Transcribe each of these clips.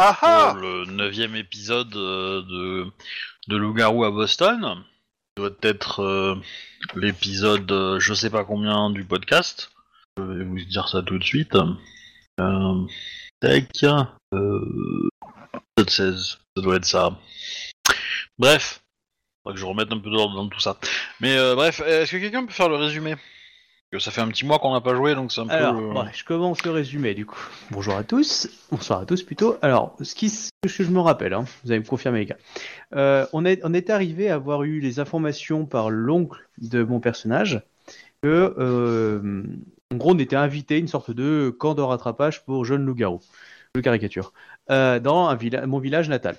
pour le neuvième épisode euh, de, de Loup-Garou à Boston. Ça doit être euh, l'épisode euh, je sais pas combien du podcast. Je vais vous dire ça tout de suite. Euh, tac. Euh, épisode 16, ça doit être ça. Bref. Faudrait que je remette un peu d'ordre dans tout ça. Mais bref, est-ce que quelqu'un peut faire le résumé? Ça fait un petit mois qu'on n'a pas joué, donc c'est un Alors, peu... euh, ouais, je commence le résumé du coup. Bonjour à tous, bonsoir à tous plutôt. Alors, ce, qui, ce que je me rappelle, hein, vous allez me confirmer les gars. Euh, on, est, on est arrivé à avoir eu les informations par l'oncle de mon personnage que, euh, en gros, on était invité une sorte de camp de rattrapage pour jeunes loups-garous, de caricature, euh, dans un villa- mon village natal,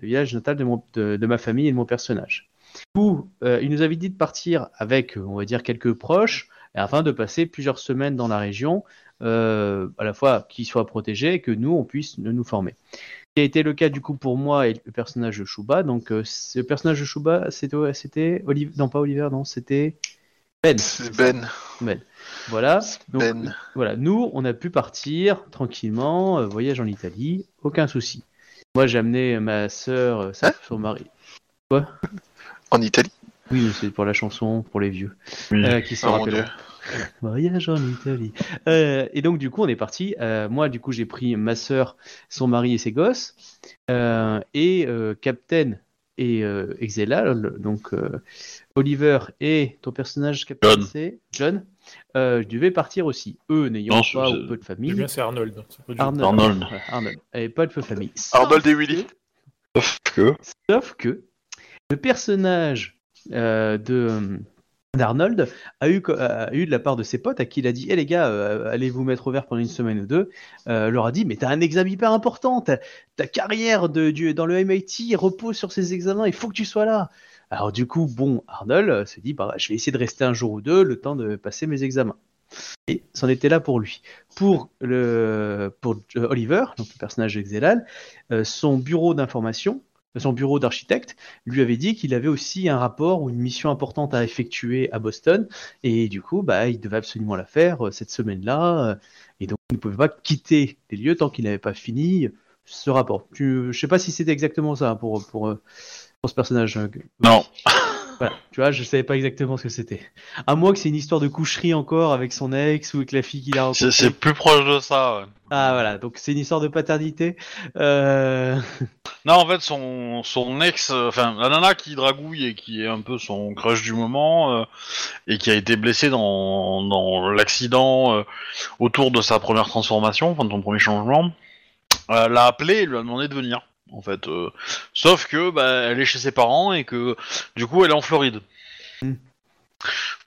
le village natal de, mon, de, de ma famille et de mon personnage. Du coup, il nous avait dit de partir avec, on va dire, quelques proches, afin de passer plusieurs semaines dans la région, euh, à la fois qu'ils soient protégés et que nous, on puisse nous former. Ce qui a été le cas du coup pour moi et le personnage de Shuba. Donc, euh, ce personnage de Shuba, c'était, Oliver, non pas Oliver, non, c'était Ben. Ben. Ben. Voilà. Donc, Ben. voilà, nous, on a pu partir tranquillement, euh, voyage en Italie, aucun souci. Moi, j'ai amené ma sœur, euh, Hein? son mari. Quoi? En Italie? Oui, c'est pour la chanson, pour les vieux, oui. euh, qui se Oh dieu. Voyage en Italie. Euh, et donc du coup on est parti. Euh, moi du coup j'ai pris ma sœur, son mari et ses gosses, Euh, et euh, Captain et euh, Exela, donc euh, Oliver et ton personnage Captain John. c'est John. Euh, je devais partir aussi. Eux n'ayant pas ou peu de famille. bien, c'est Arnold. du- Arnold. Arnold. Arnold. Et pas de peu de famille. Sauf Arnold et Willy. Sauf que... Sauf que le personnage de d'Arnold a eu, a eu de la part de ses potes à qui il a dit Eh les gars, euh, allez vous mettre au vert pendant une semaine ou deux. Euh, leur a dit Mais t'as un examen hyper important, ta, carrière de, dans le MIT repose sur ces examens, il faut que tu sois là. Alors du coup, bon, Arnold euh, se dit bah, Je vais essayer de rester un jour ou deux le temps de passer mes examens. Et c'en était là pour lui. Pour, le, pour euh, Oliver, donc le personnage de Xelal, euh, son bureau d'information, son bureau d'architecte, lui avait dit qu'il avait aussi un rapport ou une mission importante à effectuer à Boston, et du coup, bah, il devait absolument la faire euh, cette semaine-là, euh, et donc il ne pouvait pas quitter les lieux tant qu'il n'avait pas fini ce rapport. Tu, je sais pas si c'était exactement ça pour, pour, euh, pour ce personnage. euh, Non. Voilà, tu vois, je savais pas exactement ce que c'était. À moins que c'est une histoire de coucherie encore avec son ex ou avec la fille qu'il a rencontrée. c'est plus proche de ça, ouais. Ah voilà, donc c'est une histoire de paternité. Euh... Non, en fait, son, son ex, euh, enfin, la nana qui dragouille et qui est un peu son crush du moment, euh, et qui a été blessée dans, dans l'accident euh, autour de sa première transformation, enfin, de son premier changement, l'a appelé et lui a demandé de venir, en fait. euh, sauf que, bah, elle est chez ses parents et que, du coup, elle est en Floride. Mm.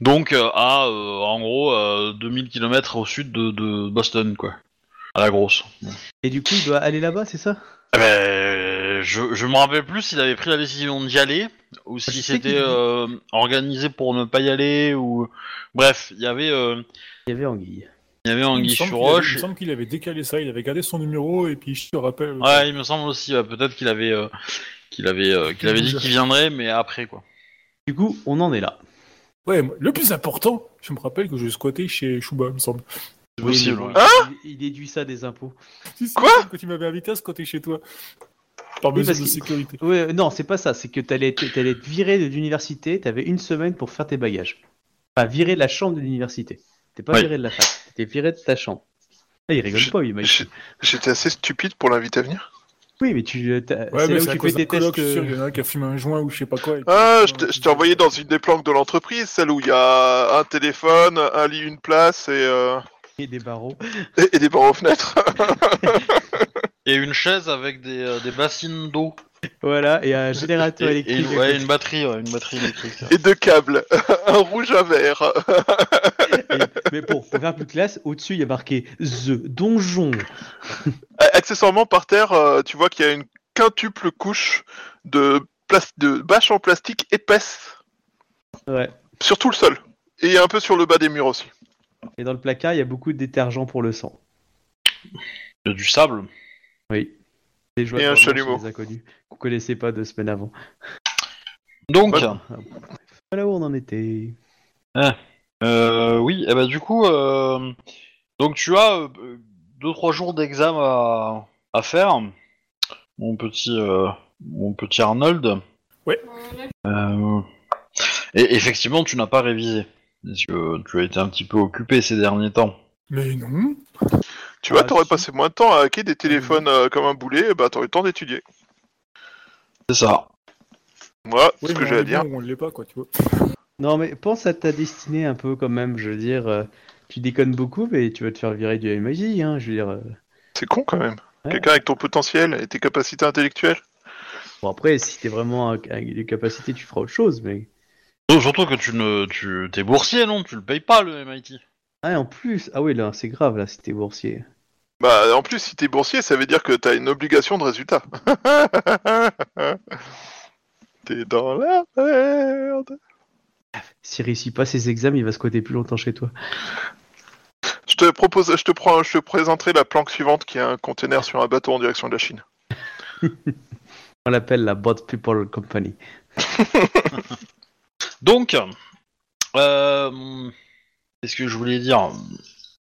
Donc, euh, à, euh, en gros, euh, 2000 km au sud de, de Boston, quoi. À la grosse. Et du coup, il doit aller là-bas, c'est ça? Eh ben, je, je me rappelle plus s'il avait pris la décision d'y aller ou si Je sais c'était organisé pour ne pas y aller ou bref, il y avait Il y avait Anguille. Il y avait Anguille semble sur qu'il avait- Il roche. me semble qu'il avait décalé ça, il avait gardé son numéro et puis je te rappelle. Ouais, il me semble aussi ouais, peut-être qu'il avait euh, qu'il avait euh, qu'il avait dit qu'il viendrait mais après quoi. Du coup, on en est là. Ouais, le plus important, je me rappelle que je squattais chez Shuba, il me semble. C'est Oui, possible. bon, ouais. il, il déduit ça des impôts. Si, Quoi Que tu m'avais invité à squatter chez toi. Par Oui, mesure de sécurité. Ouais, non, c'est pas ça. C'est que t'allais allais être viré de l'université. T'avais une semaine pour faire tes bagages. Enfin, viré de la chambre de l'université. T'es pas Oui. viré de la fac. T'es viré de ta chambre. Ah, il rigole pas, il m'a J'étais assez stupide pour l'inviter à venir. Oui, mais tu, euh, t'as- Ouais, mais c'est à tu cause fais coloc, tests. euh, il y en a un qui a fumé un joint ou je sais pas quoi. puis- Ah, je t'ai- je t'ai envoyé dans une des planques de l'entreprise, celle où il y a un téléphone, un lit, une place et, euh, et des barreaux. et, et des barreaux aux fenêtres. Et une chaise avec des, euh, des bassines d'eau Voilà, et un générateur et, et électrique. une, ouais, une batterie, ouais, une batterie électrique. et deux câbles, un rouge, un vert. Et- mais bon, pour faire plus classe, au-dessus, il y a marqué The Donjon. Accessoirement, par terre, euh, tu vois qu'il y a une quintuple couche de, de bâches en plastique épaisse Ouais. sur tout le sol. Et un peu sur le bas des murs aussi. Et dans le placard, il y a beaucoup de détergents pour le sang. Il y a du sable. Oui. Des joueurs Et un chalumeau. inconnus qu'on connaissait pas deux semaines avant. Donc, Ouais. Voilà où on en était. euh, oui, et bah du coup, euh, donc tu as euh, deux trois jours d'examen à, à faire, mon petit, euh, mon petit Arnold. Euh, et effectivement, tu n'as pas révisé. Parce que tu as été un petit peu occupé ces derniers temps. Mais non. Tu vois, Ah, t'aurais si. passé moins de temps à hacker des téléphones euh, comme un boulet, bah t'aurais eu le temps d'étudier. C'est ça. Moi, Oui, ce que mais j'ai on à est dire. bon, on l'est pas, quoi, tu vois. Non, mais pense à ta destinée un peu quand même. Je veux dire, euh, tu déconnes beaucoup, mais tu vas te faire virer du MIT. Hein, je veux dire. euh. C'est con quand même. Ouais. Quelqu'un avec ton potentiel et tes capacités intellectuelles. Bon, après, si t'es vraiment avec des capacités, tu feras autre chose, mais. Oh, surtout que tu ne, tu, t'es boursier, non? Tu le payes pas le MIT. Ah, en plus. Ah oui, là, c'est grave, là, si t'es boursier. Bah en plus, si t'es boursier, ça veut dire que t'as une obligation de résultat. t'es dans la merde. S'il réussit pas ses examens, il va squatter plus longtemps chez toi. Je te propose, je te prends, je te présenterai la planque suivante qui est un conteneur sur un bateau en direction de la Chine. On l'appelle la Bot People Company. Donc, euh, qu'est-ce que je voulais dire?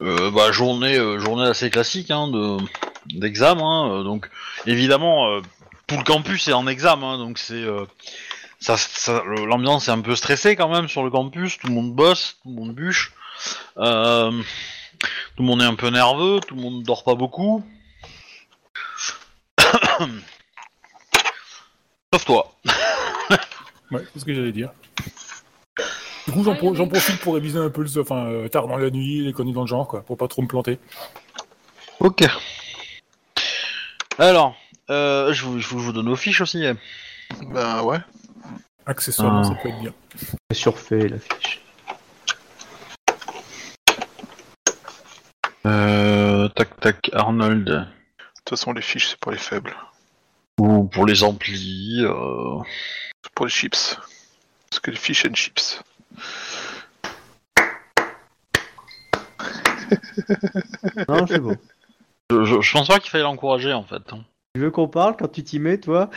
Euh, bah, journée, euh, journée assez classique hein, de d'examen. hein, donc, évidemment, tout le campus est en examen, hein, donc c'est ça, l'ambiance est un peu stressée quand même sur le campus. Tout le monde bosse, tout le monde bûche. Tout le monde est un peu nerveux, tout le monde dort pas beaucoup. Sauf toi. Ouais, c'est ce que j'allais dire. Du coup, j'en pro- j'en profite pour réviser un peu le, enfin, euh, tard dans la nuit, les conneries dans le genre, quoi, pour pas trop me planter. Ok. Alors, euh, je, vous, je vous donne vos fiches aussi. Ben ouais. Accessoirement, Ah. ça peut être bien. Surfait la fiche. Euh, tac tac, Arnold. De toute façon, les fiches, c'est pour les faibles. Ou pour les amplis. Euh... C'est pour les chips. Parce que les fish and chips. Non, c'est bon. Je, je- je pense pas qu'il fallait l'encourager en fait. hein. Tu veux qu'on parle quand tu t'y mets, toi?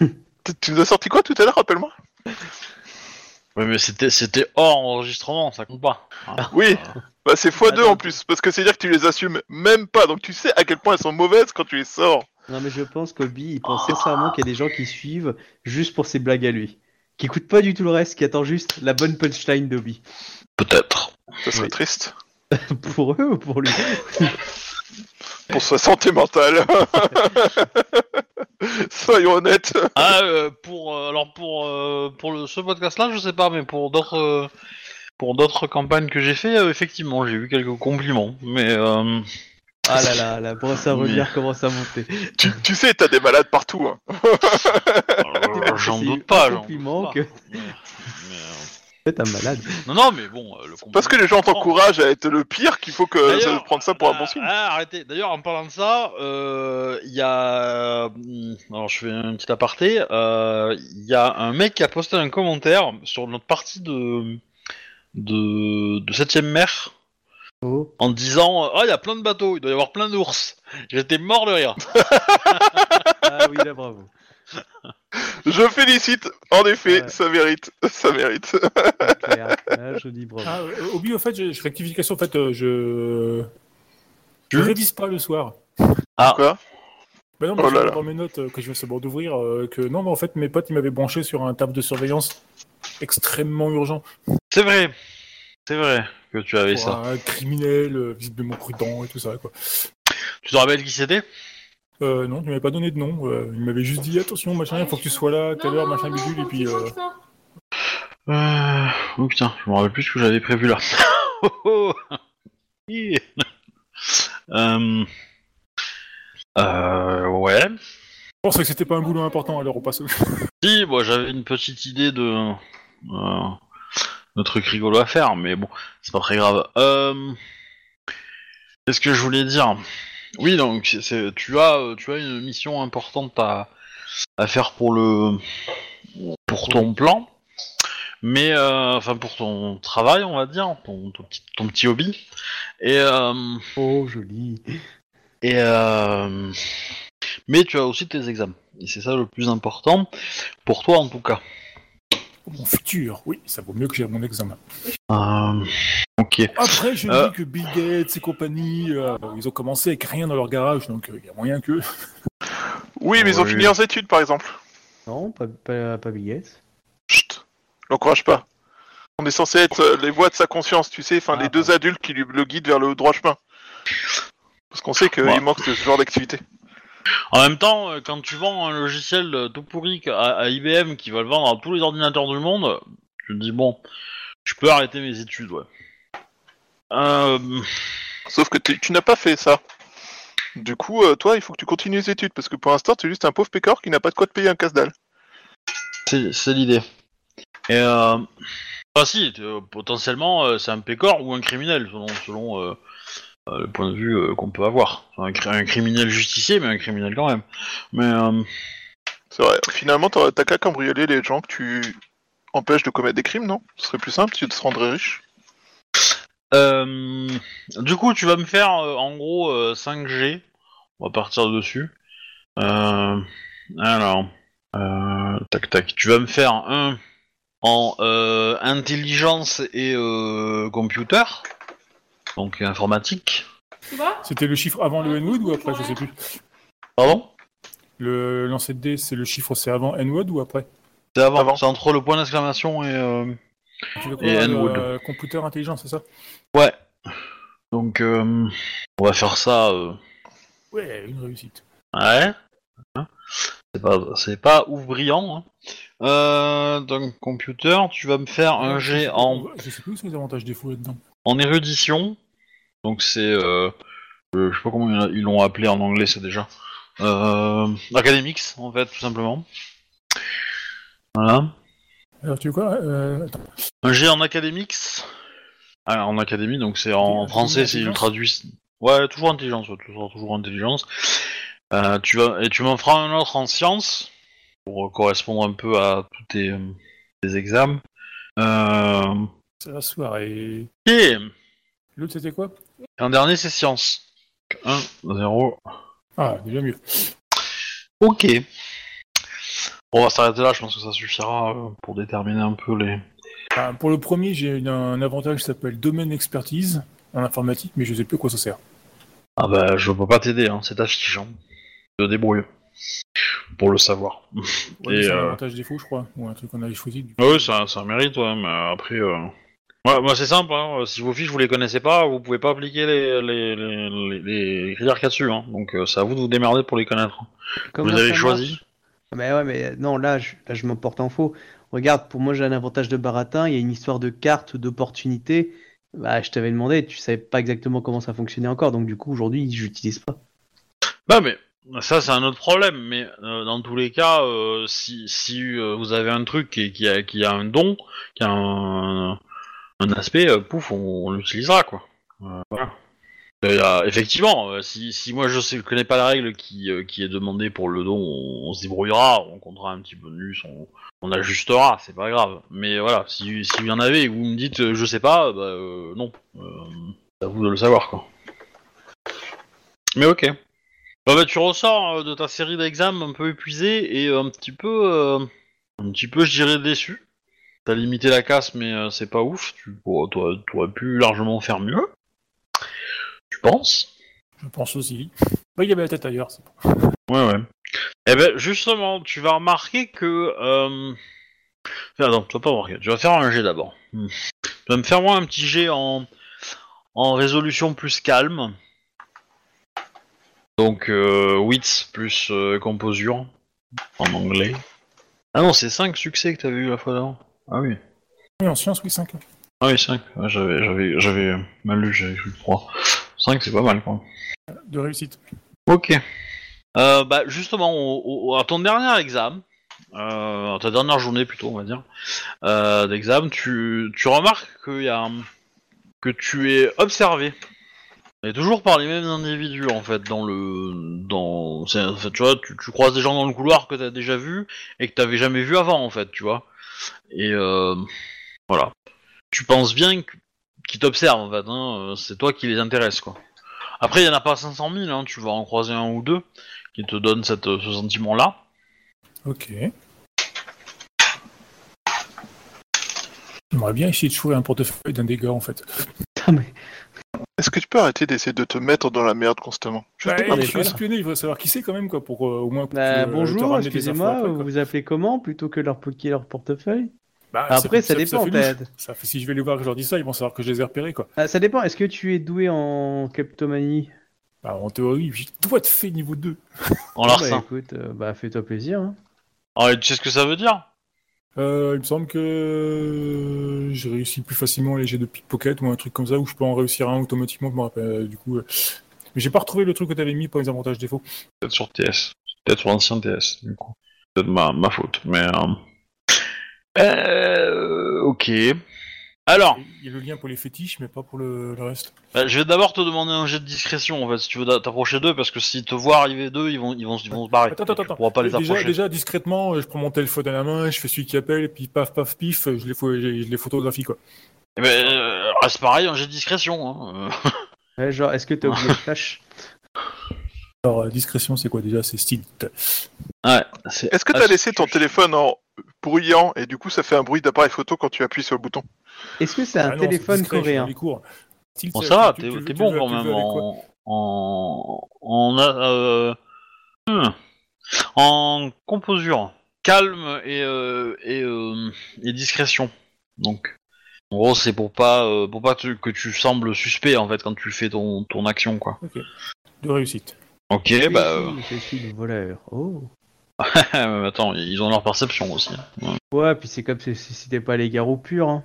Tu- Tu nous as sorti quoi tout à l'heure, rappelle-moi? Ouais, mais c'était c'était hors enregistrement, ça compte pas. hein. Oui. Bah c'est x2 Attends. en plus, parce que c'est dire que tu les assumes même pas, donc tu sais à quel point elles sont mauvaises quand tu les sors. Non, mais je pense qu'Obi, il pense sincèrement qu'il y a des gens qui suivent juste pour ses blagues à lui. Qui écoutent pas du tout le reste, qui attendent juste la bonne punchline d'Obi. Peut-être. Ça serait Oui. triste. pour eux ou pour lui? Pour sa santé mentale. Soyons honnêtes. Ah, euh, pour euh, alors pour euh, pour le, ce podcast-là, je sais pas, mais pour d'autres euh, pour d'autres campagnes que j'ai fait, euh, effectivement, j'ai eu quelques compliments, mais euh, Ah là là, la brosse à revenir commence à monter. Tu, tu sais, t'as des malades partout. Hein. euh, j'en C'est doute un pas. j'en compliment que-. Mais, mais, euh, C'est un malade. Non, non, mais bon, euh, le Parce que les gens t'encouragent à être le pire qu'il faut que D'ailleurs, prendre ça pour un bon signe. ah, arrêtez. D'ailleurs, en parlant de ça, euh, il y a. hum, Alors, je fais un petit aparté. euh, Il y a un mec qui a posté un commentaire sur notre partie de. de. de 7ème mer Oh. en disant Ah, il y a plein de bateaux, il doit y avoir plein d'ours. J'étais mort de rire. Ah oui, là, bravo. Je félicite, en effet, Ouais. ça mérite, ça mérite. Clair. Là, je dis bravo. Ah, euh, Obi, au fait, je, je- rectification, en fait, euh, je. Je révise pas le soir. Quoi? Bah non, mais Oh je là dans mes notes euh, que je vais savoir d'ouvrir euh, que non, mais en fait, mes potes, ils m'avaient branché sur un table de surveillance extrêmement urgent. C'est vrai. C'est vrai que tu avais ça. un criminel, euh, visiblement prudent et tout ça, quoi. Tu te rappelles qui c'était? Euh, non, tu m'avais pas donné de nom. euh, il m'avait juste dit attention, machin, il faut que tu sois là à telle heure, machin, bidule, et puis. euh, euh... Oh putain, je me rappelle plus ce que j'avais prévu là. Oh, oh. Euh... Euh... Ouais. Je pensais que c'était pas un boulot important, alors on passe au. Si, moi j'avais une petite idée de... De truc rigolo à faire, mais bon, c'est pas très grave. Euh... Qu'est-ce que je voulais dire? Oui, donc tu as euh, tu as une mission importante à, à faire pour le pour ton plan, mais euh, enfin pour ton travail, on va dire, ton, ton petit, ton petit hobby. Et euh, Oh, joli. et euh, mais tu as aussi tes examens. Et c'est ça le plus important pour toi en tout cas. Mon futur, oui, ça vaut mieux que j'ai mon examen. Euh, Ok. Après, je Euh. dis que Bill Gates et compagnie, euh, ils ont commencé avec rien dans leur garage, donc euh, il y a moyen que. Oui, mais ils ont Oui. fini leurs études, par exemple. Non, pas, pas, pas Bill Gates. Chut, l'encourage pas. On est censé être les voix de sa conscience, tu sais, enfin Ah, les deux adultes qui lui, le guident vers le droit chemin. Parce qu'on sait qu'il Ouais. manque de ce genre d'activité. En même temps, euh, quand tu vends un logiciel euh, tout pourri à, à IBM qui va le vendre à tous les ordinateurs du monde, tu te dis bon, je peux arrêter mes études, ouais. Euh, Sauf que tu, n'as pas fait ça. Du coup, euh, toi, il faut que tu continues les études, parce que pour l'instant, tu es juste un pauvre pécor qui n'a pas de quoi te payer un casse-dalle. c'est l'idée. Et euh, ah si, potentiellement, euh, c'est un pécor ou un criminel, selon, selon le point de vue euh, qu'on peut avoir. Un, cri- un criminel justicier, mais un criminel quand même. Mais euh, C'est vrai. Finalement, t'as qu'à cambrioler les gens que tu empêches de commettre des crimes, non? Ce serait plus simple, tu te rendrais riche. Euh, du coup, tu vas me faire euh, en gros euh, 5G. On va partir dessus. Euh, alors, euh, tac tac. Tu vas me faire un en euh, intelligence et euh, computer, donc informatique. C'était le chiffre avant le N-Word ou après Je sais plus. Pardon Le lancer de dés, c'est le chiffre, c'est avant N-Word ou après C'est avant. Avant. C'est entre le point d'exclamation et. euh, Tu veux quoi, Et euh, N-Word. Computer intelligent, c'est ça Ouais. Donc, euh, on va faire ça. euh, Ouais, une réussite. Ouais. Hein C'est pas, c'est pas ouf brillant. Hein. Euh, donc, computer, tu vas me faire un G en, Je sais plus où sont les avantages défauts là-dedans. en érudition. Donc, c'est. Euh, euh, je sais pas comment ils l'ont appelé en anglais, c'est déjà. Euh, academics, en fait, tout simplement. Voilà. Alors tu veux quoi euh. Un G en academics. Ah, en académie, donc c'est en français, c'est intelligence traduit. Ouais, toujours intelligence, ouais, toujours, toujours intelligence. Euh, tu vas et tu m'en feras un autre en sciences pour correspondre un peu à tous tes, euh, tes examens. C'est la soirée. Et L'autre c'était quoi? Un dernier, c'est sciences. 1, 0. Ah, déjà mieux. Ok. On va s'arrêter là, je pense que ça suffira euh, pour déterminer un peu les. Ah, pour le premier, j'ai un avantage qui s'appelle domaine expertise en informatique, mais je sais plus à quoi ça sert. Ah bah, je peux pas t'aider, hein, c'est affichant. Te débrouille. Pour le savoir. Ouais, c'est un euh, avantage défaut, je crois, ou un truc qu'on avait choisi. du- Ah oui, ça, ça mérite, ouais, mais après. Euh... Ouais, moi c'est simple, hein, si vos fiches vous les connaissez pas, vous pouvez pas appliquer les, les, les, les, les critères qu'il y a dessus, hein. donc euh, c'est à vous de vous démerder pour les connaître. Comment vous avez choisi Mais ouais, mais non, là, je, là, je m'emporte en faux. Regarde, pour moi, j'ai un avantage de baratin. Il y a une histoire de carte, d'opportunité. Bah, je t'avais demandé, tu savais pas exactement comment ça fonctionnait encore, donc du coup, aujourd'hui, j'utilise pas. Bah mais ça c'est un autre problème, mais euh, dans tous les cas, euh, si, si euh, vous avez un truc qui, qui, a, qui a un don, qui a un, un aspect, euh, pouf, on, l'utilisera quoi. Euh, euh, effectivement, si, moi je sais, je connais pas la règle qui, est demandée pour le don, on, se débrouillera, on comptera un petit bonus, on, on ajustera, c'est pas grave. Mais voilà, si, si vous en avez et vous me dites je sais pas, bah non, c'est à vous de le savoir quoi. Mais ok. Bah, bah, tu ressors de ta série d'examens un peu épuisé et un petit peu, un petit peu, je dirais, déçu. T'as limité la casse, mais euh, c'est pas ouf. Tu bon, toi, aurais pu largement faire mieux. Tu penses? Je pense aussi. Bah, il avait la tête ailleurs. c'est. Ouais, ouais. Eh ben, justement, tu vas remarquer que. Euh... Non, tu vas pas remarquer. Tu vas faire un jet d'abord. Hmm. Tu vas me faire moi un petit jet en, en résolution plus calme. Donc, euh, wits plus euh, composure en anglais. Ah non, c'est 5 succès que t'avais eu la fois d'avant. Ah oui. Oui, en science, oui, 5. Ah oui, 5. Ouais, j'avais, j'avais, j'avais mal lu, j'avais cru 3. 5, c'est pas mal, quoi. De réussite. Ok. Euh, bah justement, au- au- à ton dernier examen, euh, à ta dernière journée plutôt, on va dire, euh, d'examen, tu, tu remarques qu'il y a un- que tu es observé. Et toujours par les mêmes individus en fait dans le dans c'est- en fait, tu vois tu, tu croises des gens dans le couloir que t'as déjà vu et que t'avais jamais vu avant en fait tu vois et euh, voilà tu penses bien qu'ils t'observent en fait hein, euh, c'est toi qui les intéresse quoi après il y en a pas 500 000 hein, tu vas en croiser un ou deux qui te donnent cette, ce sentiment là Ok. J'aimerais bien essayer de choper un portefeuille d'un des gars, en fait. Mais. Est-ce que tu peux arrêter d'essayer de te mettre dans la merde constamment? Je Bah, te parle. je suis espionné, il faudrait savoir qui c'est quand même, quoi, pour euh, au moins. Bah, euh, te bonjour, excusez-moi, vous vous appelez comment plutôt que leur poker leur portefeuille? Bah, Après, ça, dépend, fait. Ça fait, si je vais les voir et que je leur dis ça, ils vont savoir que je les ai repérés, quoi. Ah, Ça dépend, est-ce que tu es doué en kleptomanie? Bah, en théorie, j'ai doigt de fait niveau 2. En Bah larcin. écoute, euh, bah fais-toi plaisir. Hein. Ah, tu sais ce que ça veut dire? Euh, il me semble que j'ai réussi plus facilement les jets de pickpocket ou un truc comme ça où je peux en réussir un automatiquement. Je me rappelle, euh, du coup, euh, mais j'ai pas retrouvé le truc que t'avais mis pour les avantages défauts. Peut-être sur TS. Peut-être sur l'ancien TS, du coup. Peut-être ma, ma faute, mais... Euh... ok. Alors, Il y a le lien pour les fétiches, mais pas pour le, le reste. bah, je vais d'abord te demander un jet de discrétion, en fait, si tu veux t'approcher d'eux, parce que s'ils te voient arriver d'eux, ils vont, ils vont, ils vont se barrer. Attends, attends, attends. pas les déjà, approcher. déjà, discrètement, euh, je prends mon téléphone à la main, je fais celui qui appelle, et puis paf, paf, pif, je les, pho- je les photographie, quoi. Eh ben, euh, reste pareil, un jet de discrétion. Hein. euh. Ouais, genre, est-ce que t'as oublié le flash? Alors, euh, discrétion, c'est quoi déjà? C'est style. Ouais, c'est Est-ce que tu as laissé ton téléphone en bruyant et du coup ça fait un bruit d'appareil photo quand tu appuies sur le bouton Est-ce que c'est un Ah non, téléphone discret, coréen Bon, ça va, t'es bon veux- quand même en... en... en... euh, hmm, en composure. Calme et, euh, et, euh, et discrétion. Donc, en gros, c'est pour pas, euh, pour pas que tu sembles suspect, en fait, quand tu fais ton, ton action, quoi. De réussite. Ok, bah... euh, Je suis le voleur. Oh. Mais attends, ils ont leur perception aussi. Ouais. Ouais, puis c'est comme si c'était pas les garous purs. Hein.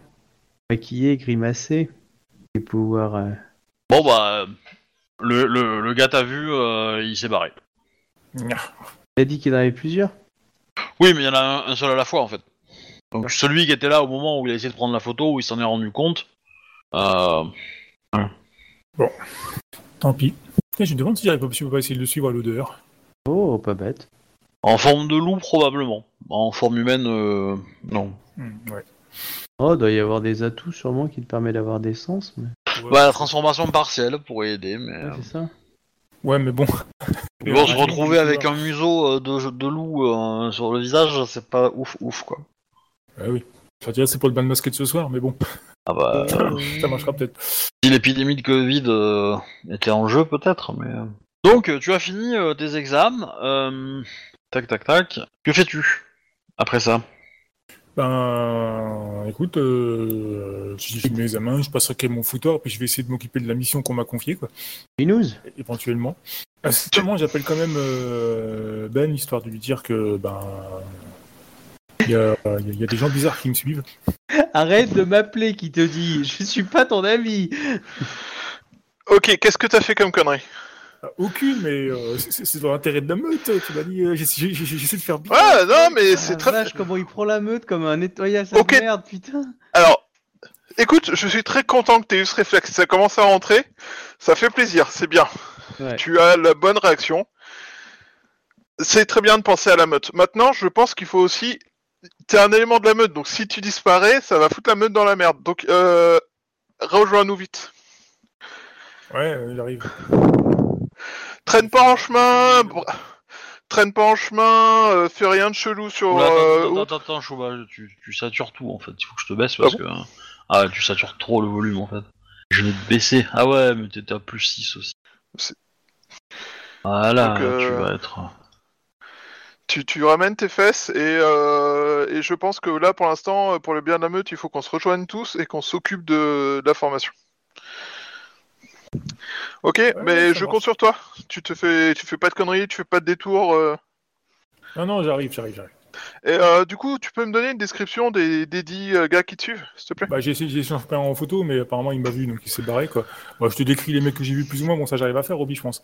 Maquillé, grimacé. Et pouvoir. euh, Bon, bah... Le, le, le gars t'a vu, euh, il s'est barré. T'as dit qu'il y en avait plusieurs? Oui, mais il y en a un, un seul à la fois en fait. Donc celui qui était là au moment où il a essayé de prendre la photo, où il s'en est rendu compte. Euh... Tant pis. Je me demande si j'arrive pas, si pas essayer de le suivre à l'odeur. Oh, pas bête. En forme de loup probablement. En forme humaine, euh... non. Hmm, ouais. Oh, doit y avoir des atouts sûrement qui te permettent d'avoir des sens. Mais... Ouais. Bah la transformation partielle pourrait aider, mais Ouais, euh, c'est ça. Ouais, mais bon. ils vont se retrouver avec un museau euh, de, de loup euh, sur le visage, c'est pas ouf ouf quoi. Ah oui. Je dirais c'est pour le bain de masqué de ce soir, mais bon. Ah bah Ça marchera peut-être. si l'épidémie de Covid euh, était en jeu peut-être, mais. Donc tu as fini euh, tes examens. euh, Tac tac tac. Que fais-tu après ça? Ben, écoute, euh, j'ai fini mes examens, je passerai mon foutoir, puis je vais essayer de m'occuper de la mission qu'on m'a confiée, quoi, Binous éventuellement. Euh, Seulement, j'appelle quand même euh, Ben, histoire de lui dire que, ben, il y a, il y a des gens bizarres qui me suivent. Arrête de m'appeler qui te dit Je suis pas ton ami Ok, qu'est-ce que t'as fait comme connerie? Ah, Aucune, mais euh, c'est dans l'intérêt de la meute, tu m'as dit, euh, j'essaie de faire bien. Ah non, mais Ah, c'est la très... vache, comment il prend la meute comme un nettoyage à Ok. merde, putain Alors, écoute, je suis très content que tu aies eu ce réflexe. Ça commence à rentrer. Ça fait plaisir, c'est bien. Ouais. Tu as la bonne réaction. C'est très bien de penser à la meute. Maintenant, je pense qu'il faut aussi... T'es un élément de la meute, donc si tu disparais, ça va foutre la meute dans la merde. Donc, euh... rejoins-nous vite. Ouais, euh, il arrive. Traîne pas en chemin... br- Traîne pas en chemin, euh, fais rien de chelou sur... Oula, euh, attends, attends, attends, attends, Chouba, tu, tu satures tout en fait. Il faut que je te baisse parce Ah que. Ah, tu satures trop le volume en fait. Je vais te baisser. Ah ouais, mais t'étais à plus 6 aussi. C'est- Voilà, Donc, euh, tu vas être. tu, tu ramènes tes fesses et, euh, et je pense que là pour l'instant, pour le bien de la meute, il faut qu'on se rejoigne tous et qu'on s'occupe de, de la formation. Ok, mais je marche. compte sur toi. Tu te fais, tu fais pas de conneries, tu fais pas de détours. euh. Non, non, j'arrive, j'arrive, j'arrive. Et euh, du coup, tu peux me donner une description des, des dix euh, gars qui te suivent, s'il te plaît? Bah, j'ai essayé, j'ai essayé d'en faire en photo, mais apparemment il m'a vu, donc il s'est barré, quoi. Moi, je te décris les mecs que j'ai vus plus ou moins, bon, ça j'arrive à faire, Roby, je pense.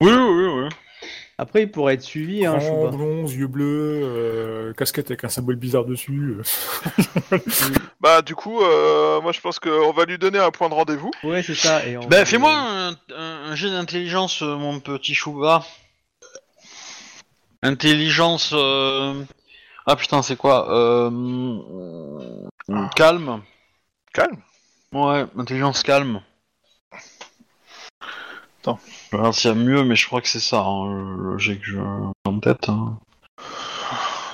Oui, oui, oui. Après, il pourrait être suivi, hein, blond, yeux bleus, euh, casquette avec un symbole bizarre dessus. Bah du coup, euh, moi je pense qu'on va lui donner un point de rendez-vous. Ouais, c'est ça. Et on Bah, va- fais-moi un, un, un jet d'intelligence, euh, mon petit Chouba. Intelligence. euh, Ah putain, c'est quoi euh... Calme. Calme? Ouais, intelligence calme. Attends. Je regarde s'il y a mieux, mais je crois que c'est ça, hein, le, jet que je en tête. hein.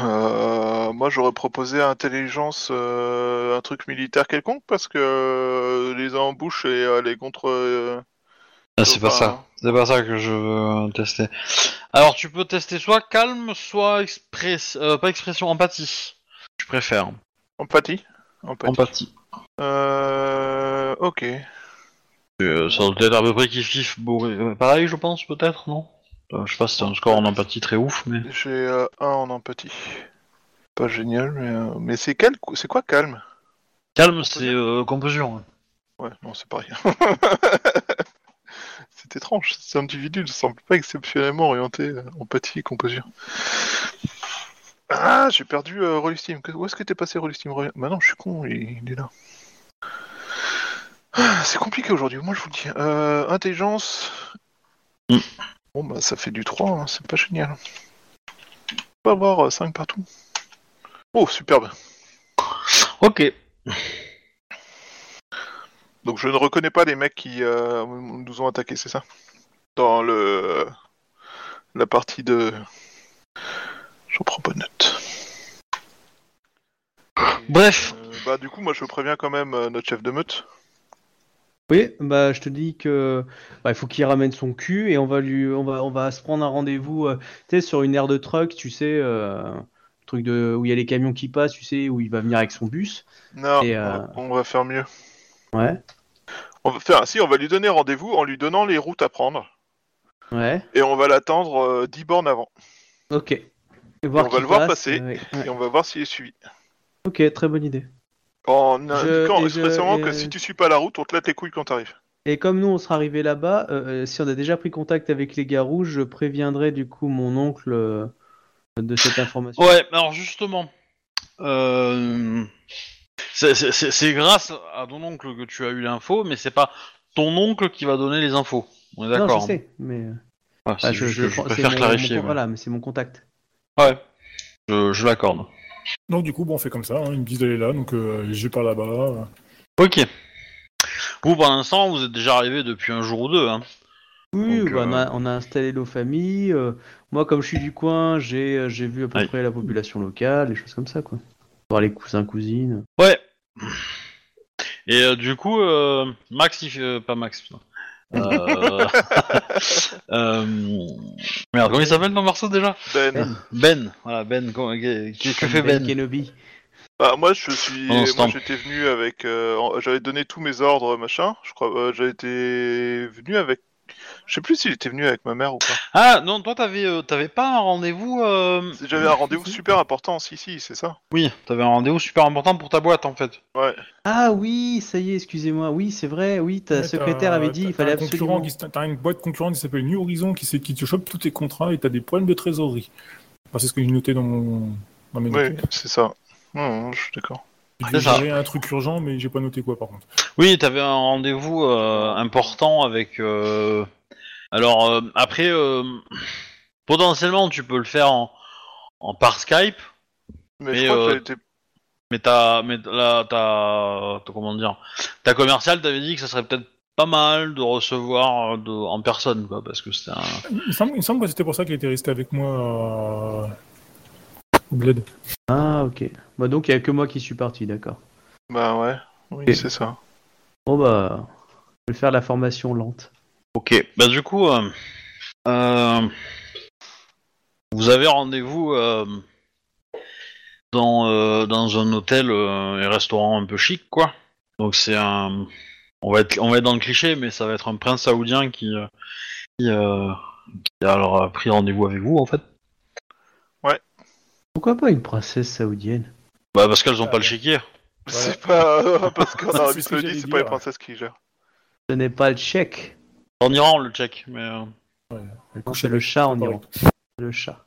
Euh, moi, j'aurais proposé intelligence, euh, un truc militaire quelconque, parce que euh, les embouches et euh, les contre... euh, Ah, c'est pas ça. C'est pas ça que je veux tester. Alors, tu peux tester soit calme, soit express... euh, pas expression, empathie. Je préfère. Empathie Empathie. Empathie. Euh... Ok. Euh, ça doit être à peu près kiff kiff. Bon, euh, pareil, je pense, peut-être, non? Euh, Je sais pas si c'est un score en empathie très ouf, mais. J'ai euh, un en empathie. Pas génial, mais... euh, Mais c'est quel... C'est quoi calme? Calme, c'est composure. hein. Ouais, non, c'est pareil. c'est étrange, cet individu ne semble pas exceptionnellement orienté empathie et composure. Ah, j'ai perdu euh, Rollistim. Où est-ce que t'es passé Rollistim Bah non, je suis con, il, il est là. Ah, C'est compliqué aujourd'hui, moi je vous le dis. Euh, intelligence. Mm. Bon bah ça fait du 3, hein, c'est pas génial. On peut avoir 5 partout. Oh, superbe. Ok. Donc je ne reconnais pas les mecs qui euh, nous ont attaqués, c'est ça? Dans le la partie de. J'en prends pas de note. Bref. Euh, bah du coup moi je préviens quand même euh, notre chef de meute. Oui, bah je te dis que bah, il faut qu'il ramène son cul et on va lui, on va, on va se prendre un rendez-vous, euh, tu sais, sur une aire de truck, tu sais, euh, le truc de où il y a les camions qui passent, tu sais, où il va venir avec son bus. Non, Et, euh, on va faire mieux. Ouais, On va faire si on va lui donner rendez-vous en lui donnant les routes à prendre ouais, et on va l'attendre euh, 10 bornes avant ok. Et on va le voir passe, passer. ouais. et on va voir s'il est suivi. Ok, très bonne idée. En indiquant expressément que si tu suis pas la route, on te laisse les couilles quand t'arrives. Et comme nous on sera arrivé là-bas, euh, euh, si on a déjà pris contact avec les gars rouges, je préviendrai du coup mon oncle euh, de cette information. Ouais, alors justement, euh, c'est- c'est c'est- c'est grâce à ton oncle que tu as eu l'info, mais c'est pas ton oncle qui va donner les infos. On est non, d'accord. je hein. sais, mais Ouais, ah, je, je- que je préfère mon- clarifier. mon- ouais. Voilà, mais c'est mon contact. Ouais, je, je l'accorde. Donc du coup, bon, on fait comme ça. hein, ils me disent d'aller là, donc euh, je vais par là-bas. euh. Ok. Vous, pour l'instant, vous êtes déjà arrivé depuis un jour ou deux. Hein. Oui, Donc, bah, on, euh, a, on a installé nos familles. euh, moi, comme je suis du coin, j'ai j'ai vu à peu près la population locale, les choses comme ça, quoi. Voir les cousins, cousines. Ouais. Et euh, du coup, euh, Max, il fait... euh, pas Max, putain. Euh... euh, Merde, comment il s'appelle ton morceau déjà Ben. Ben, Ben, voilà, Ben. comment- Que, fait Ben Ben Kenobi. Bah, moi, je suis. Moi, j'étais venu avec. euh, J'avais donné tous mes ordres, machin. Je crois. euh, J'avais été venu avec. Je sais plus s'il était venu avec ma mère ou pas. Ah non, toi t'avais euh, t'avais pas un rendez-vous euh, J'avais un rendez-vous super important. Si, si, c'est ça. Oui, t'avais un rendez-vous super important pour ta boîte en fait. Ouais. Ah oui, ça y est, excusez-moi. Oui, c'est vrai. Oui, ta Ouais, secrétaire t'as- avait dit t'as- il fallait t'as un concurrent absolument. qui s- T'as une boîte concurrente qui s'appelle New Horizon qui, c'est- qui te chope tous tes contrats et t'as des problèmes de trésorerie. Enfin, c'est ce que j'ai noté dans, mon... dans mes Oui, notes. c'est ça. Non, non, je suis d'accord. J'ai C'est ça. géré un truc urgent, mais j'ai pas noté quoi par contre. Oui, t'avais un rendez-vous euh, important avec. euh, Alors euh, après, euh, potentiellement tu peux le faire en, en par Skype, Mais, Mais, je crois euh, été. mais t'as, mais là t'as, t'as- comment dire, ta commerciale t'avait dit que ça serait peut-être pas mal de recevoir euh, de, en personne quoi, parce que c'était un. Il me semble, il me semble que c'était pour ça qu'il était resté avec moi euh, au bled. Ah ok. Bah donc il y a que moi qui suis parti, d'accord. Bah ouais. Oui, Et- c'est ça. Bon bah, je vais faire la formation lente. Ok, bah du coup, euh, euh, vous avez rendez-vous euh, dans, euh, dans un hôtel euh, et restaurant un peu chic, quoi. Donc c'est un, on va être, on va être dans le cliché, mais ça va être un prince saoudien qui, euh, qui, euh, qui a alors pris rendez-vous avec vous en fait. Pourquoi pas une princesse saoudienne? Bah parce qu'elles ont pas le chéquier. C'est pas. parce qu'en Arabie ce que j'allais Saoudite, c'est pas les princesses qui gèrent. Ce n'est pas le tchèque. En Iran on le check, mais euh, Non, c'est le chat en Iran. Le chat.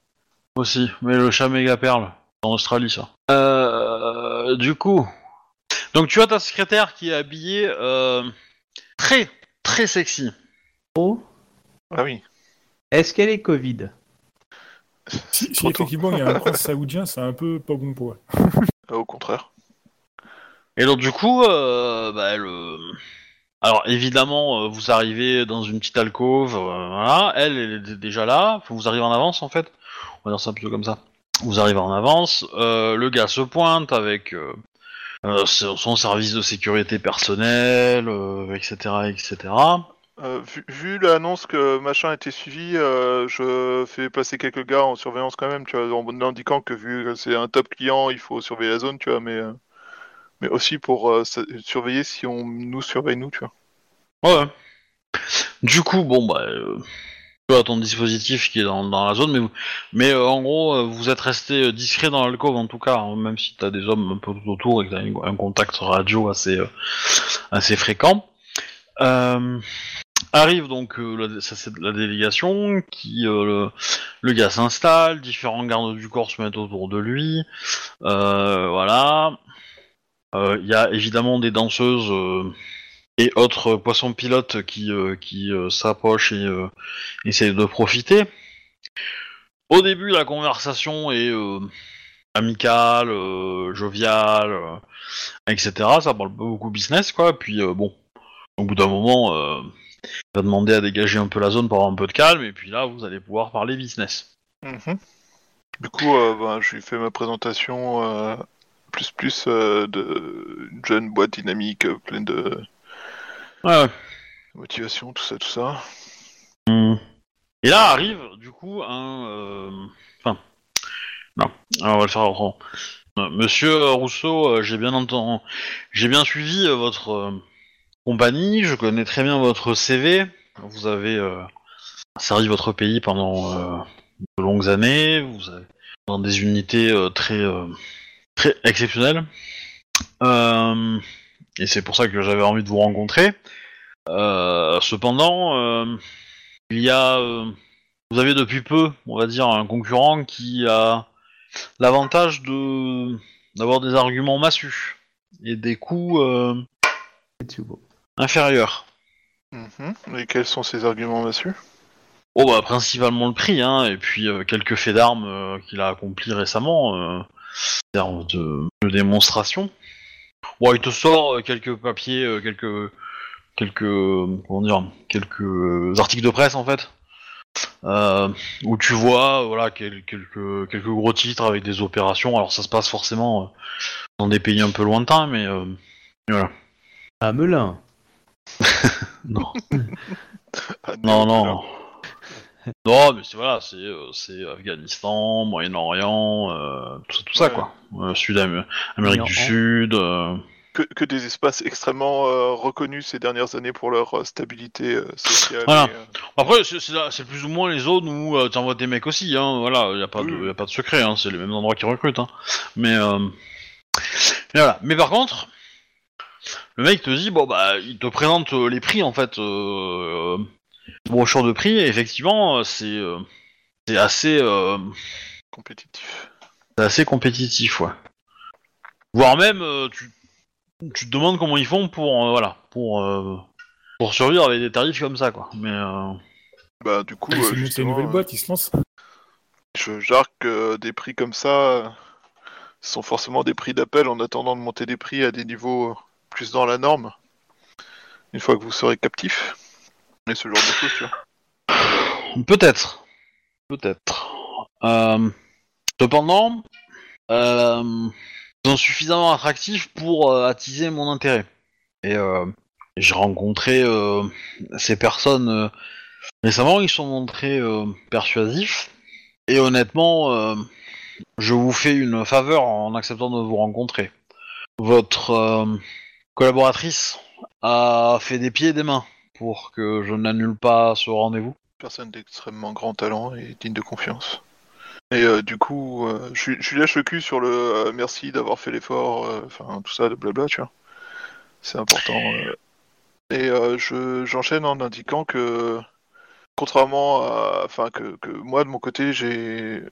aussi, mais le chat méga perle en Australie ça. Euh, du coup, donc tu as ta secrétaire qui est habillée euh, très très sexy. Oh, Ah oui. est-ce qu'elle est Covid? Si, si effectivement il y a un prince saoudien, c'est un peu pas bon pour elle. Euh, Au contraire. Et donc du coup, euh, bah, elle, euh, alors évidemment, euh, vous arrivez dans une petite alcôve, euh, voilà. Elle, est déjà là. Vous arrivez en avance en fait. On va dire ça plutôt comme ça. vous arrivez en avance. Euh, le gars se pointe avec son service de sécurité personnelle, etc., etc. Vu, vu l'annonce que machin était suivi, je fais passer quelques gars en surveillance quand même, tu vois, en indiquant que vu que c'est un top client, il faut surveiller la zone, tu vois, mais mais aussi pour euh, surveiller si on nous surveille nous, tu vois. Ouais. Du coup, bon, bah, euh, tu as ton dispositif qui est dans, dans la zone, mais, mais euh, en gros, euh, vous êtes resté euh, discret dans l'alcôve en tout cas, hein, même si t'as des hommes un peu tout autour et que t'as une- un contact radio assez, euh, assez fréquent. Euh, arrive donc euh, la, ça, c'est la délégation qui euh, le, le gars s'installe, différents gardes du corps se mettent autour de lui, euh, voilà. Euh, Il y a évidemment des danseuses euh, et autres poissons pilotes qui, euh, s'approchent et essayent de profiter. Au début, la conversation est amicale, joviale, etc. Ça parle beaucoup business, quoi. Puis bon, au bout d'un moment, euh, va demander à dégager un peu la zone pour avoir un peu de calme, et puis là, vous allez pouvoir parler business. Mhm. Du coup, euh, ben, je lui fais ma présentation plus plus euh, de une jeune boîte dynamique, euh, pleine de Ouais, motivation, tout ça, tout ça. Hum. Et là arrive du coup un. euh, Enfin, non, alors, on va le faire autrement. Euh, Monsieur Rousseau, euh, j'ai bien entendu, j'ai bien suivi euh, votre euh, compagnie. Je connais très bien votre CV. Vous avez euh, servi votre pays pendant euh, de longues années. Vous avez dans des unités euh, très euh, très exceptionnelles. Euh, et c'est pour ça que j'avais envie de vous rencontrer. Euh, cependant. euh, il y a, euh, vous avez depuis peu, on va dire, un concurrent qui a l'avantage de d'avoir des arguments massus et des coûts euh, inférieurs. Mhm. Et quels sont ces arguments, monsieur Oh bah principalement le prix, hein, et puis euh, quelques faits d'armes euh, qu'il a accomplis récemment, euh, en termes de, de démonstration. Il te sort euh, quelques papiers, euh, quelques quelques comment dire, quelques articles de presse en fait, euh, où tu vois, voilà, quel- quelques quelques gros titres avec des opérations. Alors ça se passe forcément dans des pays un peu lointains, mais euh, voilà. À Melun. Non. Non, non. Non, mais c'est voilà, c'est euh, Afghanistan, Moyen-Orient, euh, tout ça, tout ça Ouais. quoi. Euh, Sud Am- Amérique du. Sud. euh, Que, que des espaces extrêmement euh, reconnus ces dernières années pour leur euh, stabilité euh, sociale. Voilà. et, euh, Après, c'est- plus ou moins les zones où euh, t'envoies tes mecs aussi. Hein, voilà, y a pas de Oui. y a pas de secret. Hein, c'est les mêmes endroits qui recrutent. Hein. Mais euh, mais voilà. Mais par contre, le mec te dit bon bah il te présente euh, les prix en fait. Euh, euh, brochure de prix. Et effectivement, euh, c'est euh, c'est assez euh, compétitif. C'est assez compétitif, ouais. Voire même, tu, tu te demandes comment ils font pour, euh, voilà, pour, euh, pour survivre avec des tarifs comme ça, quoi. Mais, euh, Bah, du coup, C'est euh, une- nouvelle boîte, ils se lancent. je jarque euh, des prix comme ça sont forcément des prix d'appel en attendant de monter des prix à des niveaux plus dans la norme. Une fois que vous serez captif. Ce genre de vois. peut-être, peut-être. Euh, cependant, euh, ils sont suffisamment attractifs pour euh, attiser mon intérêt. Et j'ai rencontré ces personnes récemment, ils sont montrés persuasifs. Et honnêtement, je vous fais une faveur en acceptant de vous rencontrer. Votre collaboratrice a fait des pieds et des mains pour que je n'annule pas ce rendez-vous. Personne d'extrêmement grand talent et digne de confiance. Et euh, du coup, euh, je, je lui lâche le cul sur le euh, merci d'avoir fait l'effort, enfin tout ça, de blabla, tu vois. C'est important. Et je j'enchaîne en indiquant que, contrairement à, enfin que, que moi de mon côté, j'ai,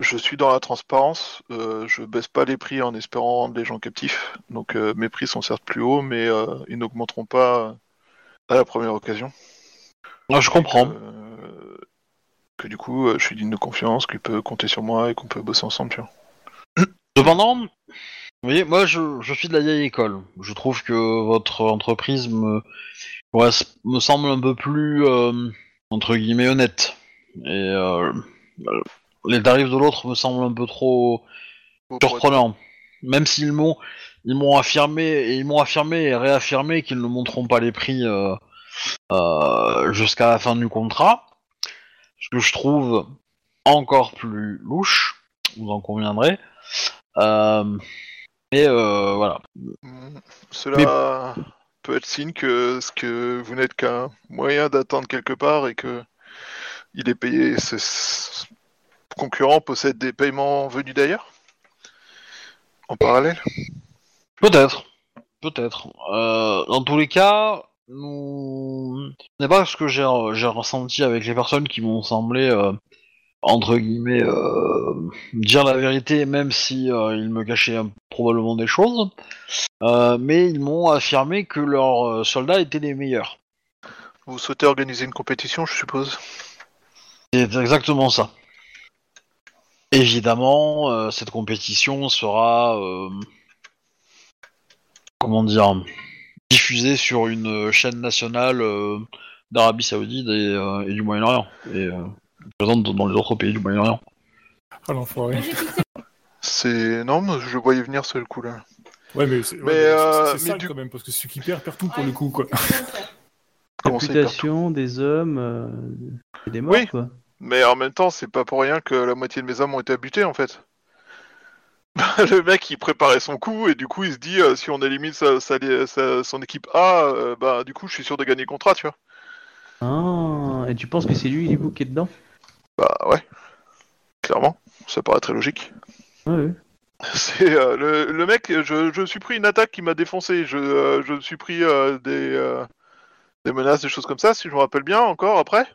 je suis dans la transparence. je baisse pas les prix en espérant rendre les gens captifs. Donc mes prix sont certes plus hauts, mais ils n'augmenteront pas à la première occasion. Ah, je comprends. Euh, que du coup, euh, je suis digne de confiance, qu'il peut compter sur moi et qu'on peut bosser ensemble, tu vois. Cependant, vous voyez, moi je, je suis de la vieille école. Je trouve que votre entreprise me, ouais, me semble un peu plus, euh, entre guillemets, honnête. Et euh, les tarifs de l'autre me semblent un peu trop surprenants. Même s'ils m'ont ils m'ont affirmé et ils m'ont affirmé et réaffirmé qu'ils ne monteront pas les prix euh, euh, jusqu'à la fin du contrat. Ce que je trouve encore plus louche, vous en conviendrez. Euh, mais voilà. Mm, Cela peut être signe que ce que vous n'êtes qu'un moyen d'attendre quelque part et que il est payé. Ce concurrent possède des paiements venus d'ailleurs en parallèle. Peut-être, peut-être. Euh, dans tous les cas, nous... ce n'est pas ce que j'ai j'ai ressenti avec les personnes qui m'ont semblé euh, entre guillemets euh, dire la vérité, même si euh, ils me cachaient euh, probablement des choses. Euh, mais ils m'ont affirmé que leurs euh, soldats étaient les meilleurs. Vous souhaitez organiser une compétition, je suppose? C'est exactement ça. Évidemment, euh, cette compétition sera, euh, comment dire, diffusée sur une chaîne nationale euh, d'Arabie Saoudite et, euh, et du Moyen-Orient, et euh, présente dans les autres pays du Moyen-Orient. Ah l'enfoiré. C'est non, mais je le voyais venir sur le coup là. Ouais, mais c'est ouais, Mais, mais c'est- euh, c'est mais sale du- quand même, parce que celui qui perd, perd tout pour le coup, quoi. Réputation des hommes, euh, et des morts, Oui. quoi. Mais en même temps, c'est pas pour rien que la moitié de mes hommes ont été butés en fait. le mec il préparait son coup et du coup il se dit euh, si on élimine sa, sa- sa- son équipe A, euh, bah du coup je suis sûr de gagner le contrat, tu vois. Ah, et tu penses que c'est lui, il est bouqué dedans? Bah ouais, clairement, ça paraît très logique. Ouais, ouais. C'est euh, le, le mec, je, je suis pris une attaque qui m'a défoncé, je, euh, je suis pris des, euh, des menaces, des choses comme ça, si je me rappelle bien encore après.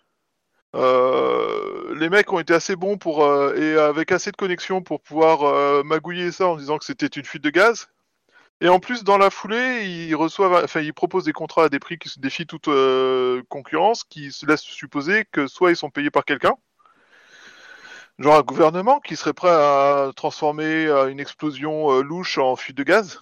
Euh, les mecs ont été assez bons pour euh, et avec assez de connexion pour pouvoir euh, magouiller ça en disant que c'était une fuite de gaz. Et en plus, dans la foulée, ils reçoivent, enfin, ils proposent des contrats à des prix qui se défient toute concurrence, qui se laissent supposer que soit ils sont payés par quelqu'un, genre un gouvernement qui serait prêt à transformer une explosion louche en fuite de gaz,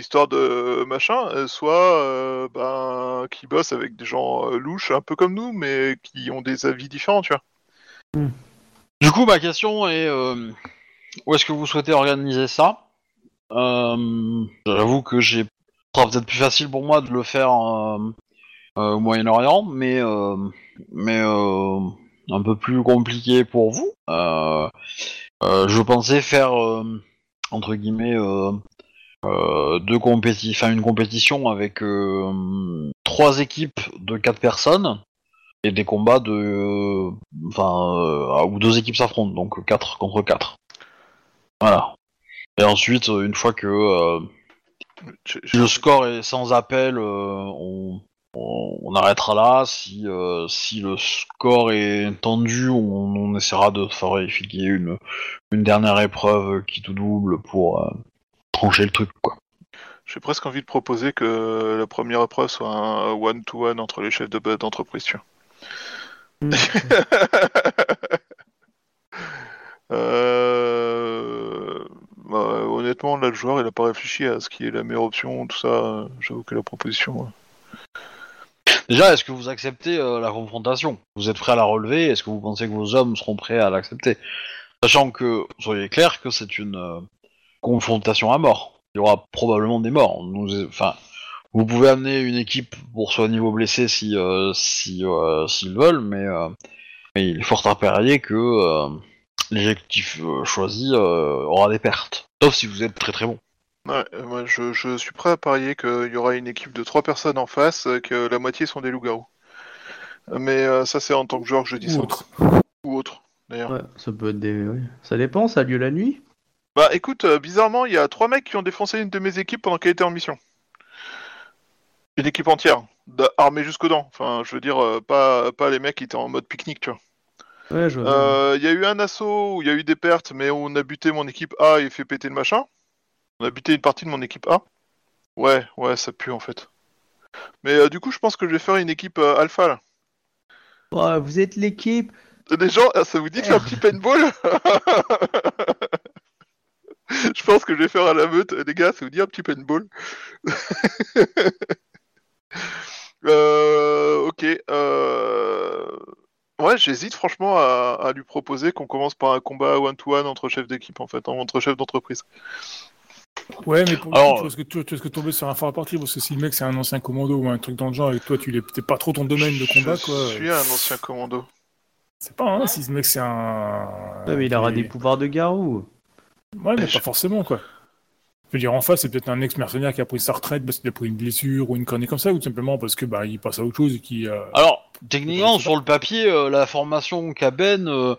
histoire de machin, euh, soit euh, ben qui bosse avec des gens euh, louches, un peu comme nous, mais qui ont des avis différents, tu vois. Du coup, ma question est euh, où est-ce que vous souhaitez organiser ça? Euh, J'avoue que j'ai, sera peut-être plus facile pour moi de le faire euh, euh, au Moyen-Orient, mais euh, mais euh, un peu plus compliqué pour vous. Euh, euh, je pensais faire euh, entre guillemets euh, euh, deux compéti- enfin, une compétition avec euh, trois équipes de quatre personnes et des combats de euh, enfin euh, où deux équipes s'affrontent donc 4 contre 4 voilà. Et ensuite euh, une fois que euh, le score est sans appel euh, on, on, on arrêtera là. Si euh, si le score est tendu on, on essaiera de faire une une dernière épreuve qui tout double pour trancher le truc quoi J'ai presque envie de proposer que la première épreuve soit un one-to-one entre les chefs de- d'entreprise, tu vois. Hmm. Euh, bah, honnêtement, là, le joueur, il a pas réfléchi à ce qui est la meilleure option, tout ça. J'avoue que la proposition. ouais. Déjà, est-ce que vous acceptez euh, la confrontation? Vous êtes prêt à la relever? Est-ce que vous pensez que vos hommes seront prêts à l'accepter? Sachant que, soyez clair, que c'est une euh, confrontation à mort. Il y aura probablement des morts. Nous, enfin, vous pouvez amener une équipe pour soit niveau blessé si, euh, si, euh, s'ils veulent, mais, euh, mais il est fort à parier que euh, euh, choisi euh, aura des pertes. Sauf si vous êtes très très bon. Ouais, moi, je, je suis prêt à parier qu'il y aura une équipe de trois personnes en face, que la moitié sont des loups-garous. Mais euh, ça, c'est en tant que joueur que je dis Ou ça. autre. Ou autre, d'ailleurs. Ouais, ça peut être des. Ça dépend, ça a lieu la nuit Bah écoute, euh, bizarrement, il y a trois mecs qui ont défoncé une de mes équipes pendant qu'elle était en mission. Une équipe entière, d- armée jusqu'aux dents. Enfin, je veux dire, euh, pas, pas les mecs qui étaient en mode pique-nique, tu vois. Ouais, je vois. Euh, Il y a eu un assaut où il y a eu des pertes, mais on a buté mon équipe A et fait péter le machin. On a buté une partie de mon équipe A. Ouais, ouais, ça pue en fait. Mais euh, du coup, je pense que je vais faire une équipe euh, alpha là. Oh, vous êtes l'équipe Les gens, euh, ça vous dit de faire un petit paintball? Je pense que je vais faire à la meute, les gars, ça vous dit un petit paintball? Euh, Ok. Euh... Ouais, j'hésite franchement à, à lui proposer qu'on commence par un combat one-to-one entre chefs d'équipe, en fait, hein, entre chefs d'entreprise. Ouais, mais pour Alors- le coup, tu risques, tu, tu risques de tomber sur un fort à partir parce que si le mec c'est un ancien commando ou un truc dans le genre et toi tu l'es pas trop ton domaine de combat Je quoi. suis un ancien commando. C'est pas hein, si ce mec c'est un. Ouais, mais il aura des des pouvoirs de garou. Ouais, mais pas forcément, quoi. Je veux dire, en face, c'est peut-être un ex-mercenaire qui a pris sa retraite parce qu'il a pris une blessure ou une connerie comme ça, ou tout simplement parce que bah il passe à autre chose et qui. euh, Alors, techniquement, sur le papier, euh, la formation qu'a Ben, euh,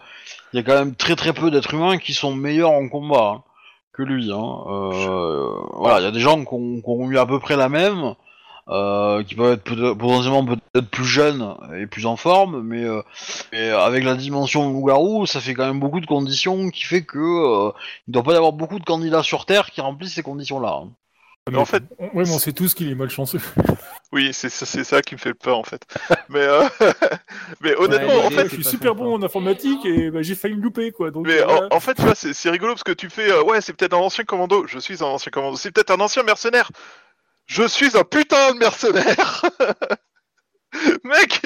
il y a quand même très très peu d'êtres humains qui sont meilleurs en combat hein, que lui. Hein. Voilà, il y a des gens qui ont, qui ont eu à peu près la même, euh, qui peuvent être peut- potentiellement peut-être plus jeunes et plus en forme, mais, euh, mais avec la dimension loup-garou, ça fait quand même beaucoup de conditions qui fait que euh, il doit pas y avoir beaucoup de candidats sur Terre qui remplissent ces conditions-là. hein. Mais en fait- on- ouais, mais on sait tous qu'il est malchanceux. Oui, c'est ça, qui me fait peur, en fait. mais, euh, mais honnêtement, Ouais, en fait, je suis super bon en informatique et bah, j'ai failli me louper, quoi. Donc, Mais euh, voilà. en, en fait, tu vois, c'est c'est rigolo parce que tu fais, euh, ouais, c'est peut-être un ancien commando. Je suis un ancien commando. C'est peut-être un ancien mercenaire. Je suis un putain de mercenaire. Mec,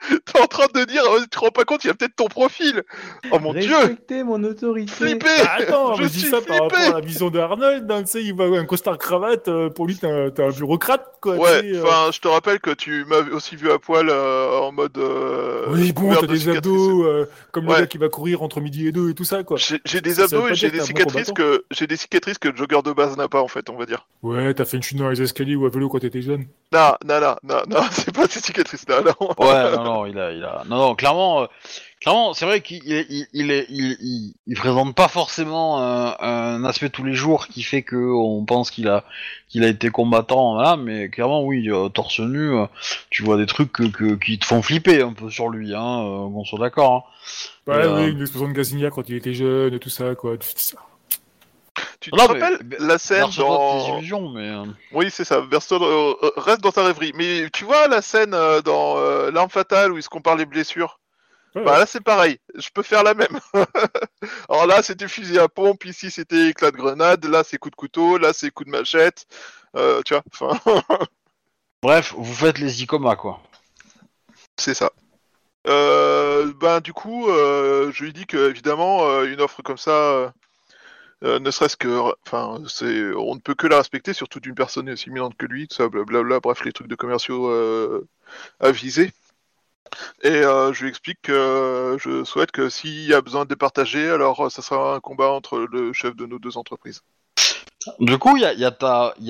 t'es en train de dire, euh, tu te rends pas compte, il y a peut-être ton profil. Oh mon dieu, Respectez mon autorité. flippé. Ah, attends, je mais je dis suis ça par flippé. rapport à la vision de Arnold, hein, tu sais, il va un costard cravate, euh, pour lui t'es un, t'es un bureaucrate, quoi. Ouais, euh. enfin, je te rappelle que tu m'as aussi vu à poil euh, en mode. euh, Oui, bon, t'as de des cicatrices. abdos, euh, comme Ouais. le gars qui va courir entre midi et deux et tout ça, quoi. J'ai des abdos et j'ai des bon cicatrices que j'ai des cicatrices que le jogger de base n'a pas en fait, on va dire. Ouais, t'as fait une chute dans les escaliers ou à vélo quand t'étais jeune. Non, non, non, non, non, c'est pas ces cicatrices là, non. Ouais, non, non, il a, il a, non, non, clairement, euh, clairement, c'est vrai qu'il il, il est, il, il, il présente pas forcément un, un aspect tous les jours qui fait que on pense qu'il a, qu'il a été combattant, voilà, mais clairement, oui, euh, torse nu, euh, tu vois des trucs que, que- qui te font flipper un peu sur lui, hein, euh, qu'on soit d'accord. Hein. Ouais, Euh. oui, une explosion de Gazinière quand il était jeune et tout ça, quoi. tout ça. Tu te Non, mais- rappelles mais- la scène Verse-toi de tes dans. illusions, mais euh, Oui, c'est ça. Euh, euh, reste dans ta rêverie. Mais tu vois la scène euh, dans euh, L'arme fatale où ils se comparent les blessures? Ouais, Bah là, c'est pareil. Je peux faire la même. Alors là, c'était fusil à pompe. Ici, c'était éclat de grenade. Là, c'est coup de couteau. Là, c'est coup de machette. Euh, tu vois. Enfin, bref, vous faites les icomas, quoi. c'est ça. Euh, ben du coup, euh, je lui dis que évidemment, euh, une offre comme ça, euh, euh, ne serait-ce que, c'est, on ne peut que la respecter, surtout d'une personne aussi éminente que lui, tout ça, blablabla. Bref, les trucs de commerciaux euh, à viser. Et euh, je lui explique que je souhaite que s'il y a besoin de départager, alors ça sera un combat entre le chef de nos deux entreprises. Du coup, il y a, y,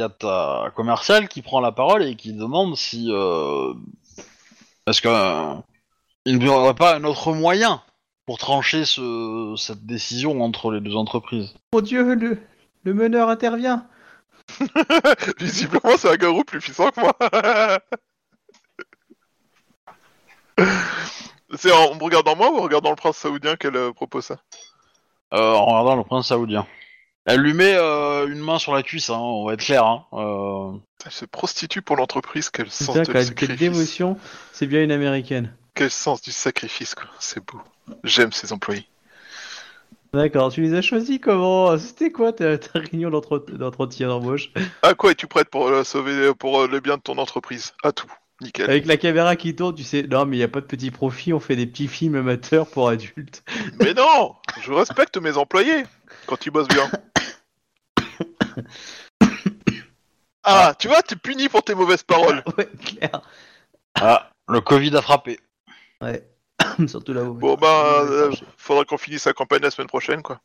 a ta- commerciale qui prend la parole et qui demande si. Est-ce que. euh, il n'y aurait pas un autre moyen pour trancher ce, cette décision entre les deux entreprises Mon dieu, le, le meneur intervient. Visiblement, c'est un garou plus puissant que moi. c'est en me regardant moi ou en regardant le prince saoudien qu'elle euh, propose ça? Euh, En regardant le prince saoudien. Elle lui met euh, une main sur la cuisse, hein, on va être clair. Hein. Euh, Elle se prostitue pour l'entreprise, Putain, quelle, quelle sacrifice. dévotion. C'est bien une américaine. Quel sens du sacrifice, quoi. C'est beau. J'aime ces employés. D'accord, tu les as choisis comment? C'était quoi ta, ta réunion d'entre- d'entretien d'embauche? Ah quoi, es-tu prête pour euh, sauver, pour euh, le bien de ton entreprise? À tout. Nickel. Avec la caméra qui tourne, tu sais, non mais il n'y a pas de petit profit, on fait des petits films amateurs pour adultes. Mais non Je respecte mes employés quand ils bossent bien. Ah, tu vois, t'es puni pour tes mauvaises paroles. ouais, clair. Ah, le Covid a frappé. Ouais. Surtout là où. Bon bah, euh, faudra qu'on finisse la campagne la semaine prochaine, quoi.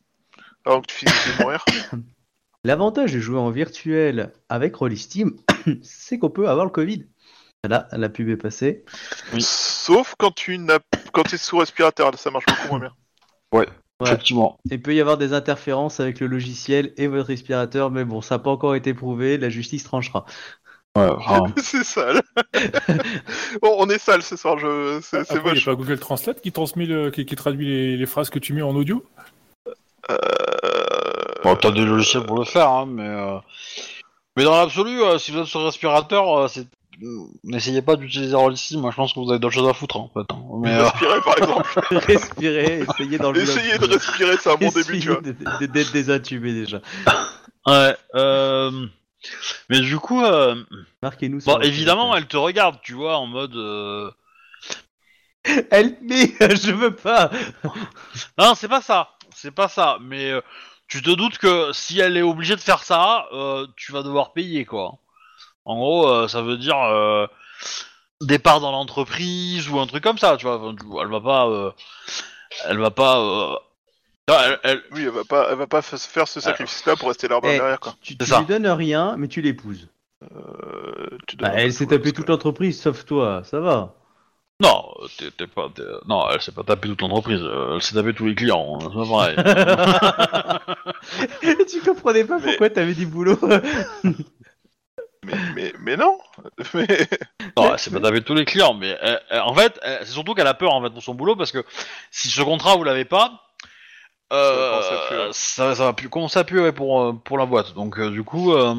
Avant que tu finisses de mourir. L'avantage de jouer en virtuel avec Rollisteam, c'est qu'on peut avoir le Covid. Voilà, la pub est passée. Oui. Sauf quand tu n'as, quand t'es sous respirateur, là, ça marche beaucoup moins bien. Ouais. Effectivement. Il peut y avoir des interférences avec le logiciel et votre respirateur, mais bon, ça n'a pas encore été prouvé, la justice tranchera. Ouais, c'est sale. bon, on est sale ce soir, je... c'est, c'est Après, il n'y a moche. pas Google Translate qui transmet le, qui, qui traduit les, les phrases que tu mets en audio? Euh... bon, t'as des logiciels pour le faire, hein, mais. euh, Mais dans l'absolu, euh, si vous êtes sur respirateur, euh, c'est. N'essayez pas d'utiliser Rollsteam, moi je pense que vous avez d'autres choses à foutre en fait. hein. Mais, euh, Respirer par exemple. Respirer, essayez d'enlever Essayez de respirer, c'est un bon début, tu vois. Essayez de- de- d'être désintubé déjà. Ouais, euh... Mais du coup, euh... Marquez-nous sur bon, votre évidemment, téléphone. elle te regarde, tu vois, en mode... euh, Help me, je veux pas. Non, c'est pas ça. C'est pas ça. Mais euh, tu te doutes que si elle est obligée de faire ça, euh, tu vas devoir payer quoi. En gros, euh, ça veut dire euh, départ dans l'entreprise ou un truc comme ça. Tu vois, Enfin, tu- elle va pas, euh, elle va pas. euh, non, elle- elle- Oui, elle va pas, elle va pas fa- faire ce sacrifice-là pour rester l'arbre Eh, derrière, quoi. Tu, C'est tu ça. lui donnes rien, mais tu l'épouses. Euh, tu Bah, elle s'est tapée toute l'entreprise, sauf toi, ça va. Non, t'es, t'es pas. t'es- Non, elle s'est pas tapée toute l'entreprise. euh, Elle s'est tapée tous les clients. hein, C'est pas pareil. tu comprenais pas Mais- pourquoi t'avais du boulot Mais, mais, mais non. Mais Non, elle s'est pas tapée tous les clients, mais elle- elle- en fait, c'est surtout qu'elle a peur en fait pour son boulot parce que si ce contrat vous l'avez pas, euh, Ça ouais. ça, ça va plus commencer à puer ouais, pour euh, pour la boîte? Donc euh, du coup, euh,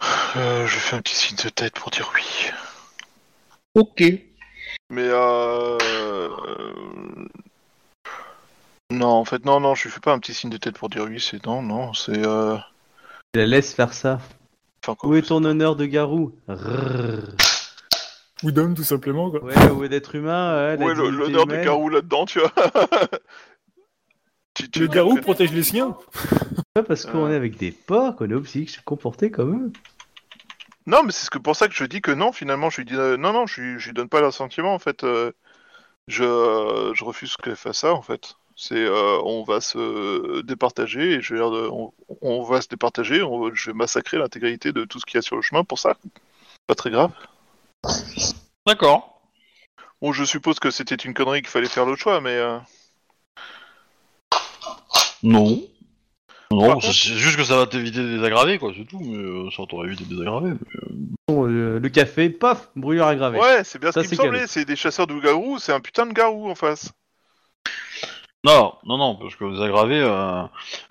euh, je fais un petit signe de tête pour dire oui. ok. Mais non, en fait, non, non, je lui fais pas un petit signe de tête pour dire oui. C'est non, non, c'est. Euh... Tu la laisse faire ça. Enfin, quoi, Où est ton honneur de garou? Ou d'homme, tout simplement, quoi. Ouais, est d'être humain ouais, l'honneur de humaine. Garou là-dedans, tu vois Tu- tu- Le garou protège les siens. Pas parce qu'on Euh. est avec des porcs qu'on est aussi se comporter comme eux. Non, mais c'est ce que pour ça que je dis que non, finalement, je lui dis euh, non, non, je lui, je lui donne pas l'assentiment, en fait. euh, je, euh, je refuse qu'elle fasse ça, en fait. C'est, euh, on va se départager, et je de- on, on va se départager, on- je vais massacrer l'intégralité de tout ce qu'il y a sur le chemin pour ça. Pas très grave. D'accord. Bon, je suppose que c'était une connerie qu'il fallait faire l'autre choix, mais. euh, Non. Non, Par c'est contre- c'est juste que ça va t'éviter de désaggraver, quoi, c'est tout. Mais euh, ça t'aurait évité de désaggraver. mais- Bon, le, le café, paf, brûlure aggravée. Ouais, c'est bien Ça, ce qui c'est me semblait. cadeau. C'est des chasseurs de garous, c'est un putain de garou en face. Non, non, non, parce que désaggraver, euh,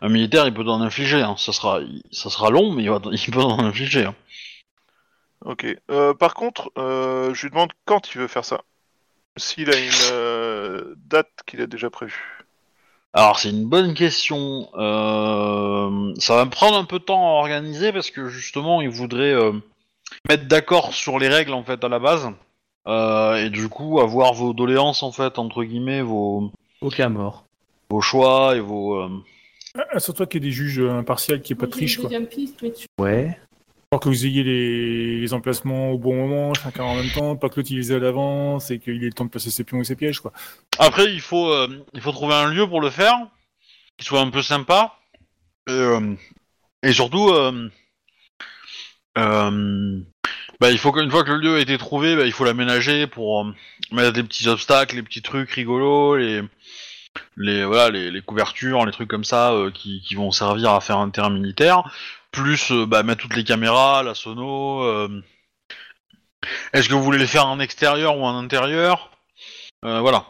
un militaire, il peut en infliger. Hein. Ça sera, il- ça sera long, mais il, va, il peut en infliger. hein. Ok. Euh, par contre, euh, je lui demande quand il veut faire ça. S'il a une euh, date qu'il a déjà prévue. Alors c'est une bonne question. Euh, ça va me prendre un peu de temps à organiser parce que justement il voudrait euh, mettre d'accord sur les règles en fait à la base Euh, et du coup avoir vos doléances en fait entre guillemets vos, Aucun mort. vos choix et vos. euh, Ah, Surtout qu'il y ait des juges euh, impartials qui est pas triche, quoi. Deuxième piste, mais tu- Ouais. Que vous ayez les, emplacements au bon moment, chacun en même temps, pas que l'autre il à l'avance et qu'il le temps de placer ses pions et ses pièges, quoi. Après il faut euh, il faut trouver un lieu pour le faire qui soit un peu sympa et, euh, surtout euh, euh, bah, il faut qu'une fois que le lieu a été trouvé, bah, il faut l'aménager pour mettre des petits obstacles, les petits trucs rigolos, les, les, voilà, les, couvertures, les trucs comme ça qui vont servir à faire un terrain militaire, plus euh, bah, mettre toutes les caméras, la sono. euh. Est-ce que vous voulez les faire en extérieur ou en intérieur? Euh, Voilà,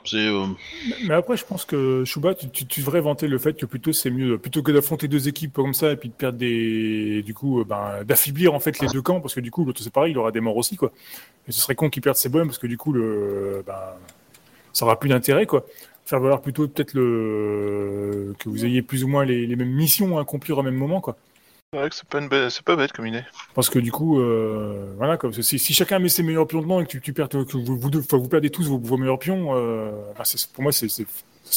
Mais après, je pense que Chouba, tu, devrais vanter le fait que plutôt c'est mieux, plutôt que d'affronter deux équipes comme ça et puis de perdre des, du coup, ben, d'affaiblir en fait les deux camps parce que du coup l'autre c'est pareil, il aura des morts aussi quoi. Ce serait con qu'il perde ses bonhommes parce que du coup ben, ça aura plus d'intérêt quoi. Faire valoir plutôt peut-être le que vous ayez plus ou moins les, les mêmes missions à accomplir au même moment quoi. C'est vrai que c'est pas, une bête- c'est pas bête comme idée. Parce que du coup, euh, voilà, que si, si chacun met ses meilleurs pions dedans et que tu, tu perds, que vous, vous, deux, enfin, vous perdez tous vos, vos meilleurs pions, euh, c'est- pour moi, c'est, ça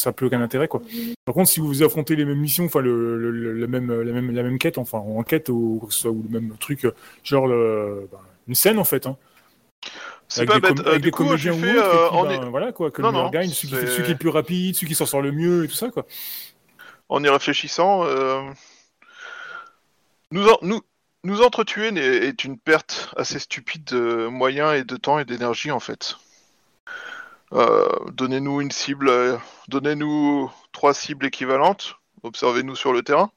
n'a plus aucun intérêt, quoi. Par contre, si vous affrontez les mêmes missions, enfin, le, le, le- la même, la même, la même quête, enfin, en quête ou, ou le même truc, genre ben, une scène en fait, hein, C'est pas bête. Euh, avec du des coup, autres, et euh, en, ben, voilà, quoi, que Non, le meilleur non, gagne, celui qui, fait- c'est- celui qui est le plus rapide, celui qui s'en sort le mieux et tout ça, quoi. en y réfléchissant, euh, nous, en- nous, nous entretuer est une perte assez stupide de moyens et de temps et d'énergie en fait. Euh, donnez-nous une cible, euh, donnez-nous trois cibles équivalentes, observez-nous sur le terrain.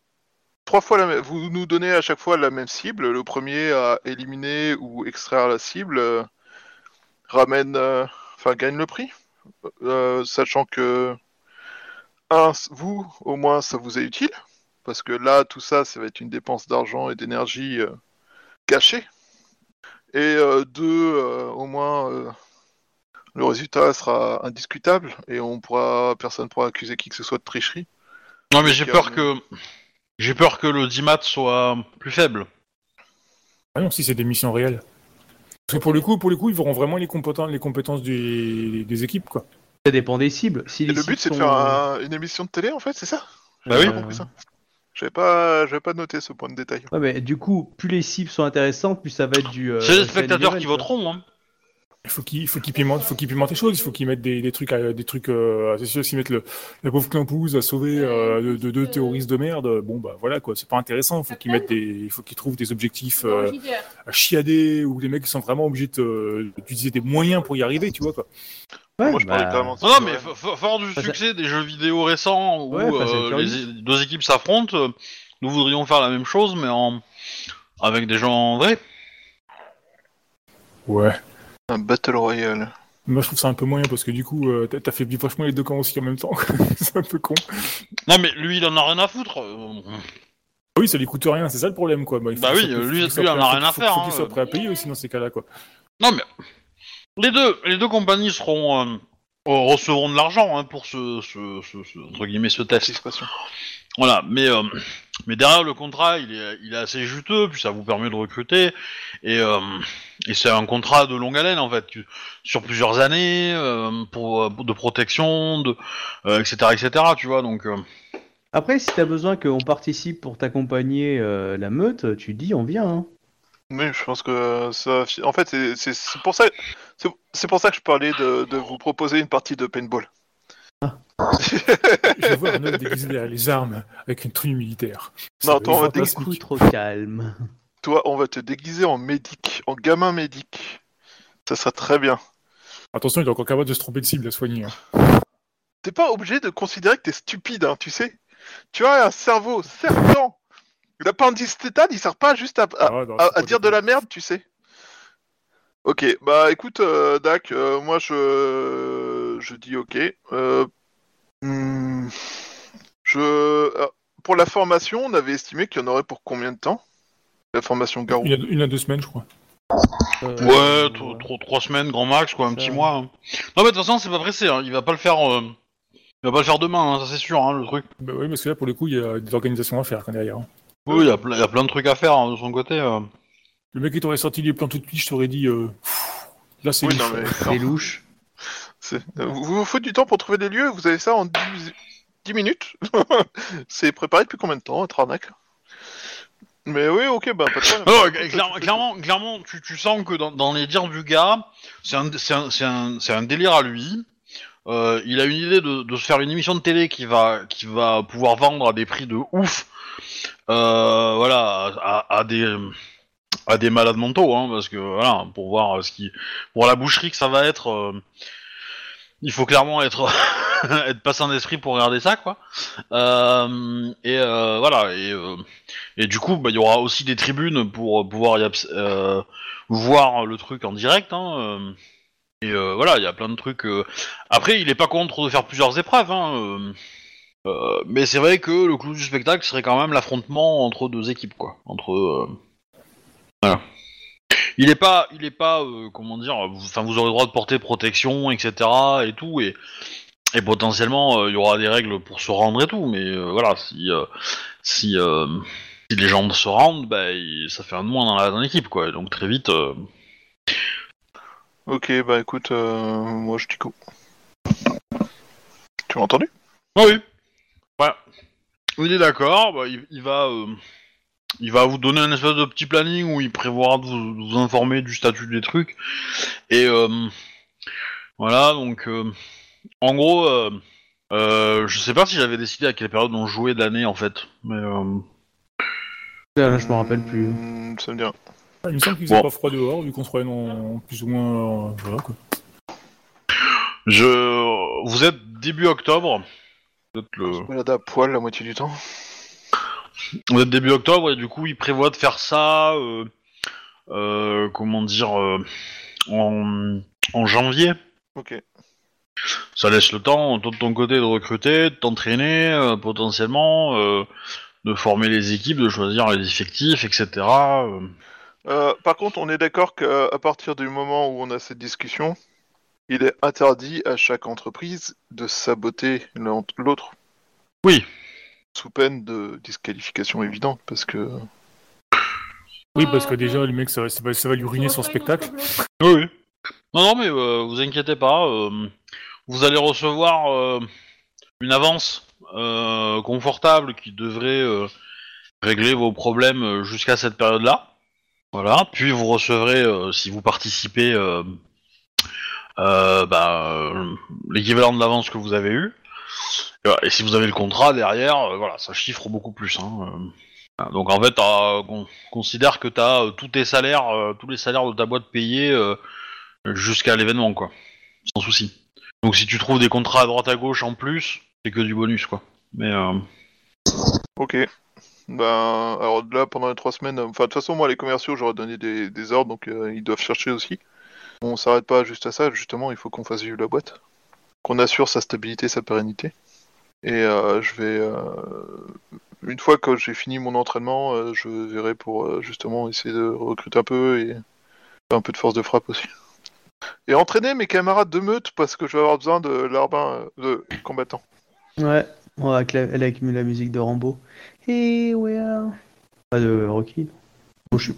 Trois fois la vous nous donnez à chaque fois la même cible. Le premier à éliminer ou extraire la cible euh, ramène, enfin gagne le prix, sachant que un, vous, au moins, ça vous est utile, parce que là, tout ça, ça va être une dépense d'argent et d'énergie euh, cachée. Et euh, deux, euh, au moins, euh, le résultat sera indiscutable et on pourra, personne pourra accuser qui que ce soit de tricherie. Non, mais j'ai peur euh, que j'ai peur que le 10 mat soit plus faible. Ah non, si c'est des missions réelles. Parce que pour le coup, pour le coup, ils verront vraiment les compétences, les compétences des, des équipes, quoi. Ça dépend des cibles. Si Et les le cibles but, c'est de faire un- une émission de télé, en fait, c'est ça? Bah oui. Compris ça. J'avais pas, j'avais pas noté ce point de détail. Ouais, mais du coup, plus les cibles sont intéressantes, plus ça va être du. euh, c'est les spectateurs qui quoi. voteront. Hein. Il faut qu'ils faut qu'ils pimentent, faut qu'ils pimentent les choses. Il faut qu'ils mettent des, des trucs, à- des trucs. Euh, c'est sûr, s'ils mettent le, la pauvre Clampouse à sauver euh, de, de deux terroristes de merde, bon bah voilà quoi, c'est pas intéressant. Il faut qu'ils mettent des, il faut qu'ils trouvent des objectifs euh, à chiader ou les mecs qui sont vraiment obligés de, euh, d'utiliser des moyens pour y arriver, tu vois quoi. Ouais, Moi, je parlais bah, Non, mais fort du succès des jeux vidéo récents où Ouais, euh, les deux équipes s'affrontent, euh, nous voudrions faire la même chose, mais en avec des gens vrais. Ouais. Un Battle Royale. Moi je trouve ça un peu moyen parce que du coup, euh, fait vivre vachement les deux camps aussi en même temps. c'est un peu con. Non, mais lui, il en a rien à foutre. euh, Oui, ça lui coûte rien, c'est ça le problème quoi. il faut Bah qu'il oui, faut lui- soit lui, en a faut rien à qu'il- faire, Faut hein. qu'il soit prêt à payer aussi dans ces cas-là quoi. Non, mais les deux, les deux compagnies seront euh, euh, recevront de l'argent hein, pour ce, ce, ce, ce- entre guillemets ce test. Voilà, mais euh, mais derrière le contrat, il est il est assez juteux, puis ça vous permet de recruter et euh, et c'est un contrat de longue haleine en fait, sur plusieurs années euh, pour, pour- de protection, de euh, etc etc. Tu vois donc. euh, Après, si t'as besoin qu'on participe pour t'accompagner euh, la meute, tu dis on vient. Hein. Oui, je pense que ça. En fait, c'est- pour ça. c'est- C'est pour ça que je parlais de, de vous proposer une partie de paintball. Je vois un homme déguisé derrière les armes avec une tenue militaire. Non, Ça attends, on va Beaucoup fantastique. trop calme. Toi, on va te déguiser en médic, en gamin médic. Ça sera très bien. Attention, il est encore capable de se tromper de cible à soigner. hein. T'es pas obligé de considérer que t'es stupide, hein, tu sais. Tu as un cerveau serpent. Il sert pas juste à, à- Ah, non, à- à dire de la merde, tu sais. Ok, bah écoute, euh, Dak, euh, moi je je dis ok. Euh, hmm, je pour la formation, on avait estimé qu'il y en aurait pour combien de temps? La formation Garou. Une à, une à deux semaines, je crois. Euh, Ouais, tro- tro- trois semaines grand max quoi, un petit mois. hein. Non mais de toute façon c'est pas pressé, hein, il va pas le faire. euh, Il va pas le faire demain, hein, ça c'est sûr, hein, le truc. Bah oui, parce que là, pour le coup, il y a des organisations à faire quand derrière. Oui, il y, a plein- il y a plein de trucs à faire hein, de son côté. euh. Le mec qui t'aurait sorti les plans tout de suite, je t'aurais dit. euh, Là, c'est Oui, louche. non, mais C'est louche. c'est- vous vous faut du temps pour trouver des lieux. Vous avez ça en 10, 10 minutes. c'est préparé depuis combien de temps, être arnaque? Mais oui, ok, bah pas de problème. Non, Écoute, clairement, clairement, clairement, tu, tu sens que dans, dans les dires du gars, c'est un, c'est un, c'est un, c'est un délire à lui. Euh, il a une idée de, se faire une émission de télé qui va, pouvoir vendre à des prix de ouf. Euh, voilà, à, des, malades mentaux, hein, parce que voilà, pour voir ce qui, pour la boucherie que ça va être, euh, il faut clairement être, être passant d'esprit pour regarder ça, quoi. Et voilà, et et du coup, bah, il y aura aussi des tribunes pour pouvoir voir le truc en direct. Hein, et euh, voilà, il y a plein de trucs. euh. Après, il est pas contre de faire plusieurs épreuves. Hein, euh, mais c'est vrai que le clou du spectacle serait quand même l'affrontement entre deux équipes, quoi. Entre. Il est pas, il est pas, comment dire. vous- Enfin, aurez le droit de porter protection, etc. Et tout. Et potentiellement, il y aura des règles pour se rendre et tout. Mais voilà, si si si les gens se rendent, il- ça fait un de moins dans l'équipe, quoi. Donc très vite. Ok, bah écoute, euh, moi je dis go. Tu m'as entendu? Ah oui. Voilà. Il est d'accord. Bah, il, il va, euh, il va vous donner un espèce de petit planning où il prévoira de vous, de vous informer du statut des trucs. Et euh, voilà, donc euh, en gros, euh, euh, je sais pas si j'avais décidé à quelle période on jouait de l'année en fait, mais euh, Là, je me rappelle plus. Ça me dit rien. Il me semble qu'il faisait Bon. pas froid dehors, vu qu'on se croyait dans plus ou moins. euh, voilà quoi. je, vous êtes début octobre. Vous êtes le, Je me balade à poil la moitié du temps. Vous êtes début octobre et du coup il prévoit de faire ça, euh, euh, comment dire, euh, en, en janvier. Ok. Ça laisse le temps, toi de ton côté, de recruter, de t'entraîner, euh, potentiellement, euh, de former les équipes, de choisir les effectifs, etc. euh. Euh, par contre, on est d'accord qu'à partir du moment où on a cette discussion, il est interdit à chaque entreprise de saboter l'autre. Oui. Sous peine de disqualification évidente, parce que. Oui, parce que déjà, le mec, ça, va- ça va, ça va lui ruiner son spectacle. Oui, oui. Non, non, mais euh, vous inquiétez pas. euh, vous allez recevoir euh, une avance euh, confortable qui devrait euh, régler vos problèmes euh, jusqu'à cette période-là. Voilà. Puis vous recevrez, euh, si vous participez, euh, euh, bah, l'équivalent de l'avance que vous avez eu. Et, voilà. Et si vous avez le contrat derrière, voilà, ça chiffre beaucoup plus. hein. Donc en fait, con- considère que tu as tous tes salaires, tous les salaires de ta boîte payés jusqu'à l'événement, quoi. Sans souci. Donc si tu trouves des contrats à droite à gauche en plus, c'est que du bonus, quoi. Mais Ok. Ben, alors là, pendant les trois semaines, enfin, de toute façon, moi, les commerciaux, j'aurais donné des, des ordres, donc euh, ils doivent chercher aussi. On s'arrête pas juste à ça, justement, il faut qu'on fasse vivre la boîte. Qu'on assure sa stabilité, sa pérennité. Et euh, je vais. euh, une fois que j'ai fini mon entraînement, euh, je verrai pour euh, justement essayer de recruter un peu et un peu de force de frappe aussi. Et entraîner mes camarades de meute parce que je vais avoir besoin de larbins, euh, de combattants. Ouais, on va elle la musique de Rambo. Here we are. Pas de Rocky. Bon, je suis...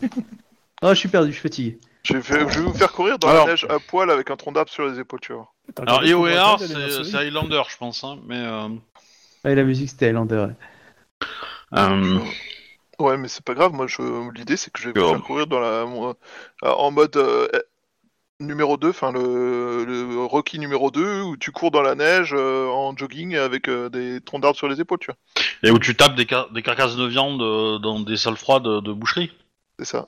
Oh, je suis perdu, je suis fatigué. Je vais, je vais vous faire courir dans Alors- la neige à poil avec un tronc d'arbre sur les épaules, tu vois. Alors elle est c'est Highlander, je pense, hein. Mais euh, Ouais, la musique c'était Highlander. ouais. euh, Ouais, mais c'est pas grave. Moi, je... l'idée, c'est que je vais vous Oh. faire courir dans la, moi, en mode euh, numéro 2, enfin le... le Rocky numéro 2, où tu cours dans la neige euh, en jogging avec euh, des troncs d'arbres sur les épaules, tu vois. et où tu tapes des, car- des carcasses de viande euh, dans des salles froides de, de boucherie. C'est ça.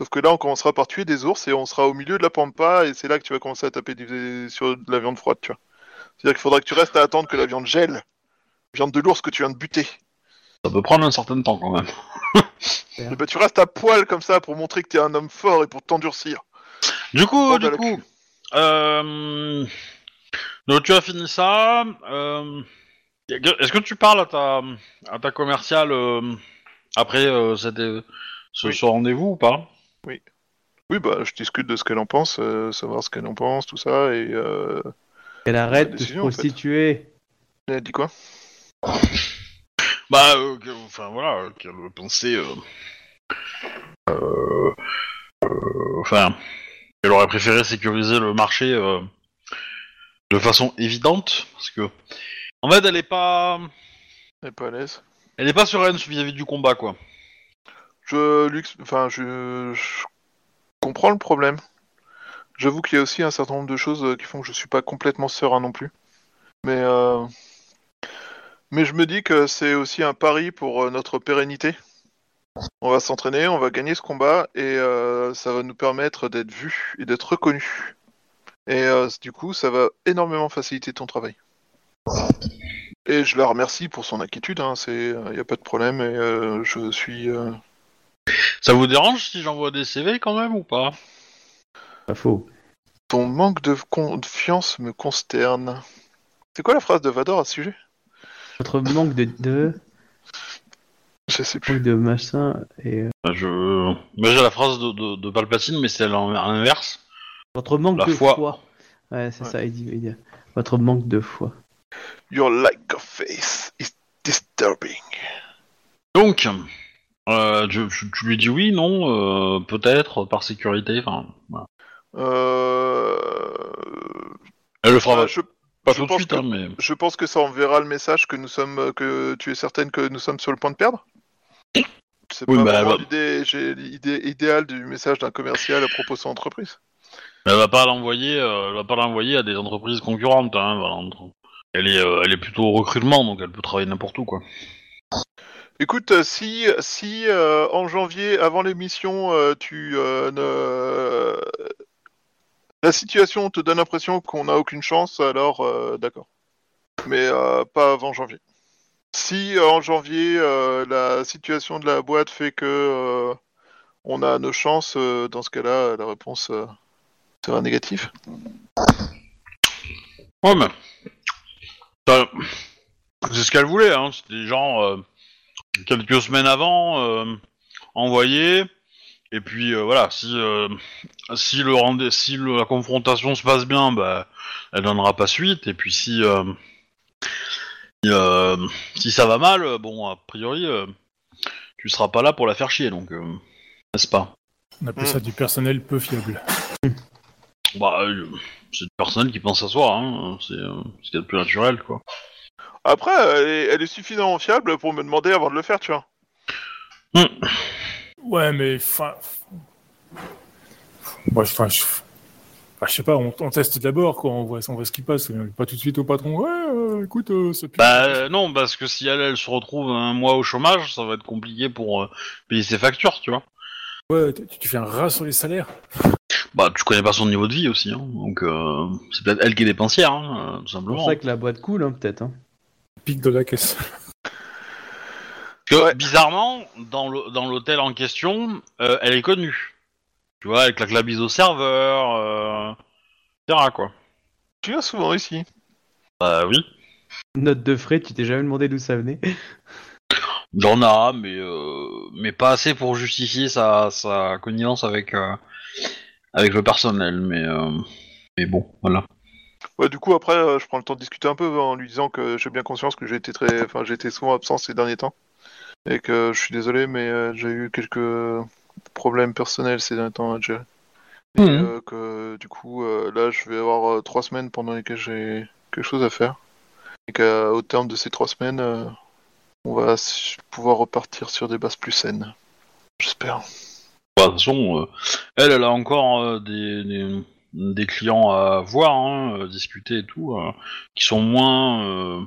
Sauf que là, on commencera par tuer des ours et on sera au milieu de la pampa et c'est là que tu vas commencer à taper du- sur de la viande froide, tu vois. C'est-à-dire qu'il faudra que tu restes à attendre que la viande gèle. Viande de l'ours que tu viens de buter. Ça peut prendre un certain temps quand même. Bah, tu restes à poil comme ça pour montrer que t'es un homme fort et pour t'endurcir. Du coup, à du la coup, euh, donc tu as fini ça. euh, Est-ce que tu parles à ta, à ta commerciale euh, après euh, cette, euh, ce, Oui. ce rendez-vous ou pas? Oui, bah, je discute de ce qu'elle en pense, euh, savoir ce qu'elle en pense, tout ça, et euh... Elle arrête de se décision, en fait. prostituer. elle dit quoi? Bah, euh, que- enfin voilà, qu'elle pensait. Euh, euh, euh, enfin, elle aurait préféré sécuriser le marché euh, de façon évidente, parce que. En fait, elle est pas. Elle est pas à l'aise. Elle est pas sereine vis-à-vis du combat, quoi. Je, lui ex- enfin, je... je comprends le problème. J'avoue qu'il y a aussi un certain nombre de choses euh, qui font que je suis pas complètement serein non plus. Mais, euh... mais je me dis que c'est aussi un pari pour euh, notre pérennité. On va s'entraîner, on va gagner ce combat et euh, ça va nous permettre d'être vus et d'être reconnus. Et euh, du coup, ça va énormément faciliter ton travail. Et je la remercie pour son inquiétude, hein, c'est, il n'y a pas de problème et euh, je suis. euh, Ça vous dérange si j'envoie des CV quand même ou pas? Pas faux. Ton manque de confiance me consterne. C'est quoi la phrase de Vador à ce sujet? Votre manque de, de, Je sais plus. de machin et euh, Bah, Je. Moi j'ai la phrase de, de, de Palpatine, mais c'est à l'en- à l'inverse. votre manque La de foi. foi. Ouais, c'est Ouais. ça, il dit, il dit. Votre manque de foi. Your lack of faith is disturbing. Donc, euh, tu, tu- tu lui dis oui, non, euh, peut-être, par sécurité, enfin. Voilà. Euh... Elle le fera euh, je, pas je tout de pense suite, que- hein, mais. je pense que ça enverra le message que nous sommes, que tu es certaine que nous sommes sur le point de perdre. C'est Oui, pas bah, bah. l'idée, j'ai l'idée idéale du message d'un commercial à propos de son entreprise. Elle va pas l'envoyer, euh, elle va pas l'envoyer à des entreprises concurrentes. Hein, voilà. Elle est, euh, elle est plutôt au recrutement, donc elle peut travailler n'importe où, quoi. Écoute, euh, si, si euh, en janvier, avant l'émission, euh, tu euh, ne... La situation te donne l'impression qu'on n'a aucune chance, alors euh, d'accord. Mais euh, pas avant janvier. Si euh, en janvier, euh, la situation de la boîte fait que euh, on a nos chances, dans ce cas-là, la réponse sera négative. Ouais, mais. C'est ce qu'elle voulait, hein. C'était genre. euh, quelques semaines avant, euh, envoyé. Et puis voilà, si, si, le rendez- si la confrontation se passe bien, bah, elle donnera pas suite. Et puis si, euh, si, ça va mal, euh, bon, a priori, euh, tu seras pas là pour la faire chier. Donc, euh, n'est-ce pas? On appelle ça du personnel peu fiable. Bah, euh, c'est une personne qui pense à soi, hein. c'est euh, ce qu'il y a de plus naturel, quoi. Après, elle est, elle est suffisamment fiable pour me demander avant de le faire, tu vois. Ouais, mais enfin. Moi, je- enfin, je... sais pas, on, on teste d'abord, quoi. On voit, on voit ce qui passe. Pas tout de suite au patron. Ouais, euh, écoute, euh, ce pire- Bah euh, non, parce que si elle, elle se retrouve un mois au chômage, ça va être compliqué pour euh, payer ses factures, tu vois. Ouais, tu, tu fais un rat sur les salaires. Bah, tu connais pas son niveau de vie aussi, hein. donc euh, c'est peut-être elle qui est dépensière, hein, tout C'est simplement. pour ça que la boîte coule, hein, peut-être. hein. Pique de la caisse. Parce que Ouais. bizarrement, dans l'hôtel en question, euh, elle est connue. Tu vois, elle claque la bise au serveur, euh, etc. quoi. Tu viens souvent ici. Bah oui. Note de frais, tu t'es jamais demandé d'où ça venait. J'en a, mais euh, mais pas assez pour justifier sa, sa connivence avec euh, avec le personnel, mais euh, mais bon, voilà. Ouais, du coup, après, euh, je prends le temps de discuter un peu en lui disant que j'ai bien conscience que j'ai été très, enfin, j'ai été souvent absent ces derniers temps et que je suis désolé, mais euh, j'ai eu quelques problèmes personnels ces derniers temps à gérer. Et Mhm. euh, que du coup, euh, là, je vais avoir euh, trois semaines pendant lesquelles j'ai quelque chose à faire et qu'au terme de ces trois semaines, euh, on va pouvoir repartir sur des bases plus saines. J'espère. De toute façon, euh, elle, elle a encore euh, des, des, des clients à voir, hein, discuter et tout, euh, qui sont moins, euh,